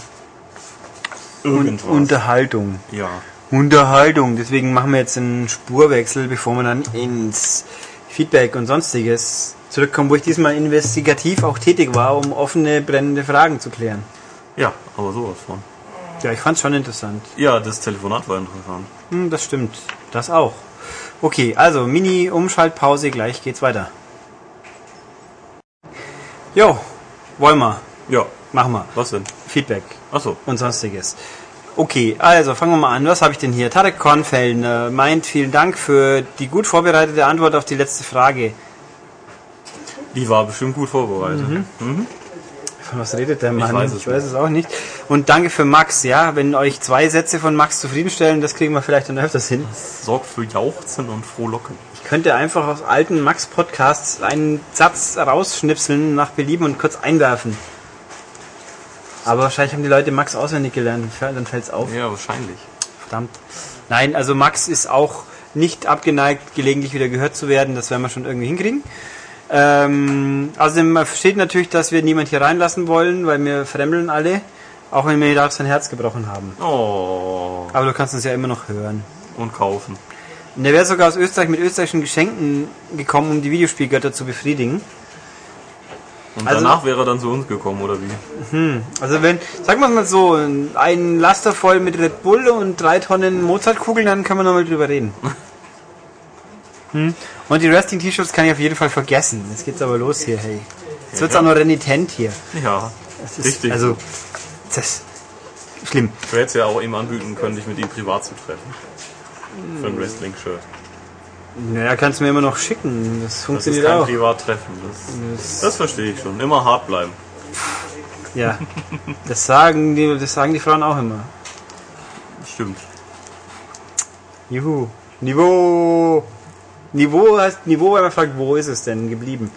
Und irgendwas. Unterhaltung. ja. Unterhaltung. Deswegen machen wir jetzt einen Spurwechsel, bevor wir dann ins Feedback und sonstiges zurückkommen, wo ich diesmal investigativ auch tätig war, um offene, brennende Fragen zu klären. Ja, aber sowas von. Ja, ich fand's schon interessant. Ja, das Telefonat war interessant. Hm, das stimmt. Das auch. Okay, also Mini-Umschaltpause, gleich geht's weiter. Jo, wollen wir. Ja, Machen wir. was denn? Feedback Achso, und sonstiges. Okay, also fangen wir mal an. Was habe ich denn hier? Tarek Kornfellner meint, vielen Dank für die gut vorbereitete Antwort auf die letzte Frage. die war bestimmt gut vorbereitet. Mhm. Von was redet der Mann? weiß es ich weiß es auch nicht. Und danke für Max, ja. Wenn euch zwei Sätze von Max zufriedenstellen, das kriegen wir vielleicht dann öfters hin. Sorgt für Jauchzen und Frohlocken. Ich könnte einfach aus alten Max-Podcasts einen Satz rausschnipseln nach Belieben und kurz einwerfen. Aber wahrscheinlich haben die Leute Max auswendig gelernt, dann fällt es auf. Ja, wahrscheinlich. Verdammt. Nein, also Max ist auch nicht abgeneigt, gelegentlich wieder gehört zu werden. Das werden wir schon irgendwie hinkriegen. Ähm, außerdem man versteht natürlich, dass wir niemand hier reinlassen wollen, weil wir fremdeln alle. Auch wenn wir da sein Herz gebrochen haben. Oh, Aber du kannst uns ja immer noch hören. und kaufen. Und der wäre sogar aus Österreich mit österreichischen Geschenken gekommen, um die Videospielgötter zu befriedigen. Und Also- danach wäre er dann zu uns gekommen, oder wie? Also wenn, sagen wir mal so, ein Laster voll mit Red Bull und drei Tonnen Mozartkugeln, dann können wir nochmal drüber reden. Hm. Und die Wrestling-T-Shirts kann ich auf jeden Fall vergessen. Jetzt geht's aber los hier, hey. Jetzt wird's auch noch renitent hier. Ja, Das ist, richtig. Also, das ist schlimm. Du hättest ja auch ihm anbieten können, dich mit ihm privat zu treffen. Für ein Wrestling-Shirt. Naja, kannst du mir immer noch schicken. Das Das ist funktioniert kein auch. Privattreffen. Das, das verstehe ich schon. Immer hart bleiben. Ja. Das sagen die, das sagen die Frauen auch immer. Stimmt. Juhu. Niveau. Niveau heißt Niveau, wenn man fragt, wo ist es denn geblieben?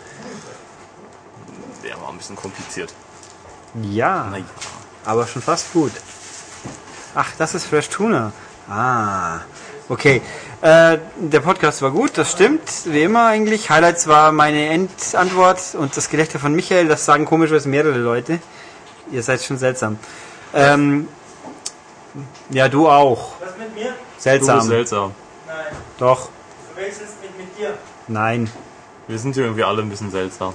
Der war ein bisschen kompliziert. Ja. Naja. Aber schon fast gut. Ach, das ist Fresh Tuna. Ah. Okay. Äh, der Podcast war gut, das stimmt. Wie immer eigentlich. Highlights war meine Endantwort und das Gelächter von Michael. Das sagen komischerweise mehrere Leute. Ihr seid schon seltsam. Ähm, ja, du auch. Was mit mir? Du Seltsam. bist seltsam. Nein. Doch. Du wechselst mich mit dir. Nein. Wir sind hier irgendwie alle ein bisschen seltsam.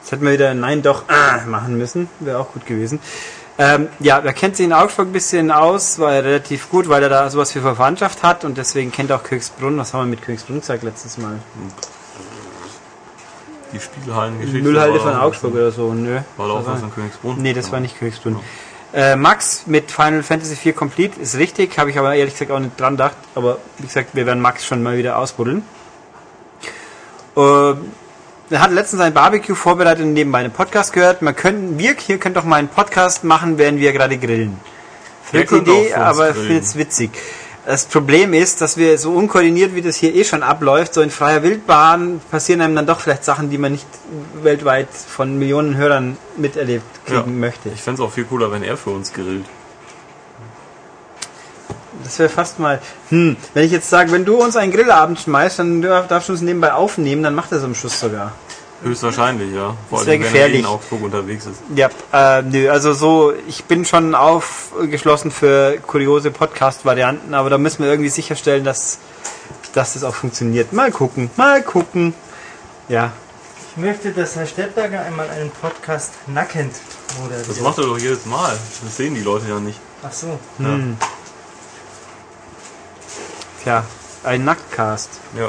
Jetzt hätten wir wieder Nein, doch ah, machen müssen. Wäre auch gut gewesen. Ähm, ja, er kennt sich in Augsburg ein bisschen aus, war er relativ gut, weil er da sowas für Verwandtschaft hat und deswegen kennt er auch Königsbrunn. Was haben wir mit Königsbrunn gesagt letztes Mal? Die Spielhallengeschichte. Müllhalde von Augsburg oder so. Nö. War da auch was in Königsbrunn? Nee, das war nicht Königsbrunn. Äh, Max mit Final Fantasy 4 Complete ist richtig, habe ich aber ehrlich gesagt auch nicht dran gedacht. Aber wie gesagt, wir werden Max schon mal wieder ausbuddeln. Äh, er hat letztens ein Barbecue vorbereitet und nebenbei einen Podcast gehört. Man können, wir hier können doch mal einen Podcast machen, während wir gerade grillen. Wir Verrückte auch Idee, aber ich finde es witzig. Das Problem ist, dass wir so unkoordiniert, wie das hier eh schon abläuft, so in freier Wildbahn, passieren einem dann doch vielleicht Sachen, die man nicht weltweit von Millionen Hörern miterlebt kriegen Ja. möchte. Ich fände es auch viel cooler, wenn er für uns grillt. Das wäre fast mal, hm, wenn ich jetzt sage, wenn du uns einen Grillabend schmeißt, dann darf- darfst du uns nebenbei aufnehmen, dann macht er so einen Schuss sogar. Höchstwahrscheinlich, ja. Vor allem, wenn er gefährlich. in Augsburg unterwegs ist. Ja, äh, nö, also so, ich bin schon aufgeschlossen für kuriose Podcast-Varianten, aber da müssen wir irgendwie sicherstellen, dass, dass das auch funktioniert. Mal gucken, mal gucken. Ja, Ich möchte, dass Herr Stettberger einmal einen Podcast nackend moderiert. Das macht er doch jedes Mal. Das sehen die Leute ja nicht. Ach so. Ja. Tja, ein Nacktcast. ja.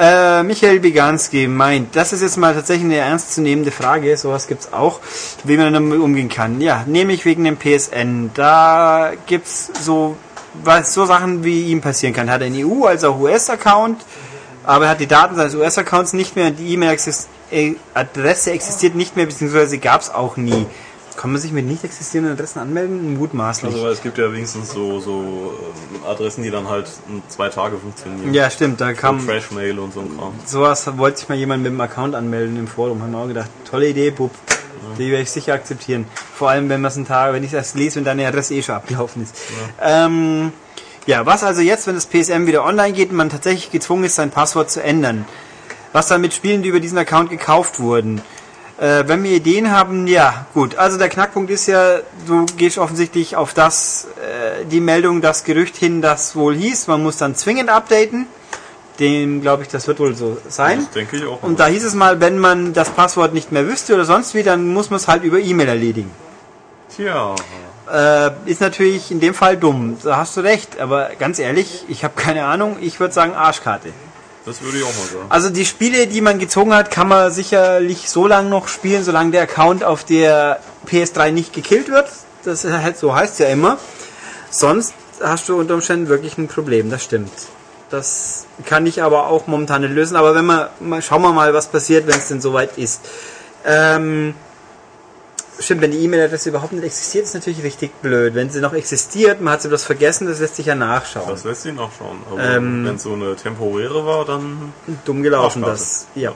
Äh, Michael Biganski meint, das ist jetzt mal tatsächlich eine ernstzunehmende Frage, sowas gibt's auch, wie man damit umgehen kann. Ja, nämlich wegen dem PSN. Da gibt's so, was, so Sachen, wie ihm passieren kann. Er hat einen EU- als auch US-Account, aber er hat die Daten seines US-Accounts nicht mehr und die E-Mail-Adresse existiert nicht mehr, beziehungsweise gab's auch nie. Kann man sich mit nicht existierenden Adressen anmelden? Mutmaßlich. Also es gibt ja wenigstens so, so ähm, Adressen, die dann halt zwei Tage funktionieren. ja, stimmt, da kam Trash-Mail und so ein Kram. sowas wollte sich mal jemand mit dem Account anmelden im Forum. Haben wir auch gedacht, tolle Idee, Bub. Die werde ich sicher akzeptieren. Vor allem, wenn man es einen Tag, wenn ich das lese, wenn deine Adresse eh schon abgelaufen ist. Ja. Ähm, ja, was also jetzt, wenn das PSM wieder online geht und man tatsächlich gezwungen ist, sein Passwort zu ändern? Was dann mit Spielen, die über diesen Account gekauft wurden? Äh, wenn wir Ideen haben, ja, gut. Also der Knackpunkt ist ja, du gehst offensichtlich auf das, äh, die Meldung, das Gerücht hin, das wohl hieß, man muss dann zwingend updaten. Dem glaube ich, das wird wohl so sein. Das denke ich auch. Und da hieß es mal, wenn man das Passwort nicht mehr wüsste oder sonst wie, dann muss man es halt über E-Mail erledigen. Tja. Äh, ist natürlich in dem Fall dumm. Da hast du recht. Aber ganz ehrlich, ich habe keine Ahnung. Ich würde sagen Arschkarte. Das würde ich auch mal sagen. Also die Spiele, die man gezogen hat, kann man sicherlich so lange noch spielen, solange der Account auf der PS3 nicht gekillt wird. Das halt so heißt ja immer. Sonst hast du unter Umständen wirklich ein Problem. Das stimmt. Das kann ich aber auch momentan nicht lösen. Aber wenn man, mal, schauen wir mal, was passiert, wenn es denn soweit ist. Ähm, stimmt, wenn die E-Mail-Adresse überhaupt nicht existiert, ist natürlich richtig blöd. Wenn sie noch existiert, man hat sie bloß vergessen, das lässt sich ja nachschauen. Das lässt sich nachschauen. Aber Ähm, wenn es so eine temporäre war, dann Dumm gelaufen, das. Ja.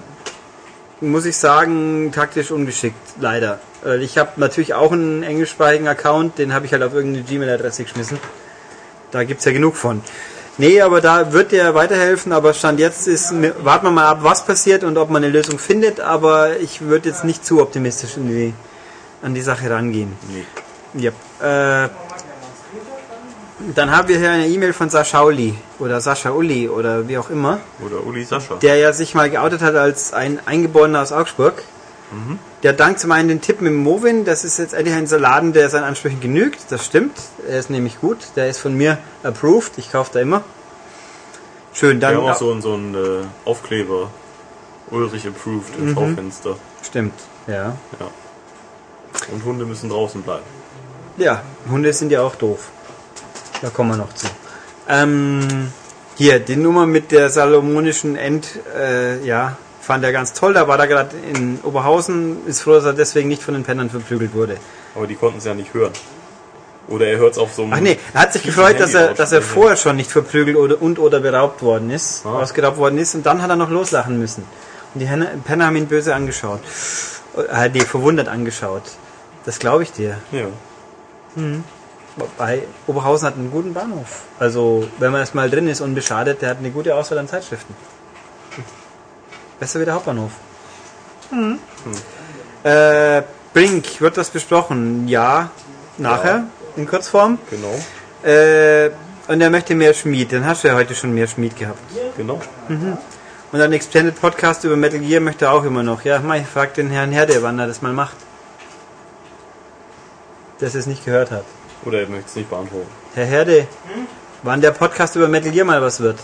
Muss ich sagen, taktisch ungeschickt, leider. Äh, Ich habe natürlich auch einen englischsprachigen Account, den habe ich halt auf irgendeine Gmail-Adresse geschmissen. Da gibt's ja genug von. Nee, aber da wird der weiterhelfen, aber Stand jetzt ist, warten wir mal ab, was passiert und ob man eine Lösung findet, aber ich würde jetzt nicht zu optimistisch in die, an die Sache rangehen. nee. Ja. Äh, dann haben wir hier eine E-Mail von Sascha Uli oder Sascha Uli oder wie auch immer Oder Uli Sascha. der ja sich mal geoutet hat als ein Eingeborener aus Augsburg. Der dankt zum einen den Tipp mit dem Movin, das ist jetzt endlich ein Saladen, der seinen Ansprüchen genügt, das stimmt. Er ist nämlich gut, der ist von mir approved, ich kaufe da immer. Schön, Wir dann. haben auch so einen, so einen äh, Aufkleber. Ulrich approved im Schaufenster. Stimmt, ja. Ja. Und Hunde müssen draußen bleiben. Ja, Hunde sind ja auch doof. Da kommen wir noch zu. Ähm, hier, die Nummer mit der salomonischen End, äh, ja, fand er ganz toll. Da war er gerade in Oberhausen, ist froh, dass er deswegen nicht von den Pennern verprügelt wurde. Aber die konnten es ja nicht hören. Oder er hört es auf so einem. Ach nee, er hat sich gefreut, dass er, dass er vorher schon nicht verprügelt oder, und oder beraubt worden ist, Ah. ausgeraubt worden ist und dann hat er noch loslachen müssen. Und die Penner haben ihn böse angeschaut. Äh, nee, verwundert angeschaut. Das glaube ich dir. Ja. Bei Oberhausen hat einen guten Bahnhof. Also, wenn man erstmal drin ist, unbeschadet, der hat eine gute Auswahl an Zeitschriften. Besser wie der Hauptbahnhof. Äh, Brink, wird das besprochen? Ja, nachher, in Kurzform. Genau. Äh, und er möchte mehr Schmied. Dann hast du ja heute schon mehr Schmied gehabt. Genau. Und ein Extended Podcast über Metal Gear möchte er auch immer noch. Ja, ich frag den Herrn Herde, wann er das mal macht. Dass er es nicht gehört hat. Oder er möchte es nicht beantworten. Herr Herde, wann der Podcast über Metal Gear mal was wird?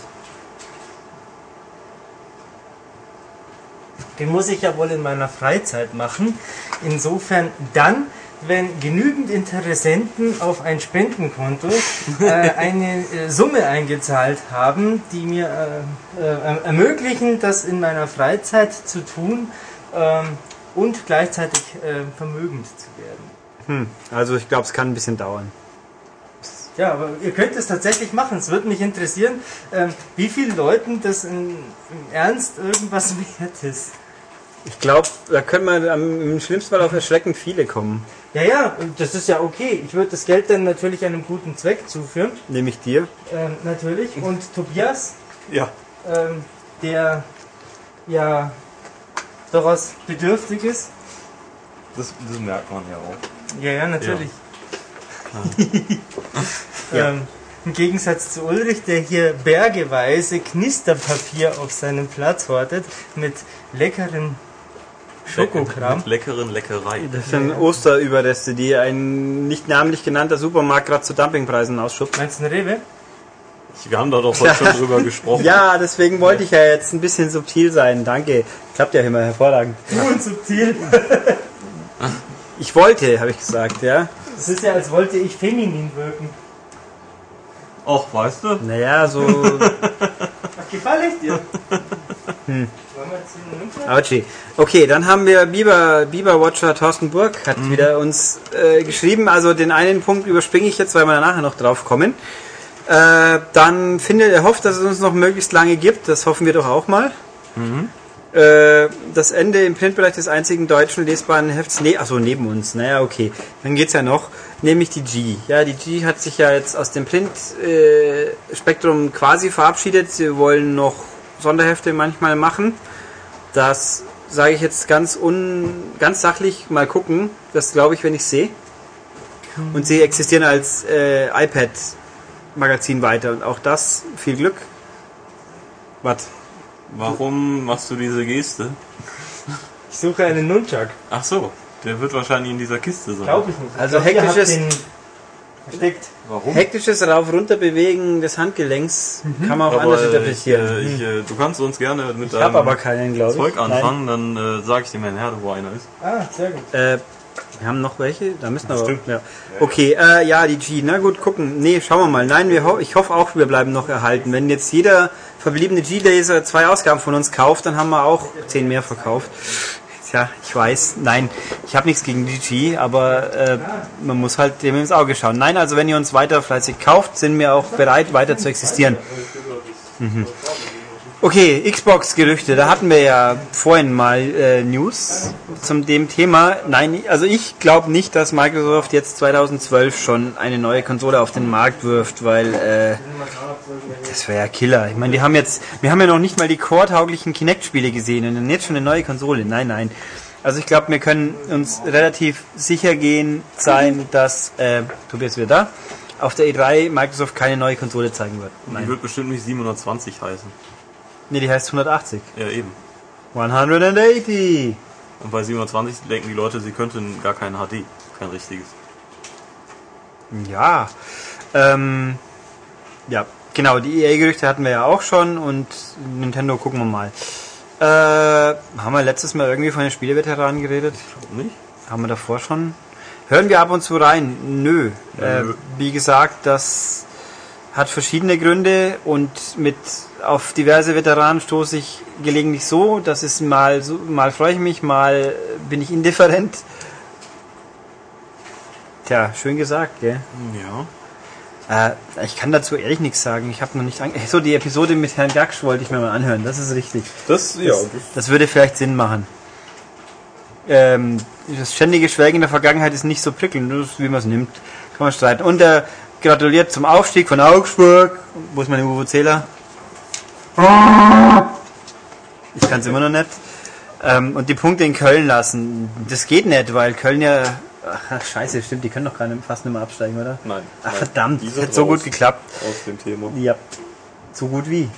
Den muss ich ja wohl in meiner Freizeit machen. Insofern dann, wenn genügend Interessenten auf ein Spendenkonto äh, eine äh, Summe eingezahlt haben, die mir äh, äh, ermöglichen, das in meiner Freizeit zu tun ähm, und gleichzeitig äh, vermögend zu werden. Hm, also ich glaube, es kann ein bisschen dauern. Ja, aber ihr könnt es tatsächlich machen. Es würde mich interessieren, ähm, wie vielen Leuten das in, im Ernst irgendwas wert ist. Ich glaube, da können wir am- im schlimmsten Fall auf erschreckend viele kommen. Ja, ja, das ist ja okay. Ich würde das Geld dann natürlich einem guten Zweck zuführen. Nämlich dir. Ähm, natürlich. Und Tobias, Ja. ähm, der ja durchaus bedürftig ist. Das, das merkt man ja auch. Ja, ja, natürlich. ähm, Im Gegensatz zu Ulrich, der hier bergeweise Knisterpapier auf seinem Platz hortet mit leckerem Schokokram. Mit leckeren Leckereien. Das sind Osterüberreste, die ein nicht namentlich genannter Supermarkt gerade zu Dumpingpreisen ausschuppt. Meinst du eine Rewe? Wir haben da doch heute schon drüber gesprochen. Ja, deswegen wollte ich ja jetzt ein bisschen subtil sein. Danke. Klappt ja immer hervorragend. Du und subtil. Ich wollte, habe ich gesagt, ja. Es ist ja, als wollte ich feminin wirken. Och, weißt du? Naja, so. Ach, gefall ich dir? Hm. Autschi. Okay, dann haben wir Biber, Biber Watcher Thorsten Burg hat wieder uns äh, geschrieben. Also den einen Punkt überspringe ich jetzt, weil wir da nachher noch drauf kommen. Äh, dann findet er hofft, dass es uns noch möglichst lange gibt. Das hoffen wir doch auch mal. Äh, das Ende im Printbereich des einzigen deutschen lesbaren Hefts, nee, achso, neben uns, naja, okay. Dann geht's ja noch, nämlich die G. Ja, die G hat sich ja jetzt aus dem Print-Spektrum äh, quasi verabschiedet. Sie wollen noch Sonderhefte manchmal machen. Das sage ich jetzt ganz un, ganz sachlich mal gucken. Das glaube ich, wenn ich sehe. Und sie existieren als äh, iPad-Magazin weiter. Und auch das, viel Glück. Was? Warum machst du diese Geste? Ich suche einen Nunchuck. Ach so, der wird wahrscheinlich in dieser Kiste sein. Glaube ich nicht. Ich Also glaub, hektisches- den versteckt. Warum? Hektisches Rauf-Runter bewegen des Handgelenks kann man auch Aber anders ich, interpretieren. äh, ich, äh, du kannst uns gerne mit ich habe aber keinen, glaube ich. Zeug anfangen, dann äh, sage ich dir mal nachher, wo einer ist. Ah, sehr gut. Wir haben noch welche? Da müssen aber. Stimmt. Ja. Okay, äh, ja, die G. Na gut, gucken. Nee, schauen wir mal. Nein, wir ho ich hoffe auch, wir bleiben noch erhalten. Wenn jetzt jeder verbliebene G-Laser zwei Ausgaben von uns kauft, dann haben wir auch zehn mehr verkauft. Tja, ich weiß. Nein, ich habe nichts gegen die G, aber äh, man muss halt dem ins Auge schauen. Nein, also wenn ihr uns weiter fleißig kauft, sind wir auch bereit, weiter zu existieren. Mhm. Okay, Xbox-Gerüchte, da hatten wir ja vorhin mal äh, News zum dem Thema. Nein, also ich glaube nicht, dass Microsoft jetzt 2012 schon eine neue Konsole auf den Markt wirft, weil äh, das wäre ja Killer. Ich meine, die haben jetzt, wir haben ja noch nicht mal die core-tauglichen Kinect-Spiele gesehen und dann jetzt schon eine neue Konsole. Nein, nein. Also ich glaube, wir können uns relativ sicher gehen sein, dass äh, Tobias wieder da auf der E3 Microsoft keine neue Konsole zeigen wird. Die Nein. wird bestimmt nicht 720 heißen. Nee, die heißt 180. Ja, eben. 180. Und bei 720 denken die Leute, sie könnten gar kein HD, kein richtiges. Ja. Ähm, ja, genau, die EA-Gerüchte hatten wir ja auch schon und Nintendo gucken wir mal. Äh, haben wir letztes Mal irgendwie von den Spieleveteranen geredet? Warum nicht? Haben wir davor schon? Hören wir ab und zu rein? Nö. Äh, Nö. wie gesagt, das hat verschiedene Gründe und mit auf diverse Veteranen stoße ich gelegentlich so, das ist mal so, mal freue ich mich, mal bin ich indifferent. Tja, schön gesagt, gell? Ja. Äh, ich kann dazu ehrlich nichts sagen. Ich habe noch nicht so die Episode mit Herrn Gaksch wollte ich mir mal anhören. Das ist richtig. Das, ja, das, Das würde vielleicht Sinn machen. Ähm, das ständige Schwelgen in der Vergangenheit ist nicht so prickelnd, ist, wie man es nimmt. Kann man streiten. Und er gratuliert zum Aufstieg von Augsburg. Wo ist meine Uwe Zähler? Ich kann es immer noch nicht. Ähm, und die Punkte in Köln lassen. Das geht nicht, weil Köln ja. Ach, scheiße, stimmt, die können doch gerade fast nicht mehr absteigen, oder? nein. Ach nein. verdammt, das hat so gut geklappt. Aus dem Thema. Ja. So gut wie.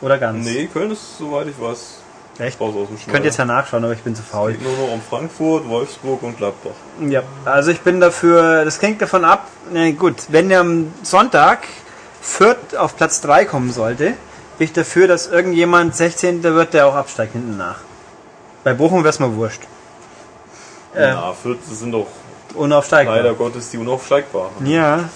Oder ganz. Nee, Köln ist, soweit ich weiß, Echt? aus dem Ich könnte jetzt ja nachschauen, aber ich bin zu faul. Geht nur noch um Frankfurt, Wolfsburg und Gladbach. Ja, also ich bin dafür, das hängt davon ab, na gut, wenn er am Sonntag Fürth auf Platz 3 kommen sollte, bin ich dafür, dass irgendjemand 16. wird, der auch absteigt hinten nach. Bei Bochum wäre es mal wurscht. Äh, Ja, Fürth sind doch Unaufsteigbar. leider Gottes die unaufsteigbaren. Ja,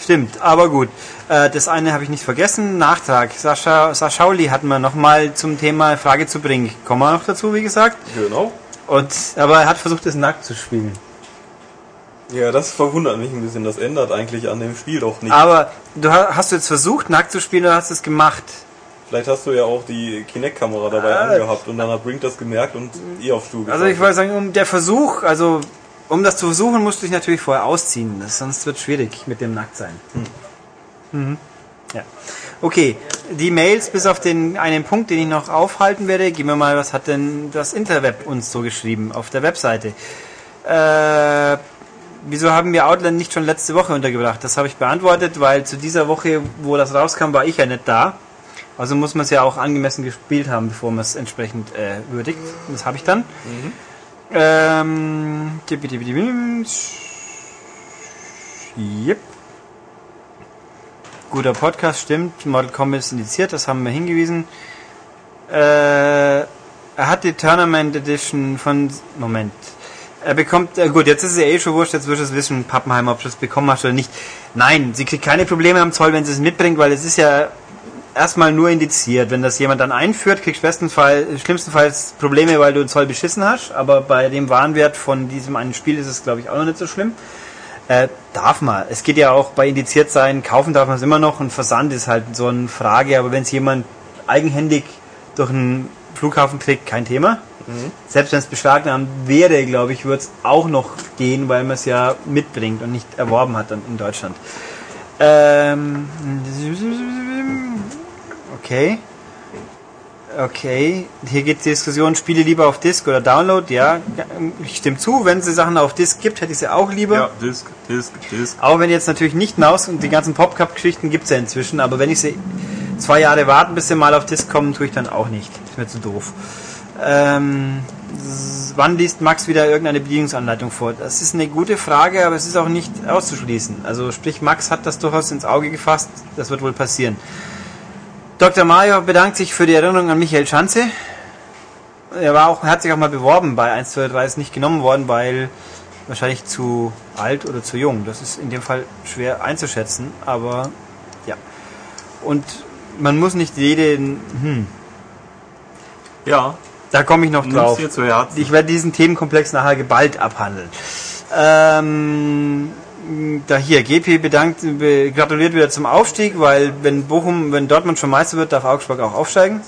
stimmt, aber gut. Äh, das eine habe ich nicht vergessen. Nachtrag. Sascha, Saschauli hatten wir nochmal zum Thema Frage zu bringen. Kommen wir noch dazu, wie gesagt. Genau. Und, aber er hat versucht, es nackt zu spielen. Ja, das verwundert mich ein bisschen. Das ändert eigentlich an dem Spiel doch nicht. Aber du ha- hast du jetzt versucht, nackt zu spielen oder hast du es gemacht? Vielleicht hast du ja auch die Kinect-Kamera dabei Ah. angehabt und dann hat Brink das gemerkt und ihr auf Stuhl Also ich wollte sagen, um der Versuch, also um das zu versuchen, musst du dich natürlich vorher ausziehen. Sonst wird schwierig mit dem Nacktsein. Mhm. Ja. Okay, die Mails bis auf den einen Punkt, den ich noch aufhalten werde, gehen wir mal, was hat denn das Interweb uns so geschrieben auf der Webseite? Äh, wieso haben wir Outland nicht schon letzte Woche untergebracht? Das habe ich beantwortet, weil zu dieser Woche, wo das rauskam, war ich ja nicht da. Also muss man es ja auch angemessen gespielt haben, bevor man es entsprechend äh, würdigt. Das habe ich dann. Ähm, tipi, tipi. Yep. Guter Podcast, stimmt. Mortal Kombat ist indiziert, das haben wir hingewiesen. Äh, er hat die Tournament Edition von. Moment. Er bekommt, äh, gut, jetzt ist es ja eh schon wurscht, jetzt wirst du es wissen, Pappenheim, ob du es bekommen hast oder nicht. Nein, sie kriegt keine Probleme am Zoll, wenn sie es mitbringt, weil es ist ja erstmal nur indiziert. Wenn das jemand dann einführt, kriegst du bestenfalls, schlimmstenfalls Probleme, weil du den Zoll beschissen hast. Aber bei dem Warenwert von diesem einen Spiel ist es, glaube ich, auch noch nicht so schlimm. Äh, darf man. Es geht ja auch bei indiziert sein, kaufen darf man es immer noch. Ein Versand ist halt so eine Frage. Aber wenn es jemand eigenhändig durch einen Flughafen trägt, kein Thema. Selbst wenn es beschlagnahmt wäre, glaube ich, würde es auch noch gehen, weil man es ja mitbringt und nicht erworben hat dann in Deutschland. Ähm, okay. Okay, hier geht die Diskussion, Spiele lieber auf Disk oder Download. Ja, ich stimme zu, wenn es Sachen auf Disk gibt, hätte ich sie auch lieber. Ja, Disk, Disk, Disk. Auch wenn jetzt natürlich nicht Maus und die ganzen PopCup-Geschichten gibt es ja inzwischen, aber wenn ich sie zwei Jahre warten, bis sie mal auf Disk kommen, tue ich dann auch nicht. Ist mir zu doof. Ähm, wann liest Max wieder irgendeine Bedienungsanleitung vor? Das ist eine gute Frage, aber es ist auch nicht auszuschließen. Also sprich, Max hat das durchaus ins Auge gefasst. Das wird wohl passieren. Dr. Mario bedankt sich für die Erinnerung an Michael Schanze. Er war auch, hat sich auch mal beworben bei 1, 2, 3, ist nicht genommen worden, weil wahrscheinlich zu alt oder zu jung. Das ist in dem Fall schwer einzuschätzen, aber ja. Und man muss nicht jeden, hm, Ja, da komme ich noch drauf. Ich werde diesen Themenkomplex nachher geballt abhandeln. Ähm, da hier, GP bedankt, be, gratuliert wieder zum Aufstieg, weil wenn Bochum, wenn Dortmund schon Meister wird, darf Augsburg auch aufsteigen.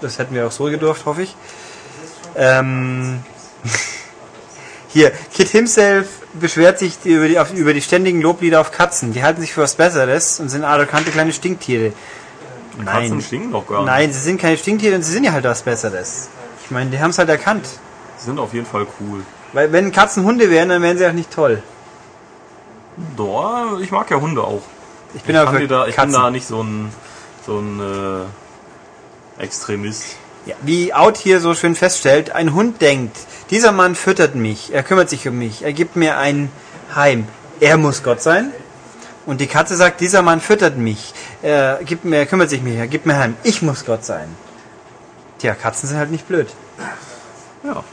Das hätten wir auch so gedurft, hoffe ich. Ähm, hier, Kid himself beschwert sich über die, über die ständigen Loblieder auf Katzen. Die halten sich für was Besseres und sind arrogante kleine Stinktiere. Katzen stinken doch gar nicht. Nein, sie sind keine Stinktiere und sie sind ja halt was Besseres. Ich meine, die haben es halt erkannt. Die sind auf jeden Fall cool. Weil wenn Katzen Hunde wären, dann wären sie auch nicht toll. Doch, ich mag ja Hunde auch. Ich bin Ich, aber kann für da, ich bin da nicht so ein, so ein äh, Extremist. Ja, wie Out hier so schön feststellt, ein Hund denkt, dieser Mann füttert mich, er kümmert sich um mich, er gibt mir ein Heim. Er muss Gott sein. Und die Katze sagt, dieser Mann füttert mich, er, gibt mir, er kümmert sich mich, er gibt mir Heim. Ich muss Gott sein. Tja, Katzen sind halt nicht blöd. Ja.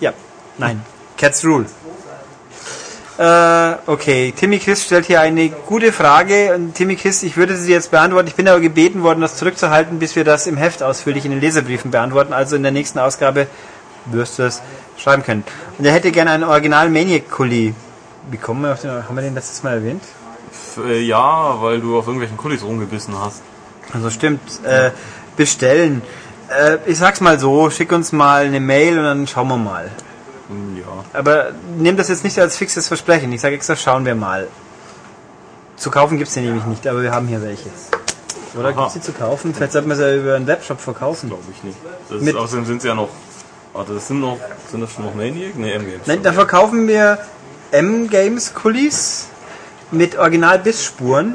Ja, nein. Cats Rule. Äh, okay, Timmy Chris stellt hier eine gute Frage. Und Timmy Chris, ich würde sie jetzt beantworten. Ich bin aber gebeten worden, das zurückzuhalten, bis wir das im Heft ausführlich in den Leserbriefen beantworten. Also in der nächsten Ausgabe wirst du es schreiben können. Und er hätte gerne einen Original Maniac Kuli. Wie kommen wir auf den, haben wir den letztes Mal erwähnt? Äh, ja, weil du auf irgendwelchen Kulis rumgebissen hast. Also stimmt. Äh, bestellen. Äh, ich sag's mal so, schick uns mal eine Mail und dann schauen wir mal. Hm, Ja. Aber nimm das jetzt nicht als fixes Versprechen. Ich sage extra, schauen wir mal. Zu kaufen gibt's die nämlich nicht, aber wir haben hier welche. Oder Aha. gibt's die zu kaufen? Vielleicht sollten wir sie ja über einen Webshop verkaufen. Glaube ich nicht. Das Mit- ist, außerdem sind sie ja noch. Warte, das sind noch. Sind das schon noch Maniac? Ne, M-Games. Nein, da verkaufen wir M-Games Kulis mit Original-Bissspuren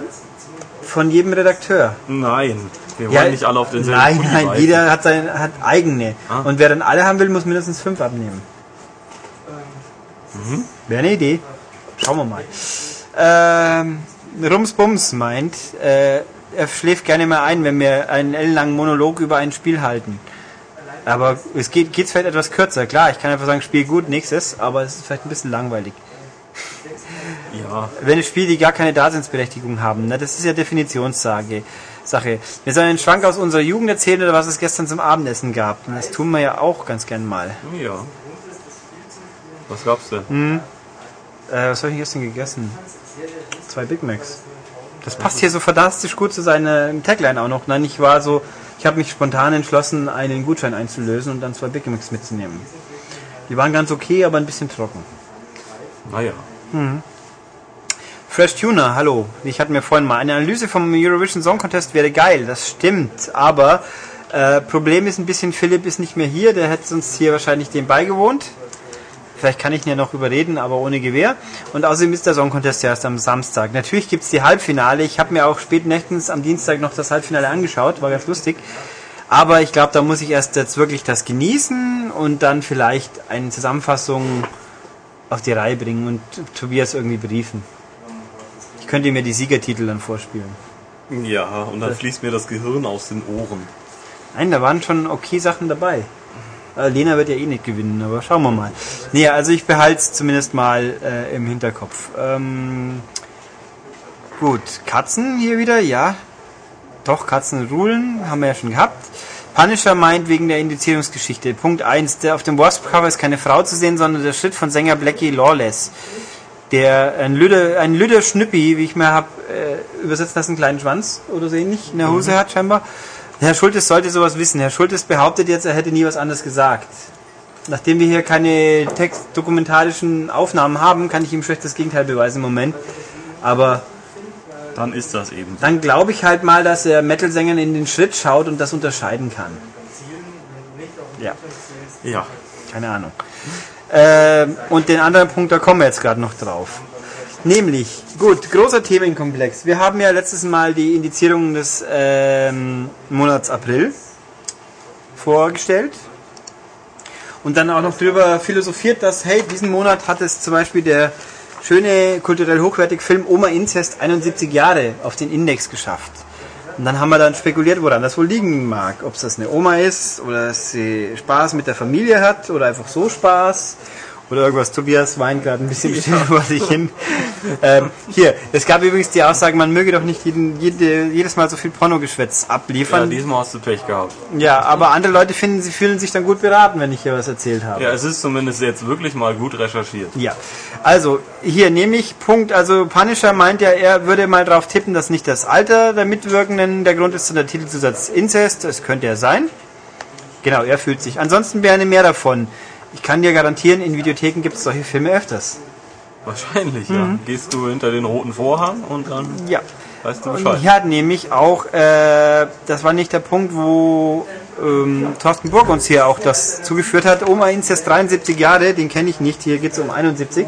von jedem Redakteur. Nein. Wir wollen nicht alle auf denselben Nein, Kuli nein, beißen. jeder hat, seine, hat eigene. Ah. Und wer dann alle haben will, muss mindestens fünf abnehmen. Mhm. Wäre eine Idee. Schauen wir mal. Ähm, Rumsbums meint, äh, er schläft gerne mal ein, wenn wir einen ellenlangen Monolog über ein Spiel halten. Aber es geht geht's vielleicht etwas kürzer. Klar, ich kann einfach sagen, Spiel gut, nächstes, aber es ist vielleicht ein bisschen langweilig. Ja. Wenn Spiele, die gar keine Daseinsberechtigung haben, ne, das ist ja Definitionssage. Sache. Wir sollen einen Schwank aus unserer Jugend erzählen oder was es gestern zum Abendessen gab. Und das tun wir ja auch ganz gern mal. Ja. Was gab's denn? Hm. Äh, was habe ich gestern gegessen? Zwei Big Macs. Das passt hier so fantastisch gut zu seiner Tagline auch noch. Nein, ich war so, ich habe mich spontan entschlossen, einen Gutschein einzulösen und dann zwei Big Macs mitzunehmen. Die waren ganz okay, aber ein bisschen trocken. Naja. Fresh Tuner, hallo. Ich hatte mir vorhin mal eine Analyse vom Eurovision Song Contest wäre geil, das stimmt. Aber äh, Problem ist ein bisschen, Philipp ist nicht mehr hier, der hätte uns hier wahrscheinlich dem beigewohnt. Vielleicht kann ich ihn ja noch überreden, aber ohne Gewehr. Und außerdem ist der Song Contest ja erst am Samstag. Natürlich gibt's die Halbfinale. Ich habe mir auch spät nächtens am Dienstag noch das Halbfinale angeschaut, war ganz lustig. Aber ich glaube, da muss ich erst jetzt wirklich das genießen und dann vielleicht eine Zusammenfassung auf die Reihe bringen und Tobias irgendwie briefen. Ich könnte mir die Siegertitel dann vorspielen. Ja, und dann fließt mir das Gehirn aus den Ohren. Nein, da waren schon okay Sachen dabei. Äh, Lena wird ja eh nicht gewinnen, aber schauen wir mal. Nee, also ich behalte es zumindest mal äh, im Hinterkopf. Ähm, gut, Katzen hier wieder, ja. Doch, Katzen rulen, haben wir ja schon gehabt. Punisher meint wegen der Indizierungsgeschichte. Punkt 1, der auf dem Wasp-Cover ist keine Frau zu sehen, sondern der Schritt von Sänger Blackie Lawless. Der ein Lüde, ein Lüder Schnüppi, wie ich mir hab äh, übersetzen lassen, einen kleinen Schwanz oder so ähnlich in der Hose hat scheinbar. Herr Schultes sollte sowas wissen. Herr Schultes behauptet jetzt, er hätte nie was anderes gesagt. Nachdem wir hier keine textdokumentarischen Aufnahmen haben, kann ich ihm schlecht das Gegenteil beweisen im Moment. Aber Dann ist das eben. so. dann glaube ich halt mal, dass er Metal-Sängern in den Schritt schaut und das unterscheiden kann. Ja, Ja. keine Ahnung. Ähm, und den anderen Punkt, da kommen wir jetzt gerade noch drauf. Nämlich, gut, großer Themenkomplex. Wir haben ja letztes Mal die Indizierung des ähm, Monats April vorgestellt und dann auch noch darüber philosophiert, dass, hey, diesen Monat hat es zum Beispiel der schöne, kulturell hochwertige Film Oma Inzest 71 Jahre auf den Index geschafft. Und dann haben wir dann spekuliert, woran das wohl liegen mag. Ob es das eine Oma ist oder dass sie Spaß mit der Familie hat oder einfach so Spaß oder irgendwas. Tobias weint gerade ein bisschen still vor sich hin. Ähm, hier, es gab übrigens die Aussage, man möge doch nicht jeden, jede, jedes Mal so viel Pornogeschwätz ja, abliefern. diesmal hast du Pech gehabt. Ja, aber andere Leute finden, sie fühlen sich dann gut beraten, wenn ich hier was erzählt habe. Ja, es ist zumindest jetzt wirklich mal gut recherchiert. Ja, also hier nämlich Punkt, also Punisher meint ja, er würde mal drauf tippen, dass nicht das Alter der Mitwirkenden der Grund ist, sondern der Titelzusatz Inzest, das könnte er sein. Genau, er fühlt sich. Ansonsten wäre mehr davon. Ich kann dir garantieren, in Videotheken gibt es solche Filme öfters. Wahrscheinlich, ja. Gehst du hinter den roten Vorhang und dann Ja. weißt du Und Bescheid. hier hat nämlich auch, äh, das war nicht der Punkt, wo ähm, Thorsten Burg uns hier auch das zugeführt hat. Oma Inzest 73 Jahre, den kenne ich nicht, hier geht es um 71.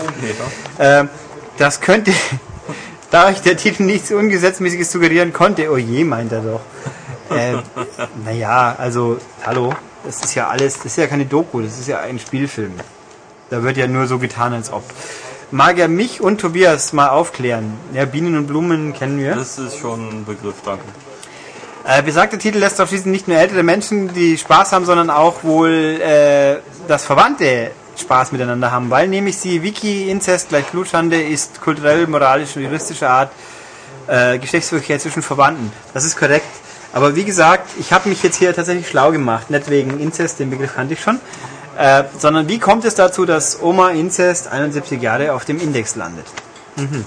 Ähm, das könnte, da euch der Titel nichts Ungesetzmäßiges suggerieren konnte, oh je, meint er doch. Äh, naja, also, hallo, das ist ja alles, das ist ja keine Doku, das ist ja ein Spielfilm. Da wird ja nur so getan, als ob. Mag er mich und Tobias mal aufklären? Ja, Bienen und Blumen kennen wir. Das ist schon ein Begriff, danke. Äh, besagter Titel lässt darauf schließen, nicht nur ältere Menschen, die Spaß haben, sondern auch wohl äh, das Verwandte Spaß miteinander haben, weil nämlich sie Wiki, Inzest gleich Blutschande ist kulturell, moralisch und juristischer Art äh, Geschlechtsverkehr zwischen Verwandten. Das ist korrekt. Aber wie gesagt, ich habe mich jetzt hier tatsächlich schlau gemacht, nicht wegen Inzest, den Begriff kannte ich schon, äh, sondern wie kommt es dazu, dass Oma Inzest 71 Jahre auf dem Index landet? Mhm.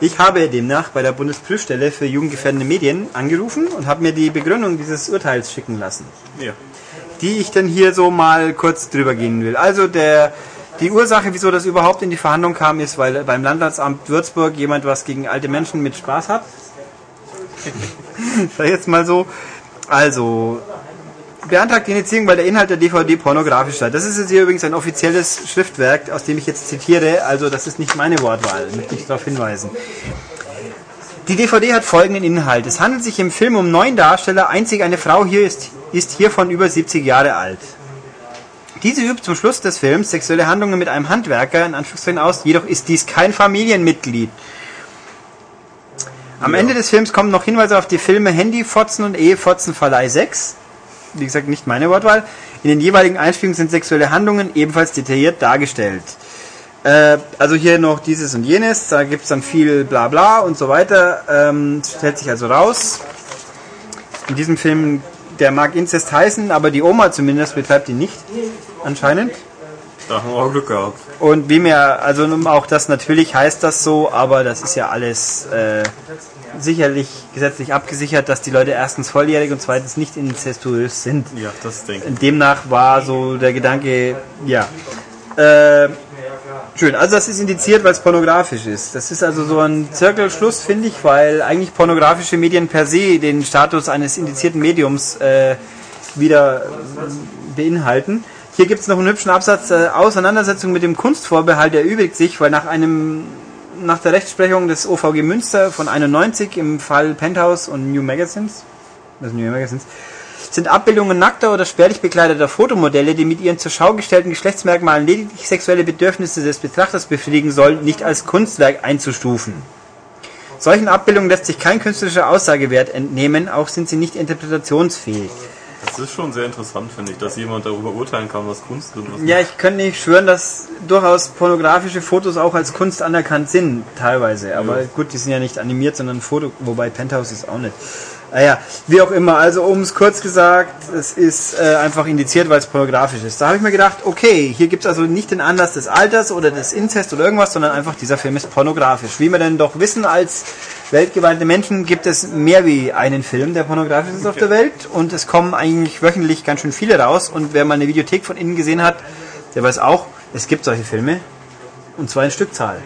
Ich habe demnach bei der Bundesprüfstelle für jugendgefährdende Medien angerufen und habe mir die Begründung dieses Urteils schicken lassen, Ja. die ich dann hier so mal kurz drüber gehen will. Also der, die Ursache, wieso das überhaupt in die Verhandlung kam, ist, weil beim Landratsamt Würzburg jemand was gegen alte Menschen mit Spaß hat. Sag jetzt mal so. Also, beantragt die Indizierung, weil der Inhalt der DVD pornografisch sei. Das ist jetzt hier übrigens ein offizielles Schriftwerk, aus dem ich jetzt zitiere. Also, das ist nicht meine Wortwahl, möchte ich darauf hinweisen. Die DVD hat folgenden Inhalt. Es handelt sich im Film um neun Darsteller. Einzig eine Frau hier ist, ist hiervon über 70 Jahre alt. Diese übt zum Schluss des Films sexuelle Handlungen mit einem Handwerker in Anführungszeichen aus, jedoch ist dies kein Familienmitglied. Am Ja. Ende des Films kommen noch Hinweise auf die Filme Handyfotzen und Ehefotzen Verleih 6. Wie gesagt, nicht meine Wortwahl. In den jeweiligen Einspielungen sind sexuelle Handlungen ebenfalls detailliert dargestellt. Äh, also hier noch dieses und jenes, da gibt es dann viel Blabla und so weiter. Ähm, stellt sich also raus. In diesem Film, der mag Inzest heißen, aber die Oma zumindest betreibt ihn nicht, anscheinend. Da haben wir auch Glück gehabt. Und wie mir, also auch das natürlich heißt das so, aber das ist ja alles äh, sicherlich gesetzlich abgesichert, dass die Leute erstens volljährig und zweitens nicht inzestuös sind. Ja, das denke ich. Demnach war so der Gedanke, ja. Äh, schön, also das ist indiziert, weil es pornografisch ist. Das ist also so ein Zirkelschluss, finde ich, weil eigentlich pornografische Medien per se den Status eines indizierten Mediums äh, wieder äh, beinhalten. Hier gibt es noch einen hübschen Absatz, äh, Auseinandersetzung mit dem Kunstvorbehalt erübrigt sich, weil nach einem nach der Rechtsprechung des OVG Münster von 91 im Fall Penthouse und New Magazines, das New Magazines, sind Abbildungen nackter oder spärlich bekleideter Fotomodelle, die mit ihren zur Schau gestellten Geschlechtsmerkmalen lediglich sexuelle Bedürfnisse des Betrachters befriedigen sollen, nicht als Kunstwerk einzustufen. Solchen Abbildungen lässt sich kein künstlerischer Aussagewert entnehmen, auch sind sie nicht interpretationsfähig. Das ist schon sehr interessant, finde ich, dass jemand darüber urteilen kann, was Kunst ist und was Ja, ich könnte nicht schwören, dass durchaus pornografische Fotos auch als Kunst anerkannt sind, teilweise. Aber Ja. gut, die sind ja nicht animiert, sondern Foto, wobei Penthouse ist auch nicht. Naja, wie auch immer, also um es kurz gesagt, es ist äh, einfach indiziert, weil es pornografisch ist. Da habe ich mir gedacht, okay, hier gibt es also nicht den Anlass des Alters oder des Inzest oder irgendwas, sondern einfach dieser Film ist pornografisch. Wie wir denn doch wissen als weltgeweite Menschen gibt es mehr wie einen Film, der pornografisch ist auf der Welt. Und es kommen eigentlich wöchentlich ganz schön viele raus. Und wer mal eine Videothek von innen gesehen hat, der weiß auch, es gibt solche Filme. Und zwar in Stückzahl.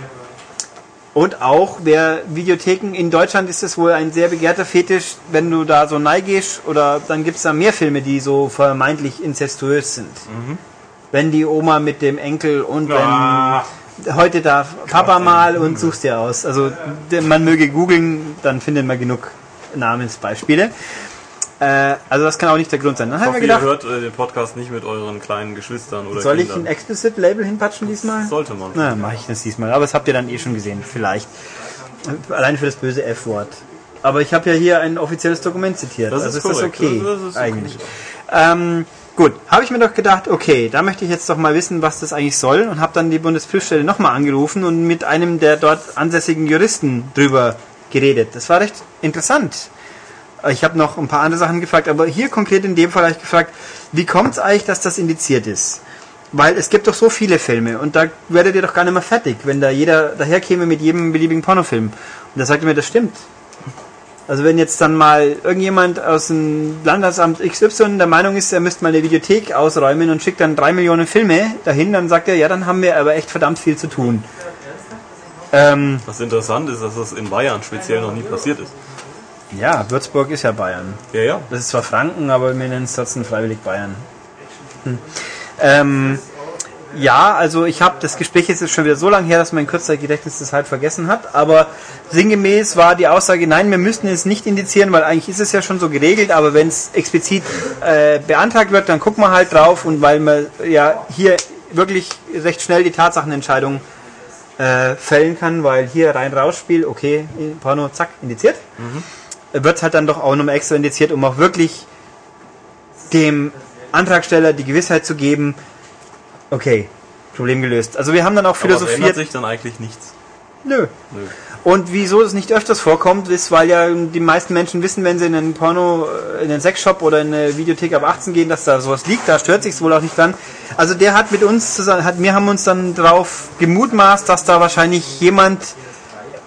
Und auch, wer Videotheken in Deutschland ist es wohl ein sehr begehrter Fetisch, wenn du da so neigehst, oder dann gibt es da mehr Filme, die so vermeintlich inzestuös sind. Wenn die Oma mit dem Enkel und Ah. wenn heute darf Papa mal und suchst dir aus. Also man möge googeln, dann findet man genug Namensbeispiele. Äh, also das kann auch nicht der Grund sein. Dann Ich haben wir hoffe, ihr gedacht, hört äh, den Podcast nicht mit euren kleinen Geschwistern oder soll ich ein Kindern. Explicit-Label hinpatschen diesmal? Sollte man. Na, mache ich das diesmal. Aber das habt ihr dann eh schon gesehen, vielleicht. Allein für das böse F-Wort. Aber ich habe ja hier ein offizielles Dokument zitiert. Das also ist ist das korrekt. okay, Das ist okay. eigentlich. Ähm, gut, habe ich mir doch gedacht, okay, da möchte ich jetzt doch mal wissen, was das eigentlich soll und habe dann die Bundesprüfstelle nochmal angerufen und mit einem der dort ansässigen Juristen drüber geredet. Das war recht interessant. Ich habe noch ein paar andere Sachen gefragt, aber hier konkret in dem Fall habe ich gefragt, wie kommt es eigentlich, dass das indiziert ist? Weil es gibt doch so viele Filme und da werdet ihr doch gar nicht mehr fertig, wenn da jeder daherkäme mit jedem beliebigen Pornofilm. Und da sagt er mir, das stimmt. Also wenn jetzt dann mal irgendjemand aus dem Landratsamt XY der Meinung ist, er müsste mal eine Videothek ausräumen und schickt dann drei Millionen Filme dahin, dann sagt er, ja, dann haben wir aber echt verdammt viel zu tun. Ähm, Was interessant ist, dass das in Bayern speziell noch nie passiert ist. Ja, Würzburg ist ja Bayern. Ja, ja. Das ist zwar Franken, aber wir nennen es trotzdem freiwillig Bayern. Hm. Ähm, ja, also ich habe das Gespräch ist jetzt schon wieder so lange her, dass mein Kurzzeitgedächtnis das halt vergessen hat, aber sinngemäß war die Aussage, nein, wir müssten es nicht indizieren, weil eigentlich ist es ja schon so geregelt, aber wenn es explizit äh, beantragt wird, dann gucken wir halt drauf und weil man ja hier wirklich recht schnell die Tatsachenentscheidung äh, fällen kann, weil hier rein raus Spiel, okay, Porno, zack, indiziert wird es halt dann doch auch nochmal extra indiziert, um auch wirklich dem Antragsteller die Gewissheit zu geben, okay, Problem gelöst. Also wir haben dann auch Aber philosophiert, sich dann eigentlich nichts. nö. Nö. Und wieso es nicht öfters vorkommt, ist, weil ja die meisten Menschen wissen, wenn sie in einen Porno, äh, in einen Sexshop oder in eine Videothek ab 18 gehen, dass da sowas liegt, da stört sich wohl auch nicht dran. Also der hat mit uns zusammen, hat, wir haben uns dann drauf gemutmaßt, dass da wahrscheinlich jemand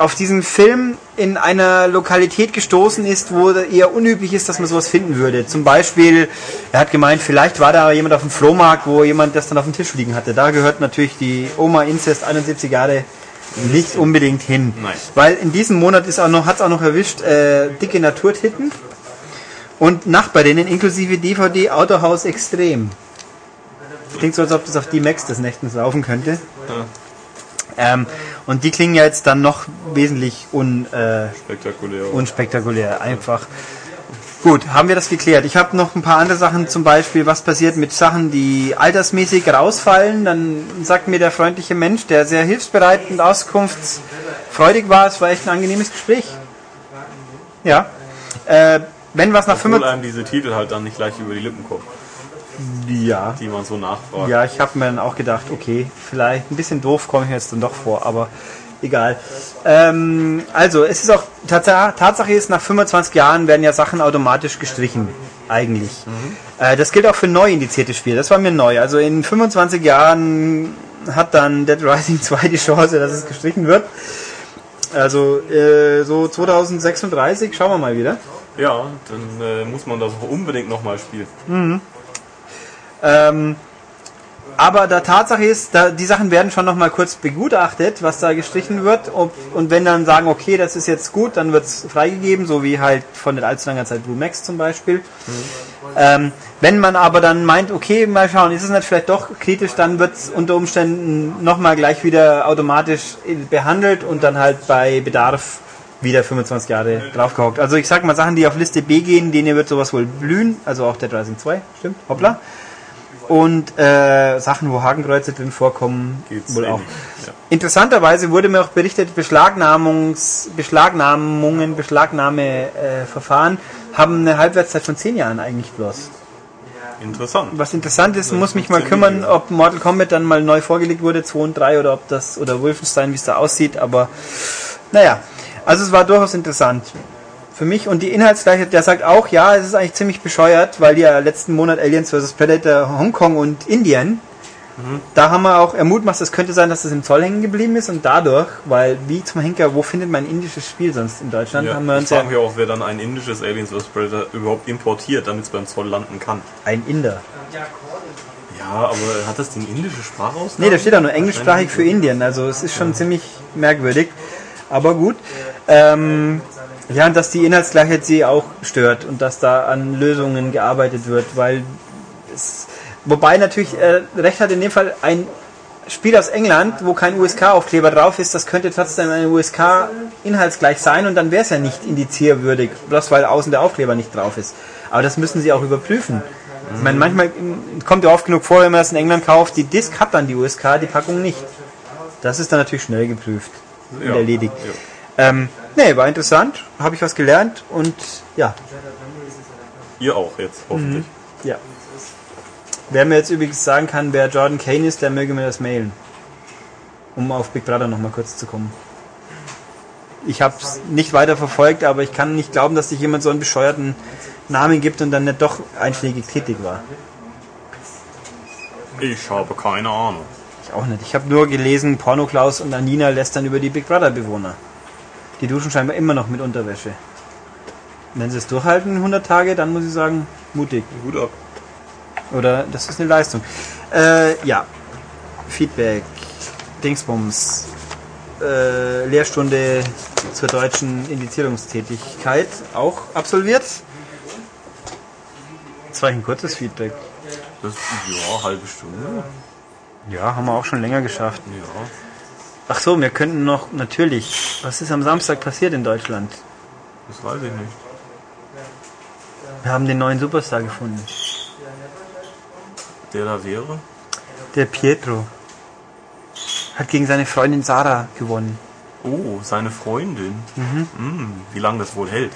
auf diesen Film in einer Lokalität gestoßen ist, wo eher unüblich ist, dass man sowas finden würde. Zum Beispiel, er hat gemeint, vielleicht war da jemand auf dem Flohmarkt, wo jemand das dann auf dem Tisch liegen hatte. Da gehört natürlich die Oma Incest 71 Jahre nicht unbedingt hin. Nein. Weil in diesem Monat ist auch noch, hat es auch noch erwischt, äh, dicke Naturtitten und Nachbarinnen inklusive DVD Autohaus Extrem. Klingt so, als ob das auf D-Max des Nächtens laufen könnte. Ähm, und die klingen ja jetzt dann noch wesentlich un, äh, Spektakulär. unspektakulär. Einfach. Gut, haben wir das geklärt. Ich habe noch ein paar andere Sachen, zum Beispiel, was passiert mit Sachen, die altersmäßig rausfallen. Dann sagt mir der freundliche Mensch, der sehr hilfsbereit und auskunftsfreudig war, es war echt ein angenehmes Gespräch. Ja. Äh, wenn was nach Obwohl 25... einem diese Titel halt dann nicht gleich über die Lippen kommen, Ja. die man so nachfragt. Ja, ich habe mir dann auch gedacht, okay, vielleicht ein bisschen doof komme ich mir jetzt dann doch vor, aber egal. Ähm, also, es ist auch, Tats Tatsache ist, nach 25 Jahren werden ja Sachen automatisch gestrichen, eigentlich. Äh, das gilt auch für neu indizierte Spiele, das war mir neu. Also in 25 Jahren hat dann Dead Rising 2 die Chance, dass es gestrichen wird. Also äh, so 2036, schauen wir mal wieder. Ja, dann äh, muss man das auch unbedingt nochmal spielen. Ähm, aber der Tatsache ist, da, die Sachen werden schon nochmal kurz begutachtet, was da gestrichen wird. Ob, und wenn dann sagen, okay, das ist jetzt gut, dann wird es freigegeben, so wie halt von der allzu langer Zeit Blue Max zum Beispiel. Ähm, wenn man aber dann meint, okay, mal schauen, ist es nicht vielleicht doch kritisch, dann wird es unter Umständen nochmal gleich wieder automatisch behandelt und dann halt bei Bedarf wieder 25 Jahre draufgehockt. Also ich sag mal Sachen, die auf Liste B gehen, denen wird sowas wohl blühen, also auch Dead Rising 2, stimmt, hoppla. Und äh, Sachen, wo Hakenkreuze drin vorkommen, Geht's wohl auch. ähnlich, ja. Interessanterweise wurde mir auch berichtet, Beschlagnamungs, Beschlagnahmungen, Beschlagnahmeverfahren äh, haben eine Halbwertszeit von 10 Jahren eigentlich bloß. Interessant. Was interessant ist, Das muss mich mal 15 kümmern, ob Mortal Kombat dann mal neu vorgelegt wurde, 2 und 3 oder ob das, oder Wolfenstein, wie es da aussieht, aber naja. Also es war durchaus interessant. Für mich und die Inhaltsgleichheit, der sagt auch, ja, es ist eigentlich ziemlich bescheuert, weil ja letzten Monat Aliens vs. Predator Hongkong und Indien Da haben wir auch, er mutmaßt, es könnte sein, dass es im Zoll hängen geblieben ist und dadurch, weil wie zum Henker, wo findet man ein indisches Spiel sonst in Deutschland, Ja, haben wir ich uns ja frage mich auch, wer dann ein indisches Aliens vs. Predator überhaupt importiert, damit es beim Zoll landen kann. ein Inder. Ja, aber hat das die indische Sprache aus? Nee, da steht auch nur englischsprachig für Indien, also es ist schon ziemlich merkwürdig, aber gut. Ähm, ja, und dass die Inhaltsgleichheit sie auch stört und dass da an Lösungen gearbeitet wird, weil es, wobei natürlich äh, recht hat in dem Fall ein Spiel aus England, wo kein USK-Aufkleber drauf ist, das könnte trotzdem ein USK inhaltsgleich sein und dann wäre es ja nicht indizierwürdig, bloß weil außen der Aufkleber nicht drauf ist. Aber das müssen sie auch überprüfen. Ich meine, manchmal kommt ja oft genug vor, wenn man das in England kauft, die Disk hat dann die USK, die Packung nicht. Das ist dann natürlich schnell geprüft und Ja. erledigt. Ja. Ähm, nee, war interessant, habe ich was gelernt und ja, Ihr auch jetzt, hoffentlich. ja. Wer mir jetzt übrigens sagen kann, wer Jordan Kane ist, der möge mir das mailen. Um auf Big Brother nochmal kurz zu kommen. Ich habe es nicht weiter verfolgt, aber ich kann nicht glauben, dass sich jemand so einen bescheuerten Namen gibt und dann nicht doch einschlägig tätig war. Ich habe keine Ahnung. Ich auch nicht. Ich habe nur gelesen, Pornoklaus und Anina lästern über die Big Brother Bewohner. Die duschen scheinbar immer noch mit Unterwäsche. Wenn sie es durchhalten, 100 Tage, dann muss ich sagen, mutig. Gut ab. Oder das ist eine Leistung. Äh, ja. Feedback. Dingsbums. Äh, Lehrstunde zur deutschen Indizierungstätigkeit auch absolviert. Das war ein kurzes Feedback. Das, ja, halbe Stunde. Ja, haben wir auch schon länger geschafft. Ja. Ach so, wir könnten noch, natürlich. Was ist am Samstag passiert in Deutschland? Das weiß ich nicht. Wir haben den neuen Superstar gefunden. Der da wäre? Der Pietro. Hat gegen seine Freundin Sarah gewonnen. Oh, seine Freundin. Mhm. wie lange das wohl hält.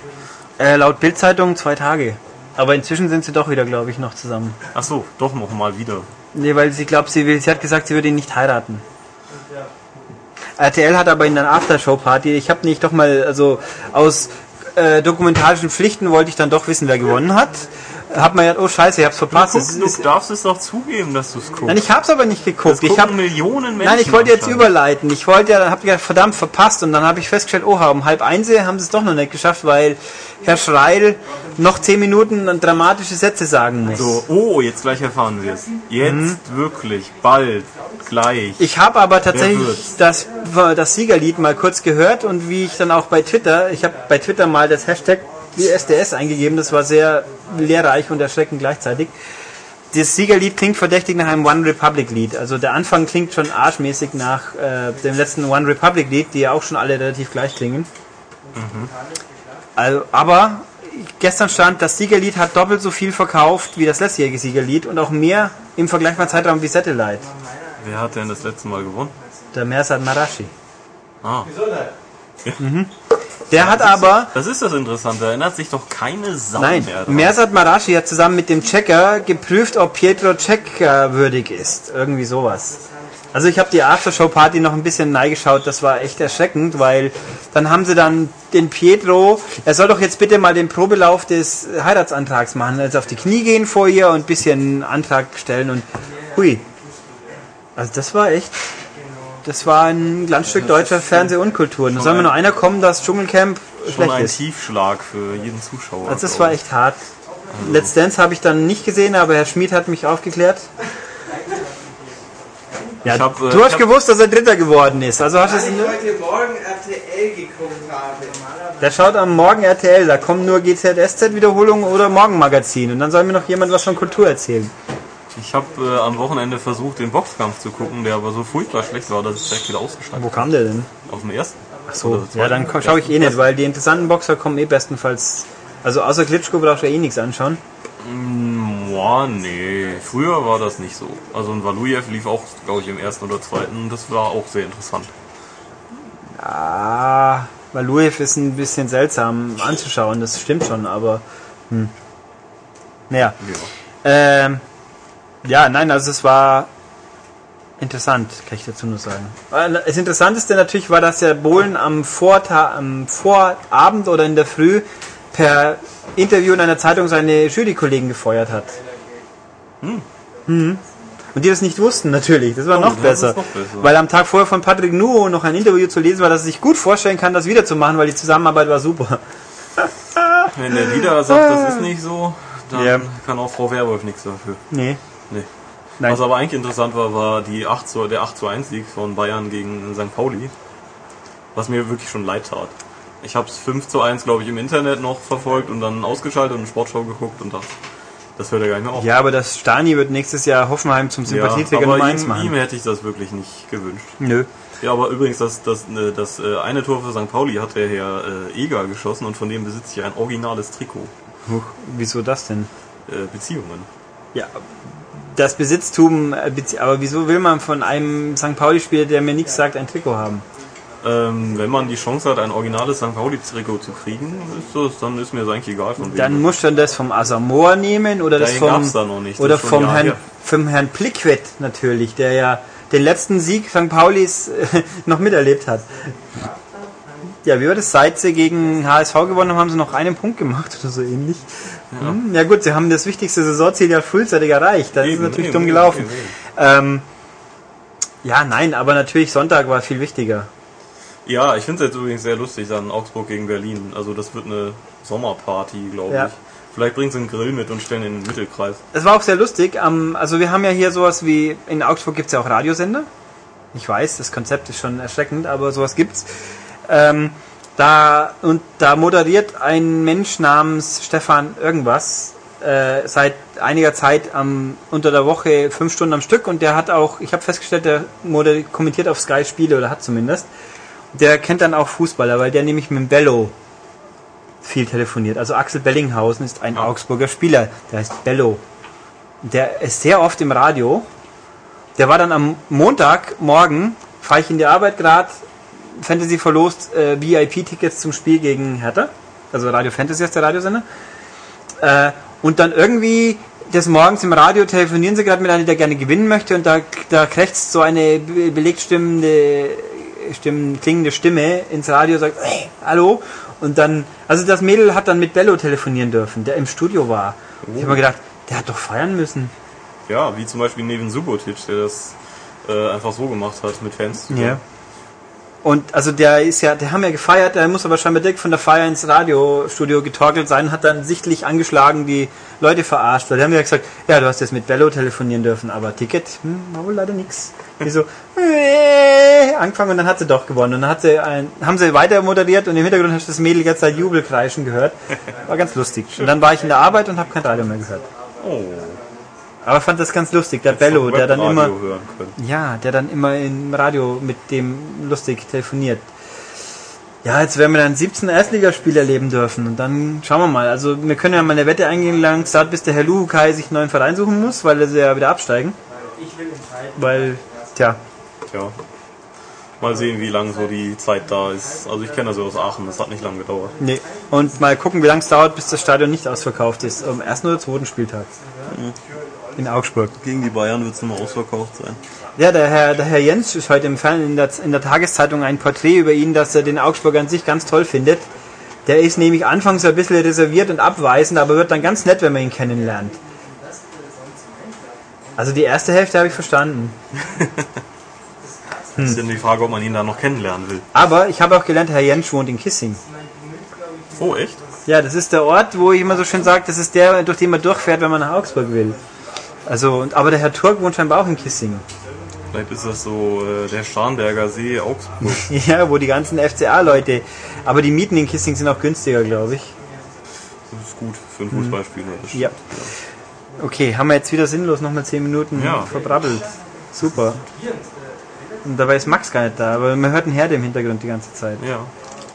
Äh, laut Bildzeitung zwei Tage. Aber inzwischen sind sie doch wieder, glaube ich, noch zusammen. Ach so, doch noch mal wieder. Nee, weil sie glaubt, sie will, sie hat gesagt, sie würde ihn nicht heiraten. RTL hat aber in einer Aftershow-Party, ich habe nicht doch mal, also aus äh, dokumentarischen Pflichten wollte ich dann doch wissen, wer gewonnen hat. Hab mir gedacht, oh scheiße, ich hab's verpasst. Guck, Es du ist- darfst es doch zugeben, dass du es guckst. Nein, ich hab's aber nicht geguckt. Ich hab, Millionen Menschen. nein, ich wollte jetzt überleiten. Ich wollte ja, dann hab ich gedacht, verdammt verpasst und dann habe ich festgestellt, oha, um halb eins haben sie es doch noch nicht geschafft, weil Herr Schreil noch zehn Minuten dramatische Sätze sagen muss. So, oh, jetzt gleich erfahren wir es. Jetzt wirklich, bald, gleich. Ich habe aber tatsächlich das, das Siegerlied mal kurz gehört und wie ich dann auch bei Twitter, ich habe bei Twitter mal das Hashtag SDS eingegeben, das war sehr lehrreich und erschreckend gleichzeitig. Das Siegerlied klingt verdächtig nach einem One Republic Lied. Also der Anfang klingt schon arschmäßig nach äh, dem letzten One Republic Lied, die ja auch schon alle relativ gleich klingen. Also, aber gestern stand, das Siegerlied hat doppelt so viel verkauft wie das letztjährige Siegerlied und auch mehr im vergleichbaren Zeitraum wie Satellite. Wer hat denn das letzte Mal gewonnen? Der Mersat Marashi. Ah, Der hat aber, das ist das Interessante. Erinnert sich doch keine Sau nein, mehr dran. Mersat Marashi hat zusammen mit dem Checker geprüft, ob Pietro Checker würdig ist. Irgendwie sowas. Also ich habe die Aftershow-Party noch ein bisschen neigeschaut, das war echt erschreckend, weil dann haben sie dann den Pietro, er soll doch jetzt bitte mal den Probelauf des Heiratsantrags machen, also auf die Knie gehen vor ihr und ein bisschen Antrag stellen und hui. Also das war echt, das war ein Glanzstück deutscher Fernseh- und Kultur. Da soll mir nur einer kommen, dass Dschungelcamp Schon schlecht ein ist. Tiefschlag für jeden Zuschauer. Also das war echt hart. Let's Dance habe ich dann nicht gesehen, aber Herr Schmid hat mich aufgeklärt. Ja, Ich hab, äh, du hast gewusst, dass er Dritter geworden ist. Also hast du es Weil ich heute Morgen RTL geguckt habe. Der schaut am Morgen RTL, da kommen nur GZSZ-Wiederholungen oder Morgenmagazin. Und dann soll mir noch jemand was von Kultur erzählen. Ich habe äh, am Wochenende versucht, den Boxkampf zu gucken, der aber so furchtbar schlecht war, dass ich direkt wieder ausgeschaltet Wo kam der denn? Auf dem ersten. Ach So, ja, dann schaue ich eh nicht, weil die interessanten Boxer kommen eh bestenfalls. Also außer Klitschko brauchst du ja eh nichts anschauen. Boah, nee. Früher war das nicht so. Also ein Valujev lief auch, glaube ich, im ersten oder zweiten. Das war auch sehr interessant. Ah, Valuev ist ein bisschen seltsam anzuschauen, das stimmt schon, aber. Hm. Naja. Ja. Ähm, ja, nein, also es war interessant, kann ich dazu nur sagen. Das Interessanteste natürlich war, dass der Bohlen am, Vorta am Vorabend oder in der Früh per Interview in einer Zeitung seine Jurykollegen gefeuert hat. Mhm. Und die das nicht wussten, natürlich. Das war Oh, noch, besser. noch besser. Weil am Tag vorher von Patrick Nuo noch ein Interview zu lesen war, dass er sich gut vorstellen kann, das wiederzumachen, weil die Zusammenarbeit war super. Wenn der Lieder sagt, das ist nicht so, dann Ja. kann auch Frau Werwolf nichts dafür. Nee. Nee. Nein. Was aber eigentlich interessant war, war die 8 zu, der 8 zu 1 Sieg von Bayern gegen St. Pauli. Was mir wirklich schon leid tat. Ich habe es 5 zu 1, glaube ich, im Internet noch verfolgt und dann ausgeschaltet und eine Sportschau geguckt und dachte, das hört ja gar nicht mehr auf. Ja, aber das Stani wird nächstes Jahr Hoffenheim zum Sympathieträger Nummer 1 ihm, machen. ihm hätte ich das wirklich nicht gewünscht. Nö. Ja, aber übrigens, das, das, äh, das äh, eine Tor für St. Pauli hat der Herr äh, Eger geschossen und von dem besitze ich ein originales Trikot. Huch, wieso das denn? Äh, Beziehungen. Ja, das Besitztum, äh, aber wieso will man von einem St. Pauli-Spieler, der mir nichts sagt, ein Trikot haben? Ähm, wenn man die Chance hat, ein originales St. Pauli-Trikot zu kriegen, ist das, dann ist mir das eigentlich egal von wem. Dann muss dann das vom Asamoah nehmen oder das vom da nicht, das oder schon vom Herrn her. vom Herrn Pliquet natürlich, der ja den letzten Sieg St. Paulis noch miterlebt hat. Ja, wie war das? Seit sie gegen HSV gewonnen haben, haben sie noch einen Punkt gemacht oder so ähnlich. Ja, hm, ja gut, sie haben das wichtigste Saisonziel ja frühzeitig erreicht. Das ist Eben, natürlich eben, dumm gelaufen. eben. Ähm, ja, nein, aber natürlich Sonntag war viel wichtiger. Ja, ich finde es jetzt übrigens sehr lustig an Augsburg gegen Berlin. Also das wird eine Sommerparty, glaube Ja. ich. Vielleicht bringen sie einen Grill mit und stellen in den Mittelkreis. Es war auch sehr lustig. Ähm, also wir haben ja hier sowas wie, in Augsburg gibt es ja auch Radiosender. Ich weiß, das Konzept ist schon erschreckend, aber sowas gibt's. Ähm, da, und da moderiert ein Mensch namens Stefan irgendwas äh, seit einiger Zeit am, unter der Woche fünf Stunden am Stück und der hat auch, ich habe festgestellt, der moder kommentiert auf Sky Spiele oder hat zumindest. Der kennt dann auch Fußballer, weil der nämlich mit dem Bello viel telefoniert. Also Axel Bellinghausen ist ein Ah. Augsburger Spieler, der heißt Bello. Der ist sehr oft im Radio. Der war dann am Montagmorgen, fahre ich in die Arbeit gerade, Fantasy verlost äh, VIP-Tickets zum Spiel gegen Hertha. Also Radio Fantasy ist der Radiosender. Äh, und dann irgendwie des Morgens im Radio telefonieren sie gerade mit einem, der gerne gewinnen möchte und da, da krächzt so eine be- belegt stimmende, stimmen, klingende Stimme ins Radio und sagt, hey, hallo. Und dann, also das Mädel hat dann mit Bello telefonieren dürfen, der im Studio war. Ich habe mir gedacht, der hat doch feiern müssen. Ja, wie zum Beispiel neben Subotic, der das äh, einfach so gemacht hat mit Fans. Ja. Und also der ist ja, der haben ja gefeiert, der muss aber scheinbar direkt von der Feier ins Radiostudio getorkelt sein, hat dann sichtlich angeschlagen die Leute verarscht, weil die haben ja gesagt, ja, du hast jetzt mit Bello telefonieren dürfen, aber Ticket, hm, war wohl leider nix. Die so, äh, angefangen und dann hat sie doch gewonnen. Und dann hat sie ein, haben sie weiter moderiert und im Hintergrund hast du das Mädel jetzt seit Jubelkreischen gehört. War ganz lustig. Und dann war ich in der Arbeit und habe kein Radio mehr gehört. Oh, Aber fand das ganz lustig, der Bello, der dann immer, ja, der dann immer im Radio mit dem lustig telefoniert. Ja, jetzt werden wir dann 17 Erstligaspiele erleben dürfen und dann schauen wir mal. Also wir können ja mal eine Wette eingehen lang, Start bis der Herr Luhukai sich einen neuen Verein suchen muss, weil sie ja wieder absteigen. Ich will entscheiden. Weil, tja, Tja. Mal sehen, wie lange so die Zeit da ist. Also ich kenne das ja aus Aachen, das hat nicht lange gedauert. nee. Und mal gucken, wie lange es dauert, bis das Stadion nicht ausverkauft ist. Am ersten oder zweiten Spieltag. In Augsburg. Gegen die Bayern wird es nochmal ausverkauft sein. Ja, der Herr, der Herr Jens ist heute im Fernsehen in der, in der Tageszeitung ein Porträt über ihn, dass er den Augsburger an sich ganz toll findet. Der ist nämlich anfangs ein bisschen reserviert und abweisend, aber wird dann ganz nett, wenn man ihn kennenlernt. Also die erste Hälfte habe ich verstanden. Das ist ja die Frage, ob man ihn da noch kennenlernen will. Aber ich habe auch gelernt, Herr Jens wohnt in Kissing. Oh, echt? Ja, das ist der Ort, wo ich immer so schön sage, das ist der, durch den man durchfährt, wenn man nach Augsburg will. Also, und, aber der Herr Turk wohnt scheinbar auch in Kissing. Vielleicht ist das so äh, der Starnberger See Augsburg. Ja, wo die ganzen FCA-Leute. Aber die Mieten in Kissing sind auch günstiger, glaube ich. Das ist gut für einen Fußballspieler. das stimmt. Ja. Okay, haben wir jetzt wieder sinnlos nochmal 10 Minuten Ja. verbrabbelt. Super. Und dabei ist Max gar nicht da, aber man hört einen Herde im Hintergrund die ganze Zeit. Ja,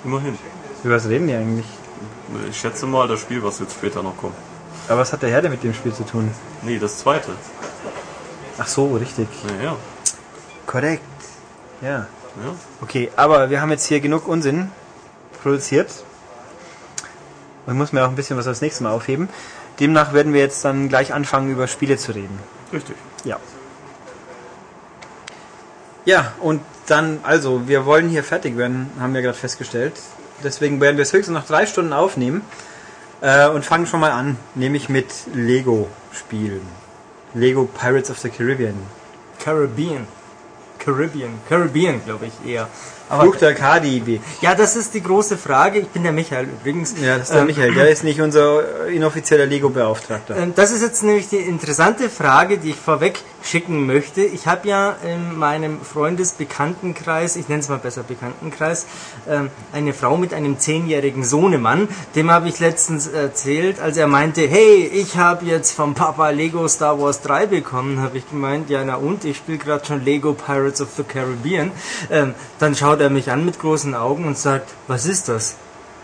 immerhin. Über was reden die eigentlich? Ich schätze mal das Spiel, was jetzt später noch kommt. Aber was hat der Herde mit dem Spiel zu tun? Nee, das zweite. Ach so, richtig. Ja, ja. Korrekt. Ja. ja. Okay, aber wir haben jetzt hier genug Unsinn produziert. Und muss mir auch ein bisschen was als nächstes Mal aufheben. Demnach werden wir jetzt dann gleich anfangen, über Spiele zu reden. Richtig. Ja. Ja, und dann, also, wir wollen hier fertig werden, haben wir gerade festgestellt. Deswegen werden wir es höchstens noch drei Stunden aufnehmen äh, und fangen schon mal an, nämlich mit Lego-Spielen. Lego Pirates of the Caribbean. Caribbean. Caribbean. Caribbean, glaube ich eher. Aber Fluch der Karibik. ja, das ist die große Frage. Ich bin der Michael übrigens. Ja, das ist der Ähm, Michael. Der ist nicht unser inoffizieller Lego-Beauftragter. Ähm, Das ist jetzt nämlich die interessante Frage, die ich vorweg schicken möchte. Ich habe ja in meinem Freundesbekanntenkreis, ich nenne es mal besser Bekanntenkreis, ähm, eine Frau mit einem zehnjährigen Sohnemann. Dem habe ich letztens erzählt, als er meinte, hey, ich habe jetzt vom Papa Lego Star Wars 3 bekommen, habe ich gemeint, ja na und, ich spiele gerade schon Lego Pirates of the Caribbean. Ähm, Dann schaut er mich an mit großen Augen und sagt, was ist das?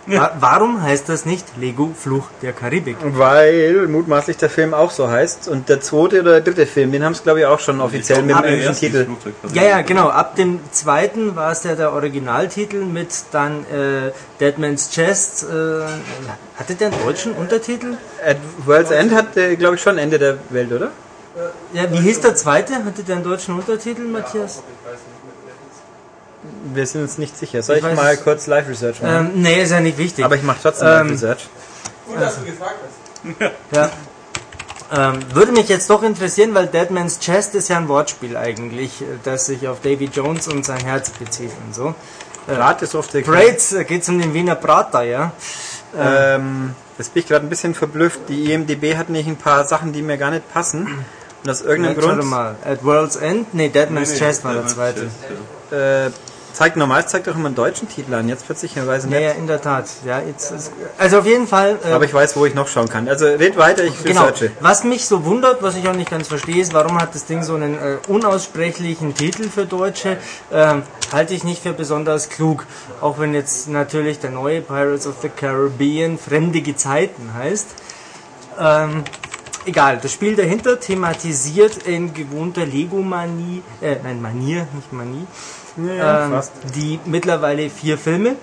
Wa warum heißt das nicht Lego Fluch der Karibik? Weil mutmaßlich der Film auch so heißt. Und der zweite oder der dritte Film, den haben es glaube ich auch schon offiziell mit dem englischen Titel. Flugzeug- Ja, ja, genau. Ab dem zweiten war es ja der Originaltitel mit dann äh, Dead Man's Chest. Äh, hatte der einen deutschen Untertitel? At World's End hat, glaube ich, schon Ende der Welt, oder? Ja, wie hieß der zweite? Hatte der einen deutschen Untertitel, Matthias? Wir sind uns nicht sicher. Soll Ich ich, weiß mal kurz Live-Research machen? Ähm, nee, ist ja nicht wichtig. Aber ich mache trotzdem ähm, Live-Research. Gut, dass du gefragt hast. Ja. Ähm, würde mich jetzt doch interessieren, weil Dead Man's Chest ist ja ein Wortspiel eigentlich, äh, das sich auf Davy Jones und sein Herz bezieht und so. Rat ist oft der Braids äh, geht's um den Wiener Prater, ja? Ähm, jetzt bin ich gerade ein bisschen verblüfft. Die IMDB hat nicht ein paar Sachen, die mir gar nicht passen. Und aus irgendeinem warte Grund mal. At World's End? Nee, Dead Man's Nee, nee, Chest war der zweite. Chest, ja. äh, zeigt normal zeigt auch immer einen deutschen Titel an. Jetzt plötzlicherweise Ja, nicht. ja, in der Tat. Ja, jetzt ist, also auf jeden Fall. Äh, Aber ich weiß, wo ich noch schauen kann. Also red weiter, ich genau. researche. Was mich so wundert, was ich auch nicht ganz verstehe, ist, warum hat das Ding so einen äh, unaussprechlichen Titel für Deutsche? Ähm, halte ich nicht für besonders klug. Auch wenn jetzt natürlich der neue Pirates of the Caribbean Fremde Gezeiten heißt. Ähm, egal, das Spiel dahinter thematisiert in gewohnter Lego-Manie, äh, nein, Manier, nicht Manie, ähm, fast. die mittlerweile vier Filme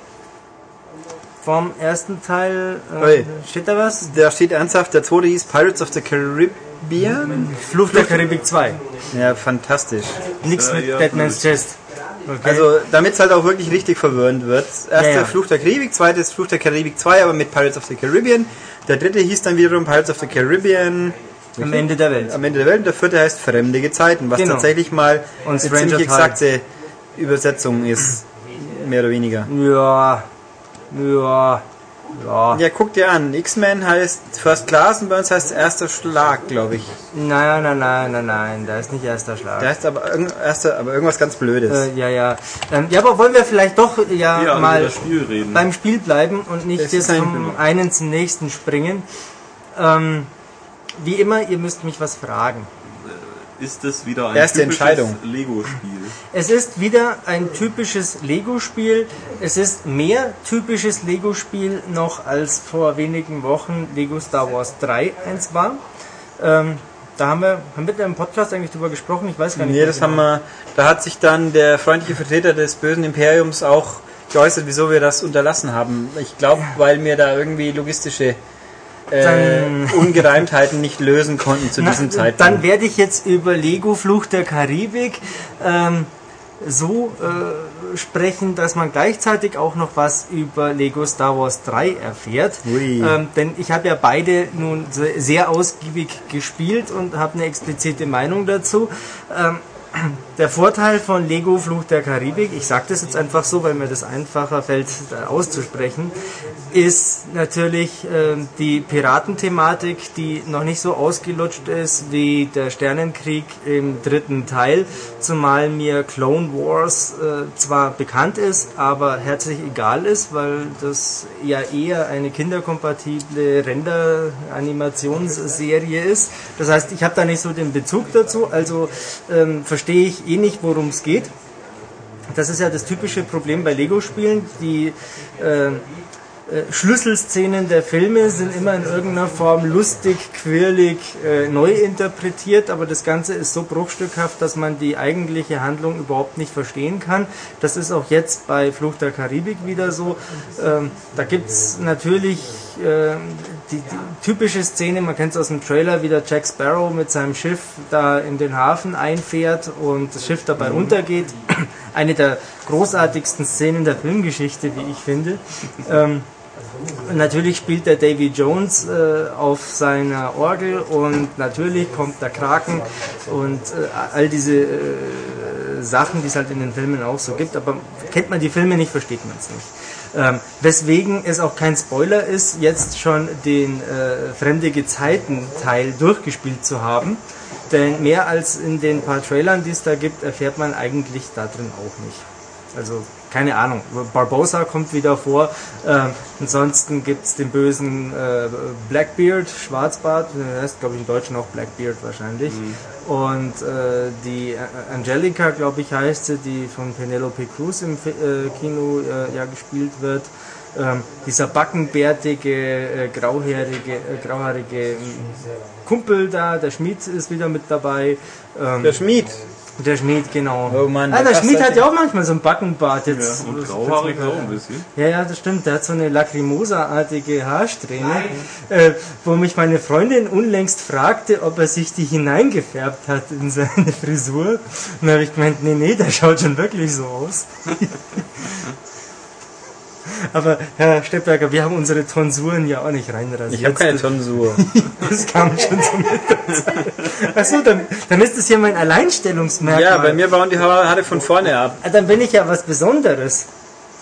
vom ersten Teil. Äh, Ui. steht da was? Da steht ernsthaft, der zweite hieß Pirates of the Caribbean. Fluch der Karibik 2. Ja, fantastisch. Nichts Ja, mit ja, Dead Man's Chest. Okay. Also, damit es halt auch wirklich richtig verwirrend wird. Erster Ja, ja. Fluch der Karibik, zweites Fluch der Karibik 2, aber mit Pirates of the Caribbean. Der dritte hieß dann wiederum Pirates of the Caribbean am Ende der Welt. am Ende der Welt. Und der vierte heißt Fremde Gezeiten, was Genau. tatsächlich mal Und eine Stranger ziemlich exakte Übersetzung ist. Mehr oder weniger. Ja, ja, ja. Ja, guck dir an. X-Men heißt First Class und bei uns heißt es erster Schlag, glaube ich. Nein, nein, nein, nein, nein, da ist nicht erster Schlag. Der heißt aber, irgend- erster, aber irgendwas ganz Blödes. Äh, ja, ja. Ähm, ja, aber wollen wir vielleicht doch ja, Ja, mal Spiel reden. beim Spiel bleiben und nicht jetzt ist ein- vom einen zum nächsten springen. Ähm, wie immer, ihr müsst mich was fragen. Ist es wieder ein Erste typisches. Lego-Spiel? Es ist wieder ein typisches Lego-Spiel. Es ist mehr typisches Lego-Spiel noch als vor wenigen Wochen Lego Star Wars 3 eins war. Ähm, da haben wir, haben wir im Podcast eigentlich drüber gesprochen? Ich weiß gar nicht. Nee, mehr das genau. haben wir. Da hat sich dann der freundliche Vertreter des bösen Imperiums auch geäußert, wieso wir das unterlassen haben. Ich glaube, weil wir da irgendwie logistische äh, Dann- Ungereimtheiten nicht lösen konnten zu Na, diesem Zeitpunkt. Dann werde ich jetzt über Lego Fluch der Karibik ähm, so äh, sprechen, dass man gleichzeitig auch noch was über Lego Star Wars 3 erfährt. Ähm, denn ich habe ja beide nun se- sehr ausgiebig gespielt und habe eine explizite Meinung dazu. Ähm, der Vorteil von Lego Fluch der Karibik, ich sage das jetzt einfach so, weil mir das einfacher fällt äh, auszusprechen, ist natürlich ähm, die Piratenthematik, die noch nicht so ausgelutscht ist wie der Sternenkrieg im dritten Teil, zumal mir Clone Wars äh, zwar bekannt ist, aber herzlich egal ist, weil das ja eher eine kinderkompatible Render-Animationsserie ist. Das heißt, ich habe da nicht so den Bezug dazu, also ähm, ich eh nicht, worum es geht. Das ist ja das typische Problem bei Lego-Spielen. Die äh, äh, Schlüsselszenen der Filme sind immer in irgendeiner Form lustig, quirlig, äh, neu interpretiert, aber das Ganze ist so bruchstückhaft, dass man die eigentliche Handlung überhaupt nicht verstehen kann. Das ist auch jetzt bei Fluch der Karibik wieder so. Ähm, da gibt's natürlich äh, die, die typische Szene, man kennt es aus dem Trailer, wie der Jack Sparrow mit seinem Schiff da in den Hafen einfährt und das Schiff dabei untergeht. Eine der großartigsten Szenen der Filmgeschichte, wie ich finde. Ähm, natürlich spielt der Davy Jones äh, auf seiner Orgel und natürlich kommt der Kraken und äh, all diese äh, Sachen, die es halt in den Filmen auch so gibt. Aber kennt man die Filme nicht, versteht man es nicht. Ähm, weswegen es auch kein Spoiler ist, jetzt schon den äh, Fremde Gezeiten Teil durchgespielt zu haben. Denn mehr als in den paar Trailern, die es da gibt, erfährt man eigentlich da drin auch nicht. Also keine Ahnung, Barbosa kommt wieder vor. Ähm, ansonsten gibt es den bösen äh, Blackbeard, Schwarzbart, der heißt glaube ich im Deutschen auch Blackbeard wahrscheinlich. Und äh, die Angelica, glaube ich, heißt sie, die von Penelope Cruz im äh, Kino äh, ja gespielt wird. Ähm, dieser backenbärtige, äh, grauhaarige, äh, grauhaarige Kumpel da, der Schmied ist wieder mit dabei. Ähm, Der Schmied. Der Schmied, genau. Oh Mann, ah, der der Schmied hat ja auch manchmal so einen Backenbart jetzt. Und grauhaarig auch ein bisschen. Ja, ja, das stimmt. Der hat so eine Lacrimosa-artige Haarsträhne, äh, wo mich meine Freundin unlängst fragte, ob er sich die hineingefärbt hat in seine Frisur. Und dann habe ich gemeint, nee, nee, der schaut schon wirklich so aus. Aber Herr Steppberger, wir haben unsere Tonsuren ja auch nicht reinrasiert. Ich habe keine Tonsur. Das kam schon so mit. Achso, dann, dann ist das hier mein Alleinstellungsmerkmal. ja, bei mir bauen die Haare von vorne ab. Ah, Dann bin ich ja was Besonderes.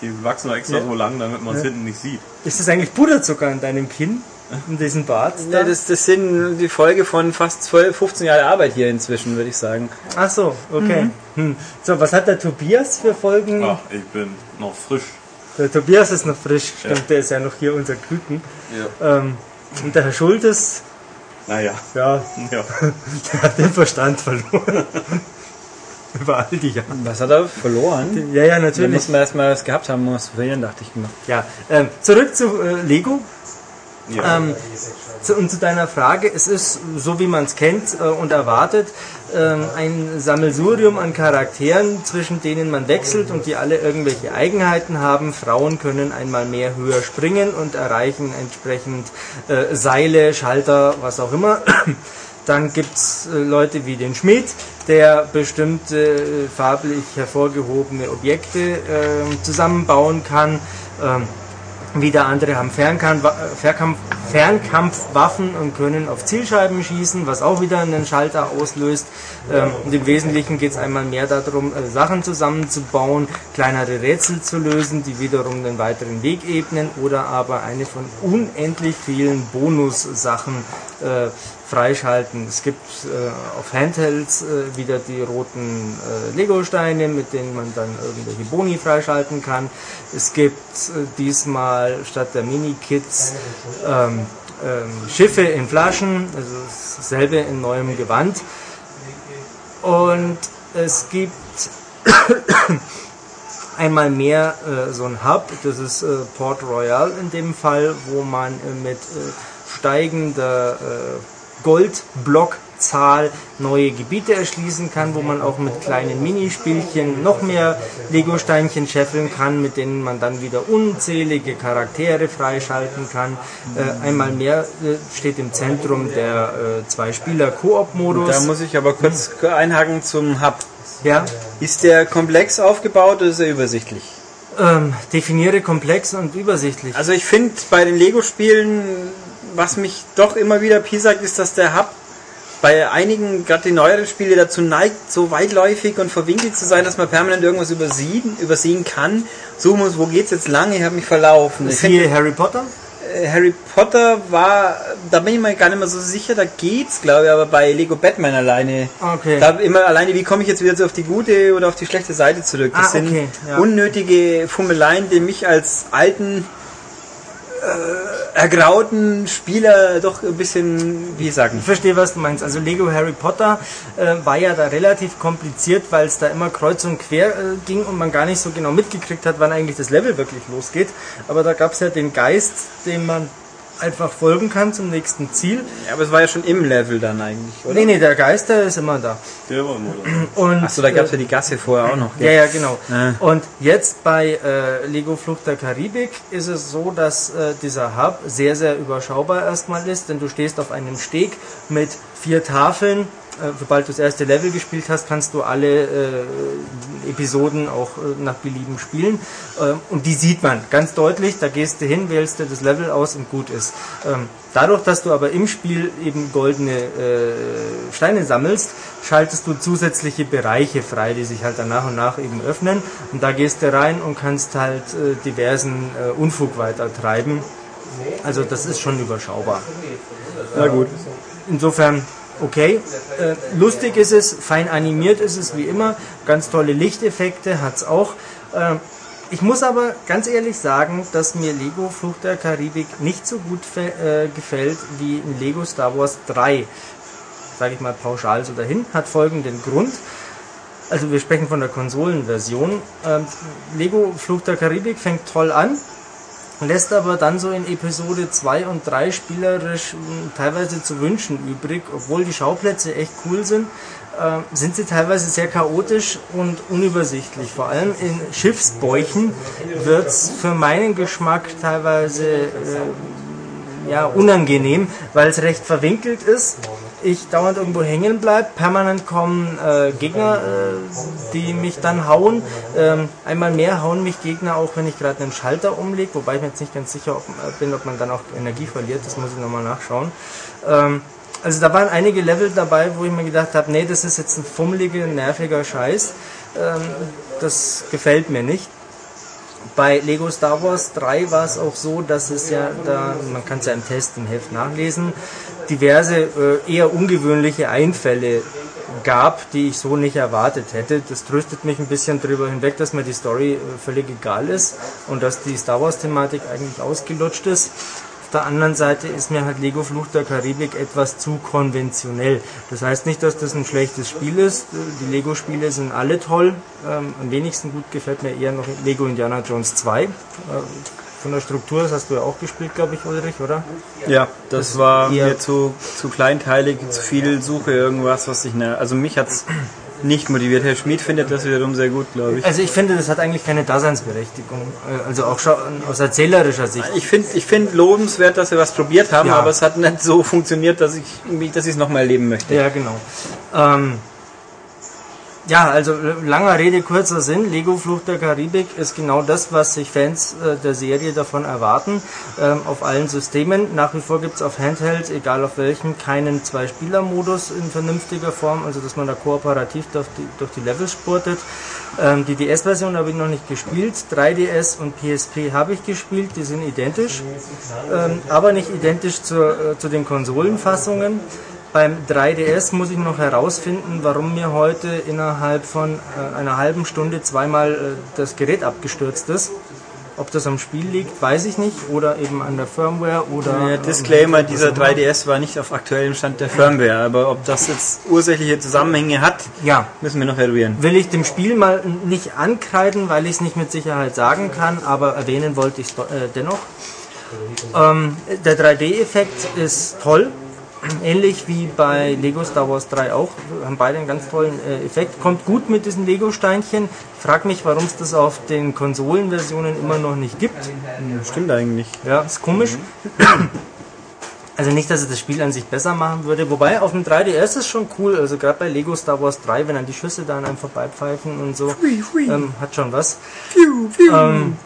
Die wachsen doch extra so lang, damit man es hinten nicht sieht. Ist das eigentlich Puderzucker an deinem Kinn? In diesem Bart? Ja, da? das, das sind die Folge von fast 12, 15 Jahre Arbeit hier inzwischen, würde ich sagen. Ach so, okay. Hm. So, was hat der Tobias für Folgen? Ach, ich bin noch frisch. Der Tobias ist noch frisch, stimmt, Ja. der ist ja noch hier unser Küken. Ja. Ähm, und der Herr Schultes, Naja. ja, Ja. der hat den Verstand verloren. Über all die Jahre. Was hat er verloren? Ja, ja, Da natürlich. muss man erstmal was gehabt haben, zu verlieren, dachte ich mir. Ja, ähm, zurück zu äh, Lego. ja. Ähm, zu, und zu deiner Frage, es ist, so wie man es kennt äh, und erwartet, ähm, ein Sammelsurium an Charakteren, zwischen denen man wechselt und die alle irgendwelche Eigenheiten haben. Frauen können einmal mehr höher springen und erreichen entsprechend äh, Seile, Schalter, was auch immer. Dann gibt's äh, Leute wie den Schmied, der bestimmte äh, farblich hervorgehobene Objekte äh, zusammenbauen kann. Ähm, wieder andere haben Fernkampf, Fernkampf, Fernkampfwaffen und können auf Zielscheiben schießen, was auch wieder einen Schalter auslöst. Ähm, und im Wesentlichen geht es einmal mehr darum, äh, Sachen zusammenzubauen, kleinere Rätsel zu lösen, die wiederum den weiteren Weg ebnen oder aber eine von unendlich vielen Bonussachen äh, freischalten. Es gibt äh, auf Handhelds äh, wieder die roten äh, Lego-Steine, mit denen man dann irgendwelche Boni freischalten kann. Es gibt äh, diesmal statt der Mini-Kits ähm, ähm, Schiffe in Flaschen, also dasselbe in neuem Gewand. Und es gibt einmal mehr äh, so ein Hub, das ist äh, Port Royal in dem Fall, wo man mit steigender äh, Goldblockzahl neue Gebiete erschließen kann, wo man auch mit kleinen Minispielchen noch mehr Lego-Steinchen scheffeln kann, mit denen man dann wieder unzählige Charaktere freischalten kann. Äh, einmal mehr äh, steht im Zentrum der äh, Zwei-Spieler-Koop-Modus. Da muss ich aber kurz einhaken zum Hub. ja, Ist der komplex aufgebaut oder ist er übersichtlich? ähm, definiere komplex und übersichtlich. Also ich finde bei den Lego-Spielen, was mich doch immer wieder piesackt, ist, dass der Hub bei einigen, gerade die neueren Spiele, dazu neigt, so weitläufig und verwinkelt zu sein, dass man permanent irgendwas übersehen, übersehen kann. Suchen muss, wo geht's jetzt lang? Ich habe mich verlaufen. Ich Siehe Harry Potter. äh, Harry Potter war, da bin ich mir gar nicht mehr so sicher, da geht's, glaube ich, aber bei Lego Batman alleine. Okay. Da immer alleine, wie komme ich jetzt wieder so auf die gute oder auf die schlechte Seite zurück? Das Ah, sind okay, ja. unnötige Fummeleien, die mich als alten äh, ergrauten Spieler doch ein bisschen, wie sagen. Ich verstehe, was du meinst. Also Lego Harry Potter äh, war ja da relativ kompliziert, weil es da immer kreuz und quer äh, ging und man gar nicht so genau mitgekriegt hat, wann eigentlich das Level wirklich losgeht. Aber da gab es ja den Geist, dem man einfach folgen kann zum nächsten Ziel. Ja, aber es war ja schon im Level dann eigentlich, oder? Nee, nee, der Geist, der ist immer da. Der war nur da. Und, Achso, da gab es äh, ja die Gasse vorher auch noch. Ja, ja, genau. Ah. Und jetzt bei äh, Lego Flucht der Karibik ist es so, dass äh, dieser Hub sehr, sehr überschaubar erstmal ist, denn du stehst auf einem Steg mit vier Tafeln äh, sobald du das erste Level gespielt hast, kannst du alle äh, Episoden auch äh, nach Belieben spielen. Ähm, und die sieht man ganz deutlich. Da gehst du hin, wählst du das Level aus und gut ist. Ähm, dadurch, dass du aber im Spiel eben goldene äh, Steine sammelst, schaltest du zusätzliche Bereiche frei, die sich halt dann nach und nach eben öffnen. Und da gehst du rein und kannst halt äh, diversen äh, Unfug weiter treiben. Also das ist schon überschaubar. Na gut. Insofern okay. Äh, lustig ist es, fein animiert ist es wie immer, ganz tolle Lichteffekte hat es auch. Äh, ich muss aber ganz ehrlich sagen, dass mir Lego Flucht der Karibik nicht so gut äh, gefällt wie in Lego Star Wars 3. Sage ich mal pauschal so dahin. Hat folgenden Grund. Also wir sprechen von der Konsolenversion. Ähm, Lego Flucht der Karibik fängt toll an, lässt aber dann so in Episode 2 und 3 spielerisch mh, teilweise zu wünschen übrig, obwohl die Schauplätze echt cool sind, äh, sind sie teilweise sehr chaotisch und unübersichtlich. Vor allem in Schiffsbäuchen wird's für meinen Geschmack teilweise äh, ja, unangenehm, weil es recht verwinkelt ist. Ich dauernd irgendwo hängen bleib. Permanent kommen äh, Gegner, äh, die mich dann hauen. Ähm, einmal mehr hauen mich Gegner auch, wenn ich gerade einen Schalter umlege, wobei ich mir jetzt nicht ganz sicher ob, äh, bin, ob man dann auch Energie verliert. Das muss ich nochmal nachschauen. Ähm, also da waren einige Level dabei, wo ich mir gedacht habe, nee, das ist jetzt ein fummeliger, nerviger Scheiß. Ähm, das gefällt mir nicht. Bei Lego Star Wars 3 war es auch so, dass es ja da, man kann es ja im Test im Heft nachlesen, diverse äh, eher ungewöhnliche Einfälle gab, die ich so nicht erwartet hätte. Das tröstet mich ein bisschen drüber hinweg, dass mir die Story äh, völlig egal ist und dass die Star Wars Thematik eigentlich ausgelutscht ist. Auf der anderen Seite ist mir halt Lego Fluch der Karibik etwas zu konventionell. Das heißt nicht, dass das ein schlechtes Spiel ist. Die Lego-Spiele sind alle toll. Ähm, am wenigsten gut gefällt mir eher noch Lego Indiana Jones 2. Äh, von der Struktur, das hast du ja auch gespielt, glaube ich, Ulrich, oder? Ja, das, Das war mir zu, zu kleinteilig, zu viel Suche, irgendwas, was ich ne, Also mich hat's nicht motiviert. Herr Schmid findet das wiederum sehr gut, glaube ich. Also ich finde, das hat eigentlich keine Daseinsberechtigung. Äh, Also auch schon aus erzählerischer Sicht. Ich finde ich find lobenswert, dass wir was probiert haben, Ja. aber es hat nicht so funktioniert, dass ich dass ich es nochmal erleben möchte. Ja, genau. Ähm, ja, also äh, langer Rede, kurzer Sinn. Lego Flucht der Karibik ist genau das, was sich Fans äh, der Serie davon erwarten. Ähm, auf allen Systemen. Nach wie vor gibt es auf Handheld, egal auf welchem, keinen Zwei-Spieler-Modus in vernünftiger Form, also dass man da kooperativ durch die, durch die Level spurtet. Ähm, die DS-Version habe ich noch nicht gespielt. 3DS und PSP habe ich gespielt, die sind identisch. Ähm, aber nicht identisch zur, äh, zu den Konsolenfassungen. Beim 3DS muss ich noch herausfinden, warum mir heute innerhalb von äh, einer halben Stunde zweimal äh, das Gerät abgestürzt ist. Ob das am Spiel liegt, weiß ich nicht. Oder eben an der Firmware oder. Der ähm, Disclaimer, dieser was auch immer. 3DS war nicht auf aktuellem Stand der Firmware, aber ob das jetzt ursächliche Zusammenhänge hat, Ja, müssen wir noch eruieren. will ich dem Spiel mal nicht ankreiden, weil ich es nicht mit Sicherheit sagen kann, aber erwähnen wollte ich es äh, dennoch. Ähm, der 3D-Effekt ist toll, ähnlich wie bei Lego Star Wars 3 auch. Haben beide einen ganz tollen äh, Effekt. Kommt gut mit diesen Lego-Steinchen. Ich frage mich, warum es das auf den Konsolenversionen immer noch nicht gibt. Stimmt eigentlich. Ja, ist komisch. Also nicht, dass es das Spiel an sich besser machen würde. Wobei auf dem 3DS ist schon cool. Also gerade bei Lego Star Wars 3, wenn dann die Schüsse da an einem vorbeipfeifen und so, ähm, hat schon was. Ähm,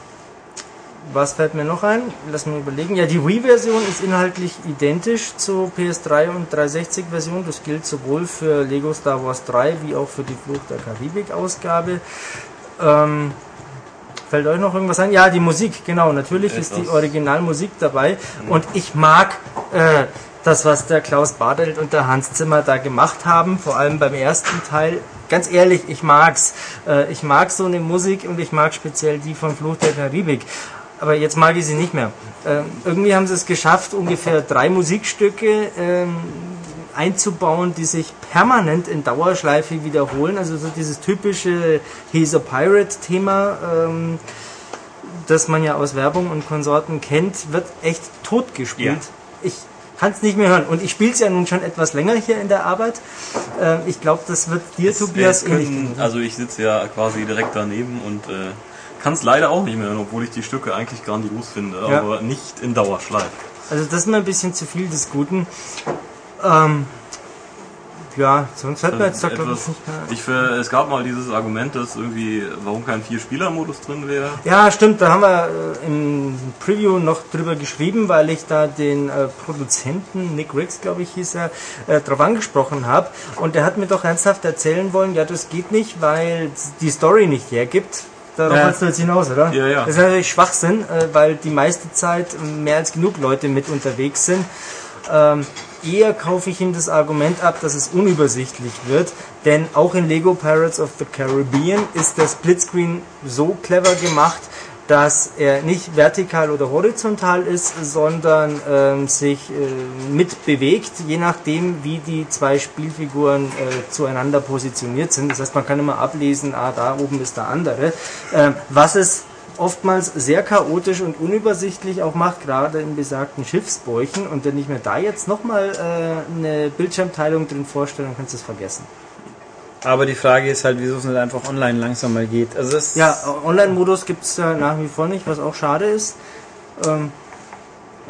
was fällt mir noch ein? Lass mich überlegen. Ja, die Wii-Version ist inhaltlich identisch zur PS3 und 360-Version. Das gilt sowohl für Lego Star Wars 3 wie auch für die Flucht der Karibik-Ausgabe. Ähm, fällt euch noch irgendwas ein? Ja, die Musik, genau. Natürlich ist die Etwas. Originalmusik dabei. Und ich mag äh, das, was der Klaus Badelt und der Hans Zimmer da gemacht haben, vor allem beim ersten Teil. Ganz ehrlich, ich mag's. Äh, ich mag so eine Musik und ich mag speziell die von Fluch der Karibik. Aber jetzt mag ich sie nicht mehr. Ähm, irgendwie haben sie es geschafft, ungefähr drei Musikstücke ähm, einzubauen, die sich permanent in Dauerschleife wiederholen. Also so dieses typische He's a Pirate-Thema, ähm, das man ja aus Werbung und Konsorten kennt, wird echt tot gespielt. Ich kann es nicht mehr hören. Und ich spiele es ja nun schon etwas länger hier in der Arbeit. Ähm, ich glaube, das wird dir, Tobias, Es ähnlich gehen. also ich sitze ja quasi direkt daneben und äh, kann es leider auch nicht mehr hören, obwohl ich die Stücke eigentlich grandios finde, Ja. aber nicht in Dauerschleife. Also das ist mir ein bisschen zu viel des Guten. Ähm, Ja, sonst hat man jetzt da, glaube ich, nicht mehr. ich es gab mal dieses Argument, dass irgendwie, warum kein Vier-Spieler-Modus drin wäre. Ja, stimmt, da haben wir äh, im Preview noch drüber geschrieben, weil ich da den äh, Produzenten, Nick Riggs, glaube ich, hieß er, äh, drauf angesprochen habe. Und der hat mir doch ernsthaft erzählen wollen, ja, das geht nicht, weil die Story nicht hergibt. Darauf Ja. du jetzt hinaus, oder? Ja, ja. Das ist natürlich Schwachsinn, äh, weil die meiste Zeit mehr als genug Leute mit unterwegs sind. Ähm, eher kaufe ich ihm das Argument ab, dass es unübersichtlich wird, denn auch in Lego Pirates of the Caribbean ist der Splitscreen so clever gemacht, dass er nicht vertikal oder horizontal ist, sondern ähm, sich äh, mitbewegt, je nachdem, wie die zwei Spielfiguren äh, zueinander positioniert sind. Das heißt, man kann immer ablesen, ah, da oben ist der andere. Ähm, was es oftmals sehr chaotisch und unübersichtlich auch macht, gerade in besagten Schiffsbäuchen. Und wenn ich mir da jetzt nochmal äh, eine Bildschirmteilung drin vorstelle, dann kannst du es vergessen. Aber die Frage ist halt, wieso es nicht einfach online langsam mal geht. Also das Ja, Online-Modus gibt es ja nach wie vor nicht, was auch schade ist. Ähm,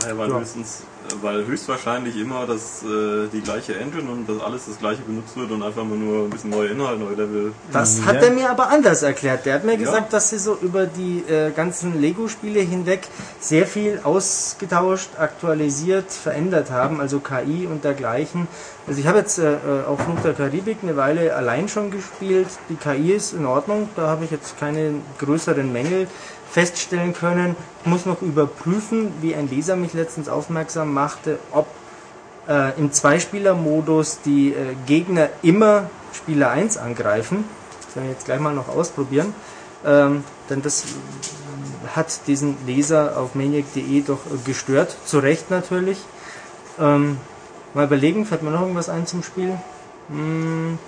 Naja, weil, Ja. höchstens, äh, weil höchstwahrscheinlich immer das, äh, die gleiche Engine und das alles das gleiche benutzt wird und einfach mal nur ein bisschen neue Inhalt, neue Level. Das Ja. hat er mir aber anders erklärt. Der hat mir Ja. gesagt, dass sie so über die äh, ganzen Lego-Spiele hinweg sehr viel ausgetauscht, aktualisiert, verändert haben, also KI und dergleichen. Also ich habe jetzt äh, äh, auf Fluch der Karibik eine Weile allein schon gespielt. Die KI ist in Ordnung, da habe ich jetzt keine größeren Mängel feststellen können. Ich muss noch überprüfen, wie ein Leser mich letztens aufmerksam machte, ob äh, im Zweispieler-Modus die äh, Gegner immer Spieler 1 angreifen. Das werden wir jetzt gleich mal noch ausprobieren. Ähm, denn das hat diesen Leser auf maniac.de doch gestört. Zu Recht natürlich. Ähm, mal überlegen, fällt mir noch irgendwas ein zum Spiel? Hm,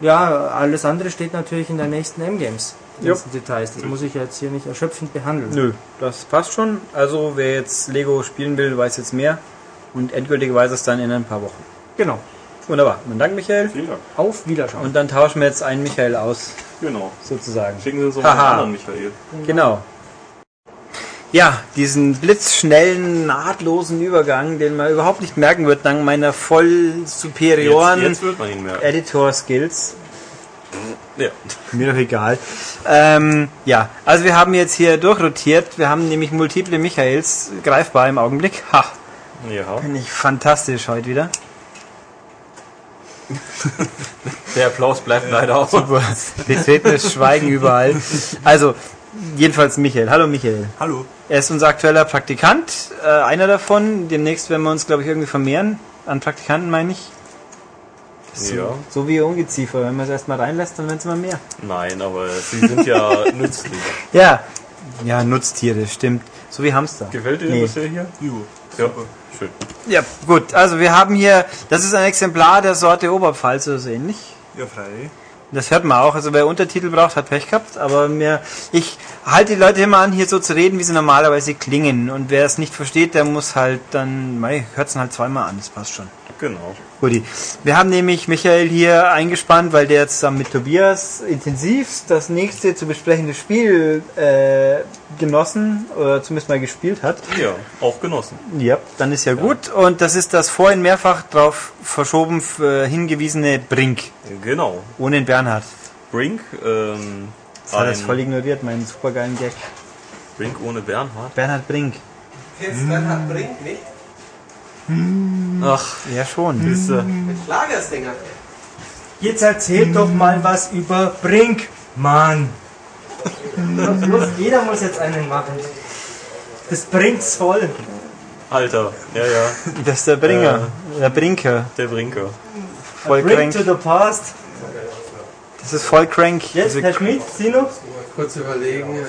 ja, alles andere steht natürlich in der nächsten M-Games. Die Jo. ganzen Details. Das muss ich jetzt hier nicht erschöpfend behandeln. Nö, das passt schon. Also wer jetzt Lego spielen will, weiß jetzt mehr. Und endgültig weiß es dann in ein paar Wochen. Genau. Wunderbar. Dann Dank Michael. Vielen Dank. Auf Wiederschauen. Und dann tauschen wir jetzt einen Michael aus, Genau. sozusagen. Schicken Sie uns mal einen Haha. anderen Michael. Genau. Ja, diesen blitzschnellen, nahtlosen Übergang, den man überhaupt nicht merken wird, dank meiner voll superioren. Editor-Skills. Ja. Mir doch egal. Ähm, ja, also wir haben jetzt hier durchrotiert. Wir haben nämlich multiple Michaels greifbar im Augenblick. Ha, ja. bin ich fantastisch heute wieder. Der Applaus bleibt leider aus. Super. Betretenes Schweigen überall. Also, jedenfalls Michael. Hallo Michael. Hallo. Er ist unser aktueller Praktikant, äh, einer davon. Demnächst werden wir uns, glaube ich, irgendwie vermehren. An Praktikanten meine ich. So, Ja. so wie Ungeziefer. Wenn man es erstmal reinlässt, dann werden es immer mehr. Nein, aber sie sind ja nützlich. Ja. Ja, Nutztiere, stimmt. So wie Hamster. Gefällt dir Nee. bisher hier? Jo. Ja, schön. Ja, gut. Also wir haben hier, das ist ein Exemplar der Sorte Oberpfalz oder so ähnlich. Ja, frei. Das hört man auch. Also wer Untertitel braucht, hat Pech gehabt. Aber mir, ich halte die Leute immer an, hier so zu reden, wie sie normalerweise klingen. Und wer es nicht versteht, der muss halt dann, hört es halt zweimal an. Das passt schon. Genau. Guti. Wir haben nämlich Michael hier eingespannt, weil der zusammen mit Tobias intensivst das nächste zu besprechende Spiel äh, genossen oder zumindest mal gespielt hat. Ja, auch genossen. Ja, dann ist ja, gut. Und das ist das vorhin mehrfach darauf verschoben äh, hingewiesene Brink. Genau. Ohne den Bernhard. Brink, ähm, Das hat er ein voll ignoriert, meinen supergeilen Gag. Brink ohne Bernhard. Bernhard Brink. Kennst Bernhard Brink nicht? Ach, Ja, schon. äh, Mit Schlagersänger. Jetzt erzählt doch mal was über Brinkmann. Muss, jeder muss jetzt einen machen. Das bringt's voll. Alter. Ja, ja. Das ist der Bringer. Der Brinker. Der Brinker. Voll crank. to the past. Das ist voll crank. Jetzt, Herr Schmidt, Sino? Kurz überlegen. Äh,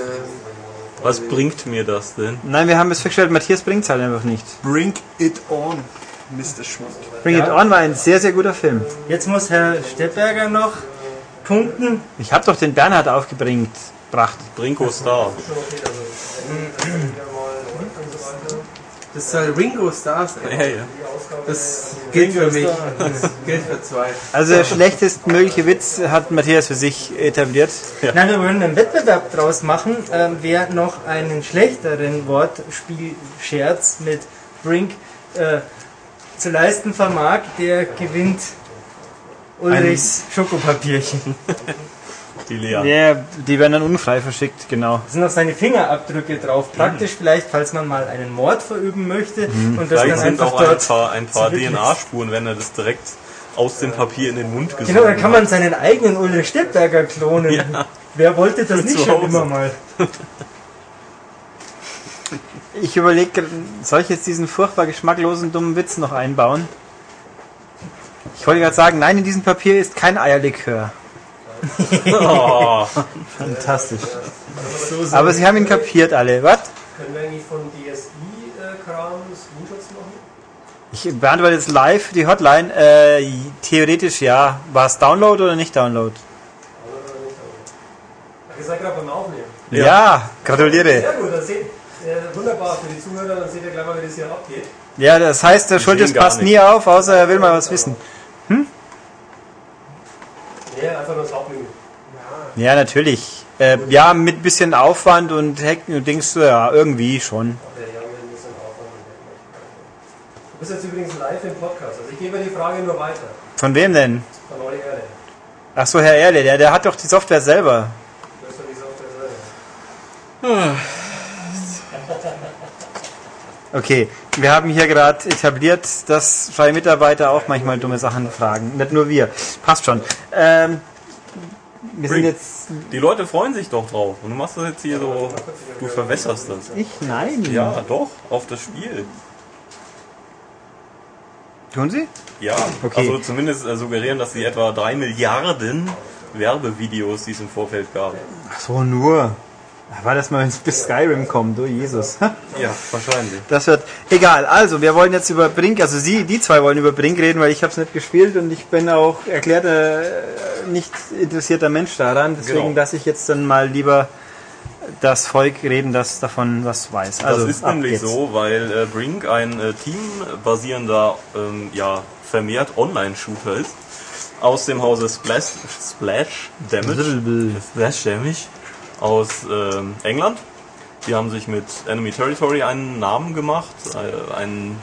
Was bringt mir das denn? Nein, wir haben es festgestellt, Matthias bringt es halt einfach nicht. Bring it on, Mr. Schmidt. Bring It On war ein sehr, sehr guter Film. Jetzt muss Herr Steppberger noch punkten. Ich habe doch den Bernhard aufgebringt. Bracht. Brinko Star. das soll Ringo Starr sein. Ja, ja. Das gilt für mich. Das gilt für zwei. Also der schlechtestmögliche Witz hat Matthias für sich etabliert. Nein, wir wollen einen Wettbewerb draus machen. Ähm, wer noch einen schlechteren Wortspielscherz mit Brink äh, zu leisten vermag, der gewinnt Ulrichs Schokopapierchen. Die Lea. Ja, die werden dann unfrei verschickt, genau. Da sind noch seine Fingerabdrücke drauf. Praktisch vielleicht, falls man mal einen Mord verüben möchte und das Vielleicht dann sind einfach auch ein paar, ein paar. DNA-Spuren, wenn er das direkt aus dem Papier in den Mund gesogen Genau, dann kann man seinen eigenen Ulrich Stippberger klonen. Ja. Wer wollte das nicht schon immer mal? Ich überlege, soll ich jetzt diesen furchtbar geschmacklosen, dummen Witz noch einbauen? Ich wollte gerade sagen, nein, in diesem Papier ist kein Eierlikör. Oh, Fantastisch. Aber sie haben ihn kapiert alle. Was? Können wir eigentlich von DSI-Kram Screenshots machen? Ich beantworte jetzt live die Hotline. Äh, theoretisch ja. War es Download oder nicht Download? Ach, ihr seid gerade beim Aufnehmen. Ja, gratuliere. Sehr gut, dann seht äh, wunderbar für die Zuhörer, dann seht ihr gleich mal, wie das hier abgeht. Ja, das heißt, der Schultes passt nie auf, außer er will mal was wissen. Nee, einfach nur das Hauptmenü. Ja, natürlich. Äh, ja, mit bisschen Aufwand und Hacken und Dings, ja, irgendwie schon. Ja. Du bist jetzt übrigens live im Podcast, also ich gebe die Frage nur weiter. Von wem denn? Von Olli Erde. Ach so, Herr Erle, der, der hat doch die Software selber. Du hast doch die Software selber. Okay, wir haben hier gerade etabliert, dass freie Mitarbeiter auch manchmal dumme Sachen fragen. Nicht nur wir. Passt schon. Ähm, wir sind jetzt. die Leute freuen sich doch drauf. Und du machst das jetzt hier so, du verwässerst das. Ich? Nein. Ja, doch, auf das Spiel. Tun Sie? Ja, Okay. also zumindest äh, suggerieren, dass sie etwa drei Milliarden Werbevideos, die es im Vorfeld gab. Ach so, nur. War das mal, wenn es bis Skyrim kommt, oh Jesus. Ja, wahrscheinlich. Das wird egal. Also, wir wollen jetzt über Brink, also Sie, die zwei wollen über Brink reden, weil ich habe es nicht gespielt und ich bin auch erklärter äh, nicht interessierter Mensch daran. Deswegen Genau. lasse ich jetzt dann mal lieber das Volk reden, das davon was weiß. Also, das ist nämlich geht's. so, weil äh, Brink ein äh, teambasierender, ähm, ja, vermehrt Online-Shooter ist. Aus dem Hause Splash, Splash Damage. Splash Damage. Aus ähm, England. Die haben sich mit Enemy Territory einen Namen gemacht. Äh, ein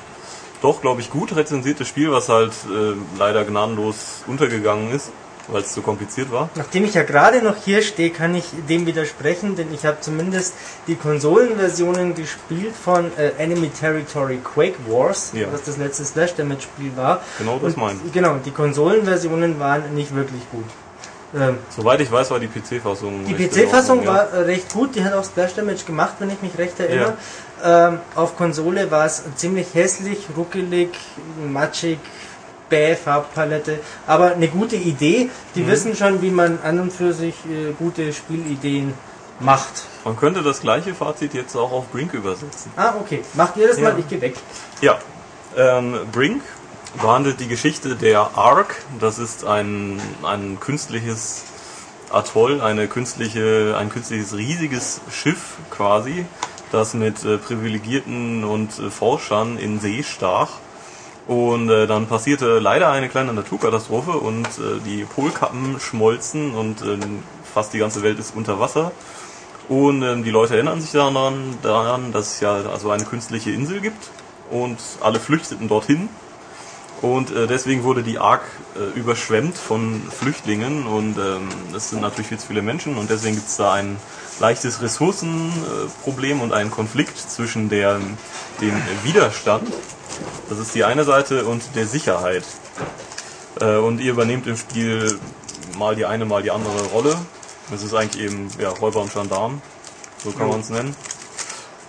doch, glaube ich, gut rezensiertes Spiel, was halt äh, leider gnadenlos untergegangen ist, weil es zu kompliziert war. Nachdem ich ja gerade noch hier stehe, kann ich dem widersprechen, denn ich habe zumindest die Konsolenversionen gespielt von äh, Enemy Territory Quake Wars, Ja. was das letzte Splash Damage Spiel war. Genau das meine ich. Genau, die Konsolenversionen waren nicht wirklich gut. Ähm, Soweit ich weiß, war die PC-Fassung. Die PC-Fassung ja. war äh, recht gut, die hat auch Splash Damage gemacht, wenn ich mich recht erinnere. Ähm, auf Konsole war es ziemlich hässlich, ruckelig, matschig, bäh, Farbpalette, aber eine gute Idee. Die Mhm. wissen schon, wie man an und für sich äh, gute Spielideen macht. Man könnte das gleiche Fazit jetzt auch auf Brink übersetzen. Ah, okay. Macht ihr das Ja. mal, ich gehe weg. Ja, ähm, Brink behandelt die Geschichte der Ark. Das ist ein, ein künstliches Atoll, eine künstliche, ein künstliches riesiges Schiff quasi, das mit äh, Privilegierten und äh, Forschern in See stach. Und äh, dann passierte leider eine kleine Naturkatastrophe und äh, die Polkappen schmolzen und äh, fast die ganze Welt ist unter Wasser. Und ähm, die Leute erinnern sich daran, daran, dass es ja also eine künstliche Insel gibt und alle flüchteten dorthin. Und äh, deswegen wurde die Ark äh, überschwemmt von Flüchtlingen und ähm, es sind natürlich viel zu viele Menschen und deswegen gibt es da ein leichtes Ressourcenproblem und einen Konflikt zwischen der, dem Widerstand, das ist die eine Seite, und der Sicherheit. Äh, und ihr übernehmt im Spiel mal die eine, mal die andere Rolle. Das ist eigentlich eben ja, Räuber und Gendarm, so kann man es nennen.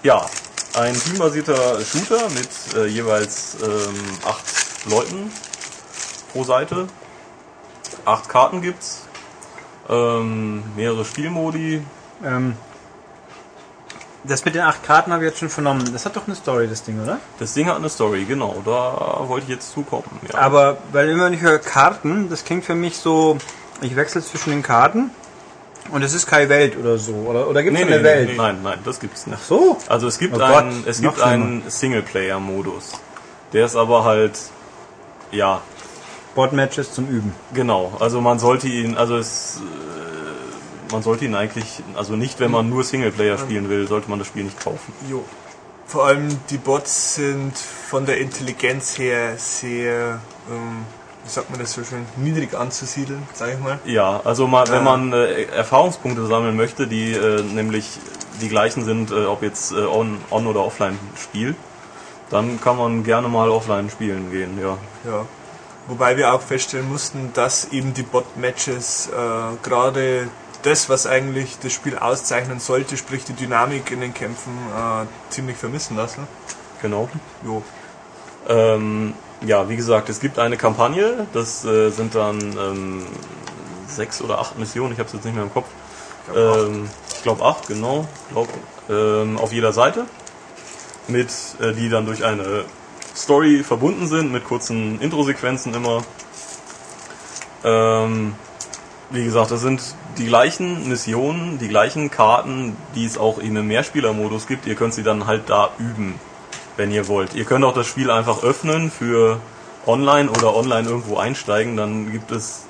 Ja, ein teambasierter Shooter mit äh, jeweils ähm, acht Leuten pro Seite. Acht Karten gibt's. Ähm, mehrere Spielmodi. Ähm, das mit den acht Karten habe ich jetzt schon vernommen. Das hat doch eine Story, das Ding, oder? Das Ding hat eine Story, genau. Da wollte ich jetzt zukommen. Ja. Aber weil immer ich höre Karten, das klingt für mich so, ich wechsle zwischen den Karten und es ist keine Welt oder so. Oder, oder gibt es nee, eine nee, Welt? nee, nein, nein, das gibt's nicht. Ach so. Also es gibt Oh Gott, einen, es gibt einen Singleplayer-Modus. Der ist aber halt, ja, Bot-Matches zum Üben. genau. Also man sollte ihn, also es, äh, man sollte ihn eigentlich, also nicht, wenn man nur Singleplayer spielen will, sollte man das Spiel nicht kaufen. Jo. Vor allem die Bots sind von der Intelligenz her sehr, ähm, wie sagt man das so schön, niedrig anzusiedeln, sage ich mal. Ja, also mal, wenn man äh, Erfahrungspunkte sammeln möchte, die äh, nämlich die gleichen sind, äh, ob jetzt äh, on, on oder offline Spiel, dann kann man gerne mal offline spielen gehen, ja. Ja. Wobei wir auch feststellen mussten, dass eben die Bot-Matches äh, gerade das, was eigentlich das Spiel auszeichnen sollte, sprich die Dynamik in den Kämpfen, äh, ziemlich vermissen lassen. Genau. Jo. Ähm, ja, wie gesagt, es gibt eine Kampagne, das äh, sind dann ähm, sechs oder acht Missionen, ich habe es jetzt nicht mehr im Kopf. Ähm, ich glaube acht, genau, glaub, ähm, auf jeder Seite, mit äh, die dann durch eine Story verbunden sind, mit kurzen Intro-Sequenzen immer. Ähm, wie gesagt, das sind die gleichen Missionen, die gleichen Karten, die es auch in einem Mehrspieler-Modus gibt. Ihr könnt sie dann halt da üben, wenn ihr wollt. Ihr könnt auch das Spiel einfach öffnen für online oder online irgendwo einsteigen, dann gibt es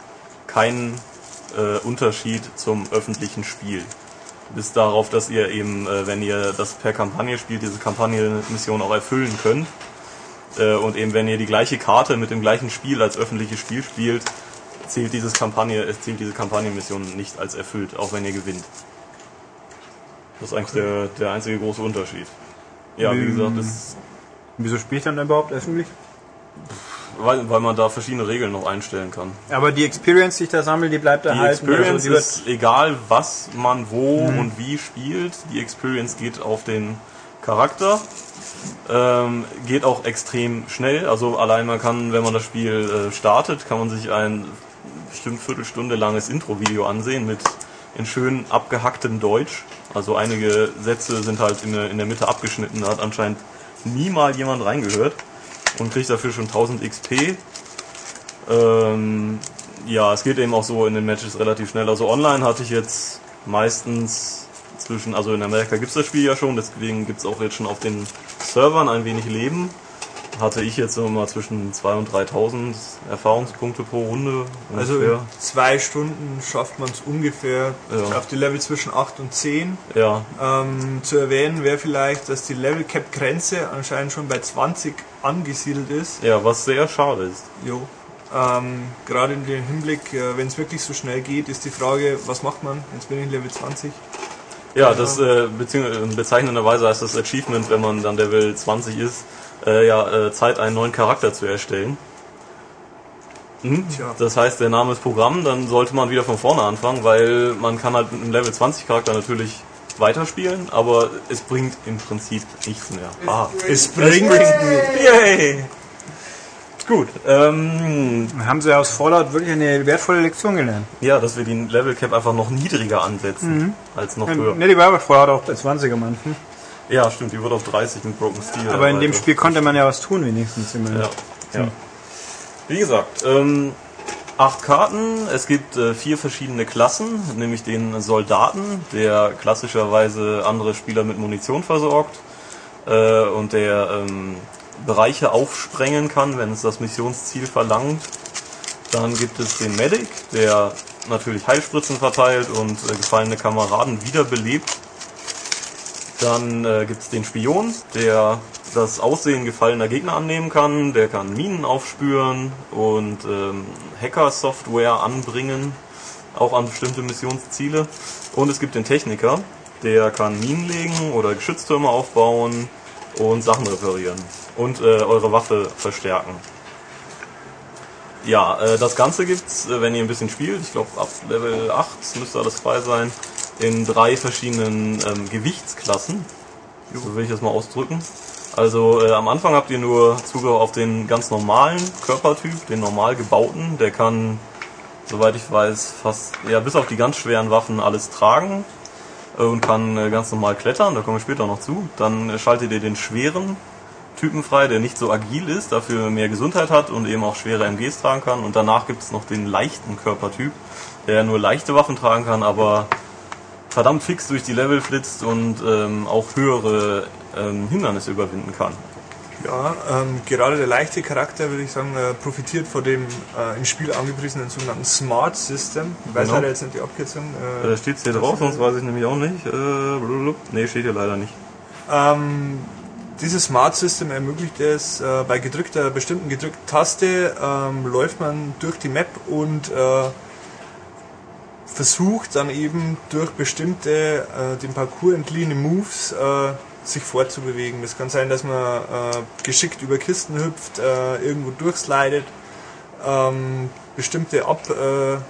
keinen äh, Unterschied zum öffentlichen Spiel. Bis darauf, dass ihr eben, äh, wenn ihr das per Kampagne spielt, diese Kampagnenmission auch erfüllen könnt. Äh, und eben, wenn ihr die gleiche Karte mit dem gleichen Spiel als öffentliches Spiel spielt, zählt, dieses Kampagne, es zählt diese Kampagnenmission nicht als erfüllt, auch wenn ihr gewinnt. Das ist eigentlich der, der einzige große Unterschied. Ja, wie gesagt, das, Wieso spielt dann überhaupt öffentlich? Weil, weil man da verschiedene Regeln noch einstellen kann. Aber die Experience, die ich da sammle, die bleibt Die erhalten. Experience also die ist egal, was man wo und wie spielt. Die Experience geht auf den Charakter. Ähm, geht auch extrem schnell. Also allein man kann, wenn man das Spiel äh, startet, kann man sich ein bestimmt Viertelstunde langes Intro-Video ansehen mit in schön abgehacktem Deutsch. Also einige Sätze sind halt in der, in der Mitte abgeschnitten. Da hat anscheinend nie mal jemand reingehört und kriegt dafür schon 1000 XP. Ähm, ja, es geht eben auch so in den Matches relativ schnell. Also online hatte ich jetzt meistens zwischen, also in Amerika gibt es das Spiel ja schon, deswegen gibt es auch jetzt schon auf den Servern ein wenig Leben. Hatte ich jetzt immer mal zwischen 2.000 und 3.000 Erfahrungspunkte pro Runde. Also ungefähr. in zwei Stunden schafft man es ungefähr Ja. auf die Level zwischen 8 und 10. ja, Ähm, zu erwähnen wäre vielleicht, dass die Level Cap Grenze anscheinend schon bei 20 angesiedelt ist. ja, was sehr schade ist. Jo. Ähm, Gerade in dem Hinblick, äh, wenn es wirklich so schnell geht, ist die Frage, was macht man? Jetzt bin ich Level 20. Ja, das äh, bezeichnenderweise heißt das Achievement, wenn man dann Level 20 ist, äh, ja, äh, Zeit, einen neuen Charakter zu erstellen. Hm? Das heißt, der Name ist Programm, dann sollte man wieder von vorne anfangen, weil man kann halt mit einem Level 20 Charakter natürlich weiterspielen, aber es bringt im Prinzip nichts mehr. Ah, Es bringt yay! Gut, ähm, haben sie aus Fallout wirklich eine wertvolle Lektion gelernt. ja, dass wir den Level Cap einfach noch niedriger ansetzen als noch höher. Ne, die war bei Fallout auch bei 20 am Anfang. Ja, stimmt, die wird auf 30 mit Broken Steel. Aber in dem. Spiel konnte man ja was tun wenigstens. immerhin. Ja, ja. Wie gesagt, ähm, acht Karten. Es gibt äh, vier verschiedene Klassen, nämlich den Soldaten, der klassischerweise andere Spieler mit Munition versorgt äh, und der ähm, Bereiche aufsprengen kann, wenn es das Missionsziel verlangt. Dann gibt es den Medic, der natürlich Heilspritzen verteilt und äh, gefallene Kameraden wiederbelebt. Dann äh, gibt es den Spion, der das Aussehen gefallener Gegner annehmen kann. Der kann Minen aufspüren und ähm, Hacker-Software anbringen, auch an bestimmte Missionsziele. Und es gibt den Techniker, der kann Minen legen oder Geschütztürme aufbauen und Sachen reparieren und äh, eure Waffe verstärken. Ja, äh, das Ganze gibt's, äh, wenn ihr ein bisschen spielt, ich glaube ab Level 8 müsste alles frei sein, in drei verschiedenen ähm, Gewichtsklassen. So will ich das mal ausdrücken. Also äh, am Anfang habt ihr nur Zugriff auf den ganz normalen Körpertyp, den normal gebauten. Der kann, soweit ich weiß, fast, ja, bis auf die ganz schweren Waffen alles tragen äh, und kann äh, ganz normal klettern. Da kommen wir später noch zu. Dann äh, schaltet ihr den schweren Typen frei, der nicht so agil ist, dafür mehr Gesundheit hat und eben auch schwere MGs tragen kann. Und danach gibt es noch den leichten Körpertyp, der nur leichte Waffen tragen kann, aber verdammt fix durch die Level flitzt und ähm, auch höhere ähm, Hindernisse überwinden kann. Ja, ähm, gerade der leichte Charakter, würde ich sagen, äh, profitiert von dem äh, im Spiel angepriesenen sogenannten Smart System. Ich weiß Genau. leider jetzt nicht die Abkürzung. Äh, Äh, steht's hier drauf, sonst weiß ich nämlich auch nicht. Äh, nee, steht hier leider nicht. ähm, dieses Smart System ermöglicht es, äh, bei gedrückter, bestimmten gedrückten Taste ähm, läuft man durch die Map und äh, versucht dann eben durch bestimmte äh, dem Parcours entliehene Moves äh, sich fortzubewegen. Das kann sein, dass man äh, geschickt über Kisten hüpft, äh, irgendwo durchslidet, ähm, bestimmte Abgründe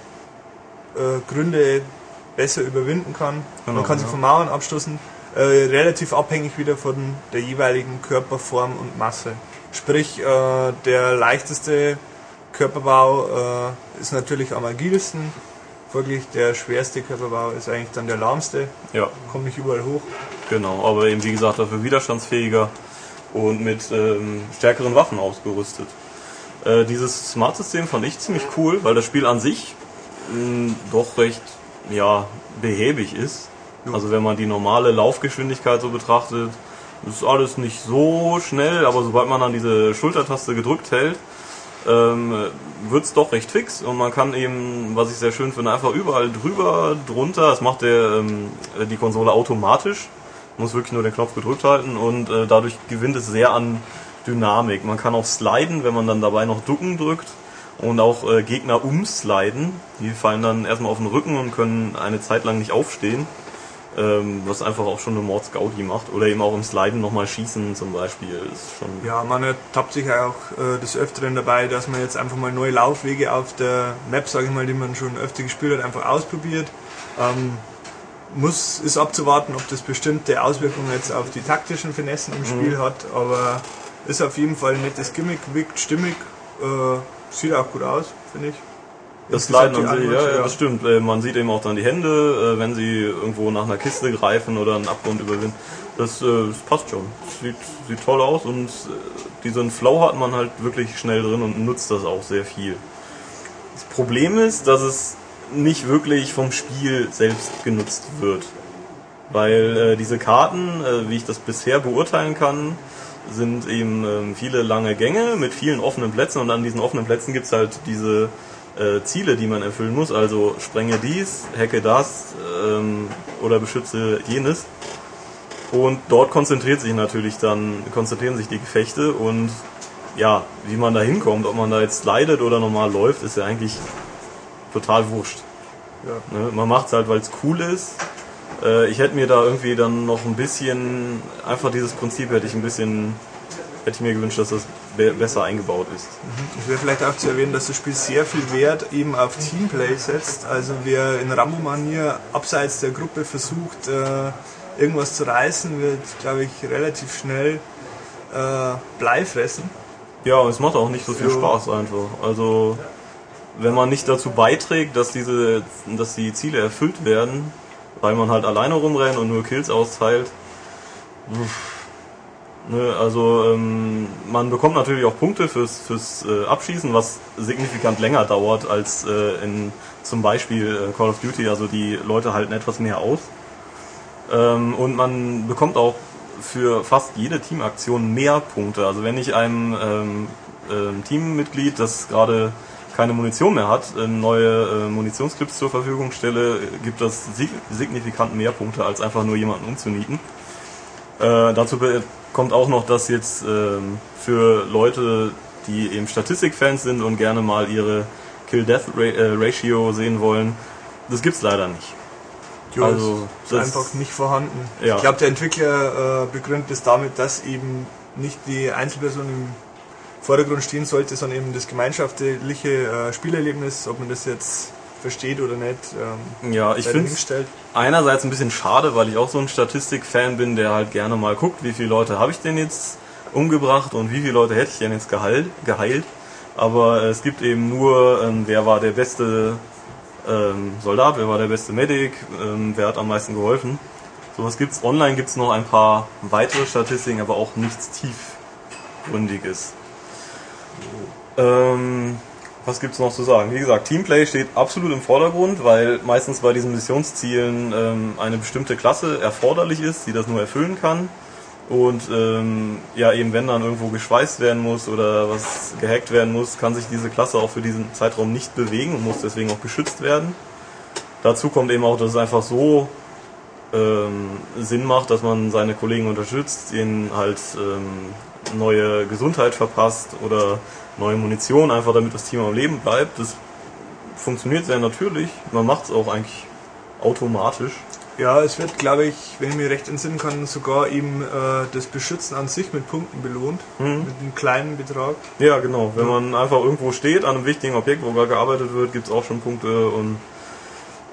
äh, Gründe besser überwinden kann. Genau, man kann sich ja. von Mauern abstoßen, äh, relativ abhängig wieder von der jeweiligen Körperform und Masse. Sprich, äh, der leichteste Körperbau äh, ist natürlich am agilsten. Folglich der schwerste Körperbau ist eigentlich dann der lahmste. Ja, Kommt nicht überall hoch. genau. Aber eben wie gesagt dafür widerstandsfähiger und mit ähm, stärkeren Waffen ausgerüstet. Äh, dieses Smart-System fand ich ziemlich cool, weil das Spiel an sich mh, doch recht ja, behäbig ist. Also wenn man die normale Laufgeschwindigkeit so betrachtet, ist alles nicht so schnell, aber sobald man dann diese Schultertaste gedrückt hält, ähm, wird es doch recht fix und man kann eben, was ich sehr schön finde, einfach überall drüber, drunter, das macht der, ähm, die Konsole automatisch, muss wirklich nur den Knopf gedrückt halten und äh, dadurch gewinnt es sehr an Dynamik. Man kann auch sliden, wenn man dann dabei noch Ducken drückt und auch äh, Gegner umsliden, die fallen dann erstmal auf den Rücken und können eine Zeit lang nicht aufstehen. Ähm, was einfach auch schon eine Mordsgaudi macht. Oder eben auch im Sliden nochmal schießen zum Beispiel. Ist schon Ja, man ertappt sich auch äh, des Öfteren dabei, dass man jetzt einfach mal neue Laufwege auf der Map, sage ich mal, die man schon öfter gespielt hat, einfach ausprobiert. Ähm, muss, ist abzuwarten, ob das bestimmte Auswirkungen jetzt auf die taktischen Finessen im Spiel hat, aber ist auf jeden Fall ein nettes Gimmick, wirkt stimmig, äh, sieht auch gut aus, finde ich. Das Sliden an sich, ja, ja, das stimmt. Äh, Man sieht eben auch dann die Hände, äh, wenn sie irgendwo nach einer Kiste greifen oder einen Abgrund überwinden. Das, äh, das passt schon. Sieht, sieht toll aus und diesen Flow hat man halt wirklich schnell drin und nutzt das auch sehr viel. Das Problem ist, dass es nicht wirklich vom Spiel selbst genutzt wird. Weil diese Karten, wie ich das bisher beurteilen kann, sind eben ähm, viele lange Gänge mit vielen offenen Plätzen und an diesen offenen Plätzen gibt's halt diese äh, Ziele, die man erfüllen muss. Also sprenge dies, hacke das ähm, oder beschütze jenes. Und dort konzentriert sich natürlich dann, konzentrieren sich die Gefechte und ja, wie man da hinkommt, ob man da jetzt slidet oder normal läuft, ist ja eigentlich total wurscht. Ja. Ne? Man macht es halt, weil es cool ist. Äh, ich hätte mir da irgendwie dann noch ein bisschen, einfach dieses Prinzip hätte ich ein bisschen, hätte ich mir gewünscht, dass das be besser eingebaut ist. Es wäre vielleicht auch zu erwähnen, dass das Spiel sehr viel Wert eben auf Teamplay setzt. Also wer in Rambo-Manier abseits der Gruppe versucht, äh, irgendwas zu reißen, wird, glaube ich, relativ schnell äh, Blei fressen. Ja, und es macht auch nicht so viel Jo. Spaß einfach. Also, wenn man nicht dazu beiträgt, dass diese, dass die Ziele erfüllt werden, weil man halt alleine rumrennt und nur Kills austeilt. uff. Ne, also ähm, man bekommt natürlich auch Punkte fürs, fürs äh, Abschießen, was signifikant länger dauert als äh, in zum Beispiel äh, Call of Duty. Also die Leute halten etwas mehr aus. Ähm, und man bekommt auch für fast jede Teamaktion mehr Punkte. Also wenn ich einem ähm, ähm, Teammitglied, das gerade keine Munition mehr hat, ähm, neue äh, Munitionsclips zur Verfügung stelle, gibt das sig signifikant mehr Punkte, als einfach nur jemanden umzunieten. Äh, dazu kommt auch noch, dass jetzt ähm, für Leute, die eben Statistikfans sind und gerne mal ihre Kill-Death-Ratio sehen wollen, das gibt's leider nicht. Ja, Also, ist einfach nicht vorhanden. Ja. Ich glaube, der Entwickler äh, begründet es damit, dass eben nicht die Einzelperson im Vordergrund stehen sollte, sondern eben das gemeinschaftliche äh, Spielerlebnis, ob man das jetzt versteht oder nicht, ähm, Ja, ich finde dahingestellt. einerseits ein bisschen schade, weil ich auch so ein Statistik-Fan bin, der halt gerne mal guckt, wie viele Leute habe ich denn jetzt umgebracht und wie viele Leute hätte ich denn jetzt geheilt. geheilt. Aber es gibt eben nur, ähm, wer war der beste ähm, Soldat, wer war der beste Medic, ähm, wer hat am meisten geholfen. Sowas gibt's. Online gibt's noch ein paar weitere Statistiken, aber auch nichts tiefgründiges. Ähm, was gibt's noch zu sagen? Wie gesagt, Teamplay steht absolut im Vordergrund, weil meistens bei diesen Missionszielen ähm, eine bestimmte Klasse erforderlich ist, die das nur erfüllen kann. Und ähm, ja, eben wenn dann irgendwo geschweißt werden muss oder was gehackt werden muss, kann sich diese Klasse auch für diesen Zeitraum nicht bewegen und muss deswegen auch geschützt werden. Dazu kommt eben auch, dass es einfach so ähm, Sinn macht, dass man seine Kollegen unterstützt, ihnen halt ähm, neue Gesundheit verpasst oder neue Munition, einfach damit das Team am Leben bleibt. Das funktioniert sehr natürlich. Man macht es auch eigentlich automatisch. Ja, es wird, glaube ich, wenn ich mich recht entsinnen kann, sogar eben äh, das Beschützen an sich mit Punkten belohnt. Mit einem kleinen Betrag. Ja, genau. Wenn man einfach irgendwo steht an einem wichtigen Objekt, wo gerade gearbeitet wird, gibt es auch schon Punkte und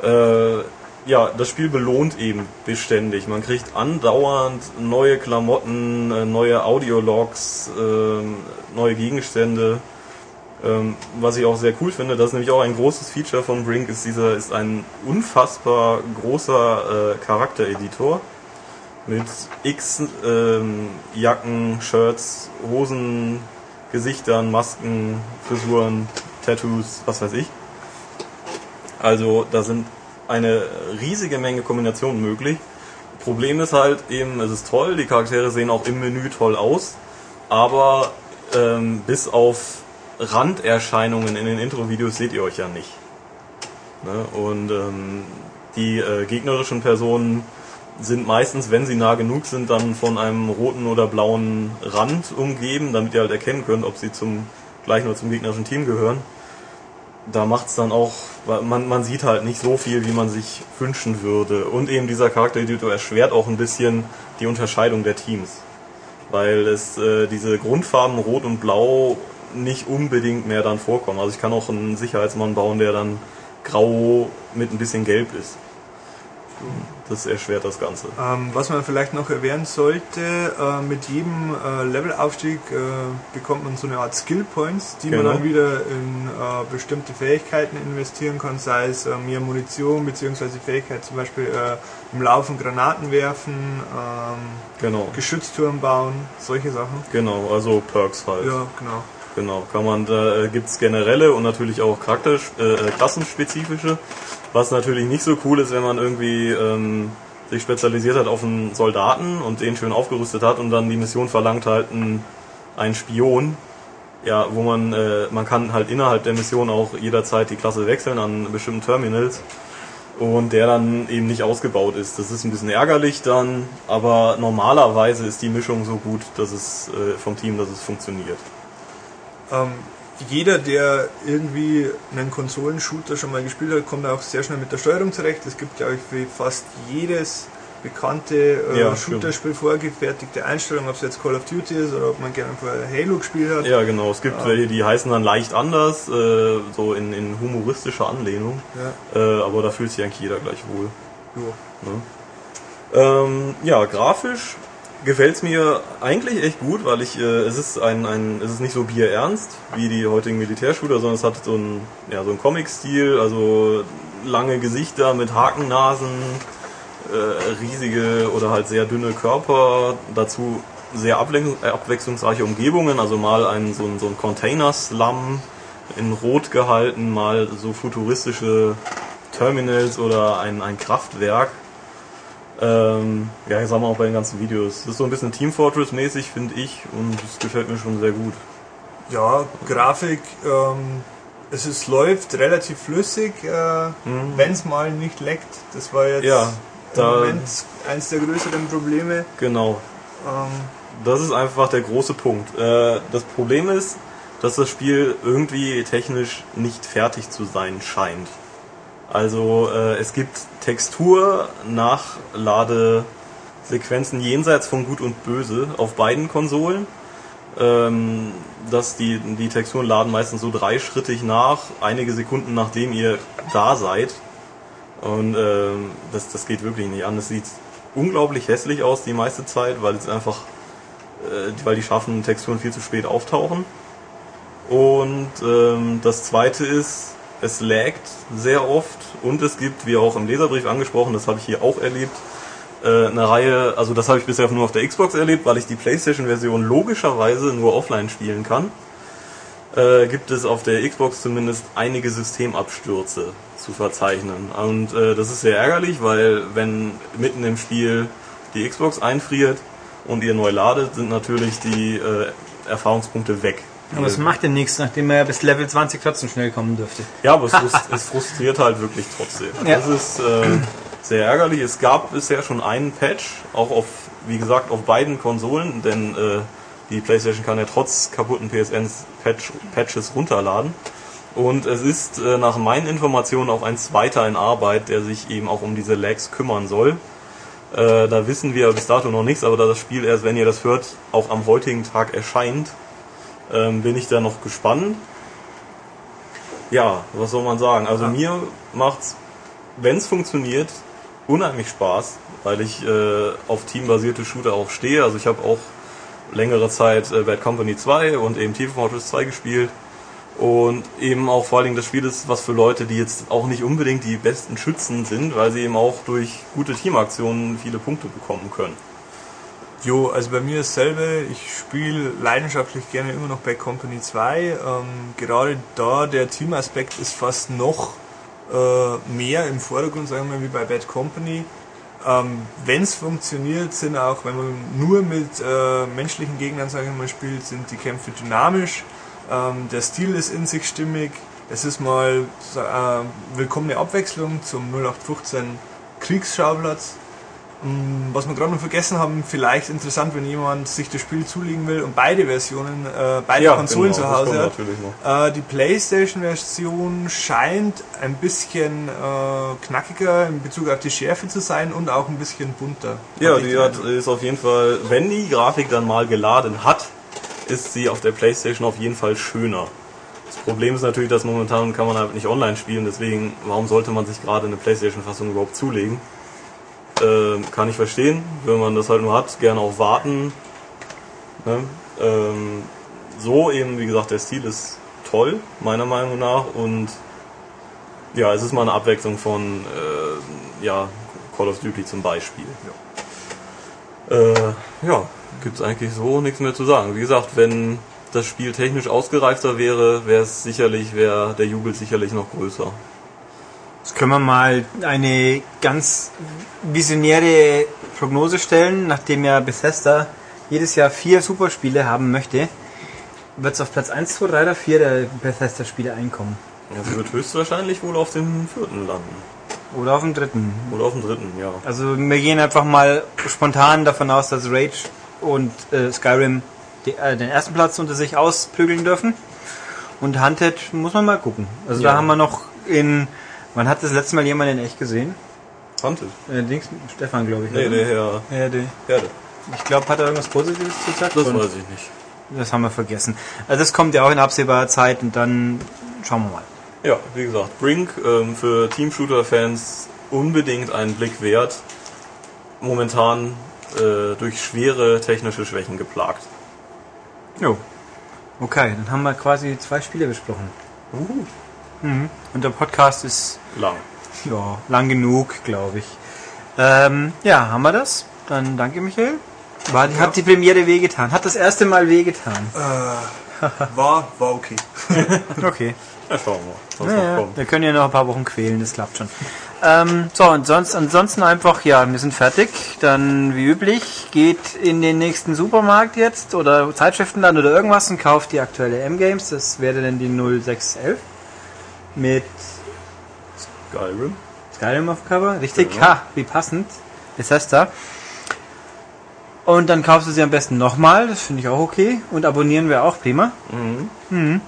äh, ja, das Spiel belohnt eben beständig. Man kriegt andauernd neue Klamotten, äh, neue Audiologs, ähm, neue Gegenstände. Ähm, was ich auch sehr cool finde, das ist nämlich auch ein großes Feature von Brink, ist dieser ist ein unfassbar großer äh, Charaktereditor mit X ähm, Jacken, Shirts, Hosen, Gesichtern, Masken, Frisuren, Tattoos, was weiß ich. Also da sind eine riesige Menge Kombinationen möglich. Problem ist halt eben, es ist toll, die Charaktere sehen auch im Menü toll aus, aber ähm, bis auf Randerscheinungen in den Intro-Videos seht ihr euch ja nicht. Ne? Und ähm, die äh, gegnerischen Personen sind meistens, wenn sie nah genug sind, dann von einem roten oder blauen Rand umgeben, damit ihr halt erkennen könnt, ob sie zum gleichen oder zum gegnerischen Team gehören. Da macht's dann auch, man, man sieht halt nicht so viel, wie man sich wünschen würde. Und eben dieser Charaktereditor erschwert auch ein bisschen die Unterscheidung der Teams. Weil es äh, diese Grundfarben Rot und Blau nicht unbedingt mehr dann vorkommen. Also ich kann auch einen Sicherheitsmann bauen, der dann grau mit ein bisschen gelb ist. Das erschwert das Ganze. Ähm, was man vielleicht noch erwähnen sollte, äh, mit jedem äh, Levelaufstieg äh, bekommt man so eine Art Skill Points, die Genau. man dann wieder in äh, bestimmte Fähigkeiten investieren kann, sei es äh, mehr Munition beziehungsweise Fähigkeit zum Beispiel äh, im Laufen Granaten werfen, ähm, Genau, Geschützturm bauen, solche Sachen. genau, also Perks halt. Ja, genau. Genau, kann man, da äh, gibt's generelle und natürlich auch Charakter, äh, klassenspezifische. Was natürlich nicht so cool ist, wenn man irgendwie ähm, sich spezialisiert hat auf einen Soldaten und den schön aufgerüstet hat und dann die Mission verlangt halt einen, Spion. Ja, wo man, äh, man kann halt innerhalb der Mission auch jederzeit die Klasse wechseln an bestimmten Terminals und der dann eben nicht ausgebaut ist. Das ist ein bisschen ärgerlich dann, aber normalerweise ist die Mischung so gut, dass es äh, vom Team, dass es funktioniert. Ähm, jeder, der irgendwie einen Konsolenshooter schon mal gespielt hat, kommt auch sehr schnell mit der Steuerung zurecht. Es gibt, glaube ich, für fast jedes bekannte äh, Ja, Shooter-Spiel vorgefertigte Einstellungen, ob es jetzt Call of Duty ist oder ob man gerne vorher Halo gespielt hat. Ja, genau. Es gibt Ja. welche, die heißen dann leicht anders, äh, so in, in humoristischer Anlehnung. Ja. Äh, aber da fühlt sich eigentlich jeder gleich wohl. Jo. Ne? Ähm, ja, grafisch gefällt's mir eigentlich echt gut, weil ich, äh, es ist ein, ein, es ist nicht so bierernst wie die heutigen Militärshooter, sondern es hat so ein, ja, so ein Comic-Stil, also lange Gesichter mit Hakennasen, äh, riesige oder halt sehr dünne Körper, dazu sehr äh, abwechslungsreiche Umgebungen, also mal ein, so ein, so ein Container-Slum in Rot gehalten, mal so futuristische Terminals oder ein, ein Kraftwerk. Ähm, ja, das haben wir auch bei den ganzen Videos. Das ist so ein bisschen Team Fortress mäßig, finde ich, und das gefällt mir schon sehr gut. Ja, Grafik, ähm, es ist, läuft relativ flüssig, äh, wenn es mal nicht leckt. Das war jetzt Mhm. Ja, im Moment eins der größeren Probleme. Genau. Ähm, Das ist einfach der große Punkt. Äh, das Problem ist, dass das Spiel irgendwie technisch nicht fertig zu sein scheint. Also äh, es gibt Textur-Nachladesequenzen jenseits von Gut und Böse auf beiden Konsolen. Ähm, dass die, die Texturen laden meistens so dreischrittig nach, einige Sekunden nachdem ihr da seid. Und ähm, das, das geht wirklich nicht an. Es sieht unglaublich hässlich aus die meiste Zeit, weil es einfach, äh, weil die scharfen Texturen viel zu spät auftauchen. Und ähm, das zweite ist, es laggt sehr oft und es gibt, wie auch im Leserbrief angesprochen, das habe ich hier auch erlebt, äh, eine Reihe, also das habe ich bisher nur auf der Xbox erlebt, weil ich die PlayStation-Version logischerweise nur offline spielen kann. Äh, gibt es auf der Xbox zumindest einige Systemabstürze zu verzeichnen. Und äh, das ist sehr ärgerlich, weil wenn mitten im Spiel die Xbox einfriert und ihr neu ladet, sind natürlich die äh, Erfahrungspunkte weg. Aber es macht ja nichts, nachdem er bis Level 20 trotzdem schnell kommen dürfte. Ja, aber es, es frustriert halt wirklich trotzdem. Ja. Das ist, äh, sehr ärgerlich. Es gab bisher schon einen Patch, auch auf, wie gesagt, auf beiden Konsolen, denn äh, die PlayStation kann ja trotz kaputten PSNs Patch, Patches runterladen. Und es ist äh, nach meinen Informationen auch ein zweiter in Arbeit, der sich eben auch um diese Lags kümmern soll. Äh, da wissen wir bis dato noch nichts, aber da das Spiel erst, wenn ihr das hört, auch am heutigen Tag erscheint, ähm, bin ich da noch gespannt. Ja, was soll man sagen? Also mir macht's, wenn es funktioniert, unheimlich Spaß, weil ich äh, auf teambasierte Shooter auch stehe. Also ich habe auch längere Zeit äh, Bad Company 2 und eben Team Fortress 2 gespielt. Und eben auch vor allen Dingen das Spiel ist was für Leute, die jetzt auch nicht unbedingt die besten Schützen sind, weil sie eben auch durch gute Teamaktionen viele Punkte bekommen können. Jo, also bei mir dasselbe. Ich spiele leidenschaftlich gerne immer noch Bad Company 2. Ähm, gerade da der Teamaspekt ist fast noch äh, mehr im Vordergrund, sagen wir mal, wie bei Bad Company. Ähm, wenn es funktioniert, sind auch, wenn man nur mit äh, menschlichen Gegnern, sagen wir mal, spielt, sind die Kämpfe dynamisch. Ähm, der Stil ist in sich stimmig. Es ist mal äh, willkommene Abwechslung zum 0815 Kriegsschauplatz. Mm, Was wir gerade noch vergessen haben, vielleicht interessant, wenn jemand sich das Spiel zulegen will und beide Versionen, äh, beide Konsolen genau, zu Hause hat. natürlich noch. Äh, die PlayStation-Version scheint ein bisschen äh, knackiger in Bezug auf die Schärfe zu sein und auch ein bisschen bunter. Ja, die hat, ist auf jeden Fall, wenn die Grafik dann mal geladen hat, ist sie auf der Playstation auf jeden Fall schöner. Das Problem ist natürlich, dass momentan kann man halt nicht online spielen, deswegen, warum sollte man sich gerade eine Playstation-Fassung überhaupt zulegen? Ähm, kann ich verstehen, wenn man das halt nur hat, gerne auch warten. Ne? Ähm, so eben, wie gesagt, der Stil ist toll, meiner Meinung nach, und ja, es ist mal eine Abwechslung von äh, ja, Call of Duty zum Beispiel. Äh, ja, gibt's eigentlich so nichts mehr zu sagen. Wie gesagt, wenn das Spiel technisch ausgereifter wäre, wäre es sicherlich, wäre der Jubel sicherlich noch größer. Jetzt können wir mal eine ganz visionäre Prognose stellen, nachdem ja Bethesda jedes Jahr vier Superspiele haben möchte, wird es auf Platz 1, 2, 3 oder 4 der Bethesda-Spiele einkommen. Ja, sie wird höchstwahrscheinlich wohl auf dem vierten landen. Oder auf dem dritten. Oder auf dem dritten, ja. Also wir gehen einfach mal spontan davon aus, dass Rage und äh, Skyrim die, äh, den ersten Platz unter sich ausprügeln dürfen. Und Hunted muss man mal gucken. Also Ja. da haben wir noch in... Man hat das letzte Mal jemanden in echt gesehen. Hunted. Äh, Dings, Stefan, glaube ich. Nee, der Herr Ja, der. Herde. Ich glaube, hat er irgendwas Positives gesagt? Das Und weiß ich nicht. das haben wir vergessen. Also das kommt ja auch in absehbarer Zeit und dann schauen wir mal. Ja, wie gesagt, Brink ähm, für Team-Shooter-Fans unbedingt einen Blick wert. Momentan äh, durch schwere technische Schwächen geplagt. Jo. Okay, dann haben wir quasi zwei Spiele besprochen. Mhm. Und der Podcast ist Lang. ja, lang genug, glaube ich. Ähm, ja, haben wir das? Dann danke, Michael. War, Hat die Premiere wehgetan? Hat das erste Mal wehgetan? War, war okay. Okay. Ja, schauen wir, was Ja, noch ja. kommt. Wir können ja noch ein paar Wochen quälen, das klappt schon. Ähm, so, und sonst, ansonsten einfach, ja, wir sind fertig. Dann, wie üblich, geht in den nächsten Supermarkt jetzt oder Zeitschriftenland oder irgendwas und kauft die aktuelle M-Games. Das wäre dann die 0611 mit Skyrim. Skyrim auf Cover. Richtig, Genau. ha, wie passend. Da? Und dann kaufst du sie am besten nochmal, das finde ich auch okay. Und abonnieren wir auch prima. Mhm.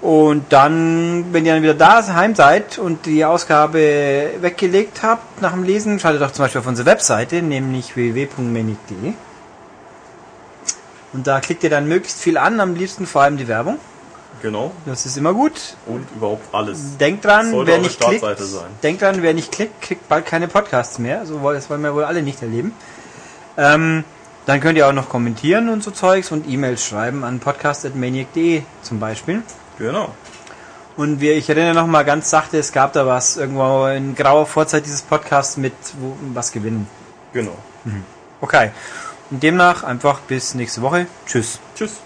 Und dann, wenn ihr dann wieder da heim seid und die Ausgabe weggelegt habt nach dem Lesen, schaltet doch zum Beispiel auf unsere Webseite, nämlich www.manic.de. Und da klickt ihr dann möglichst viel an, am liebsten vor allem die Werbung. Genau. Das ist immer gut. Und überhaupt alles. Denkt dran, Sollte wer nicht klickt, Startseite sein. denkt dran, wer nicht klickt, kriegt bald keine Podcasts mehr. So das wollen wir wohl alle nicht erleben. Ähm, dann könnt ihr auch noch kommentieren und so Zeugs und E-Mails schreiben an podcast.maniac.de zum Beispiel. Genau. Und wir, ich erinnere noch mal ganz sachte, es gab da was irgendwo in grauer Vorzeit dieses Podcasts mit wo, was gewinnen. Genau. Okay. Und demnach einfach bis nächste Woche. Tschüss. Tschüss.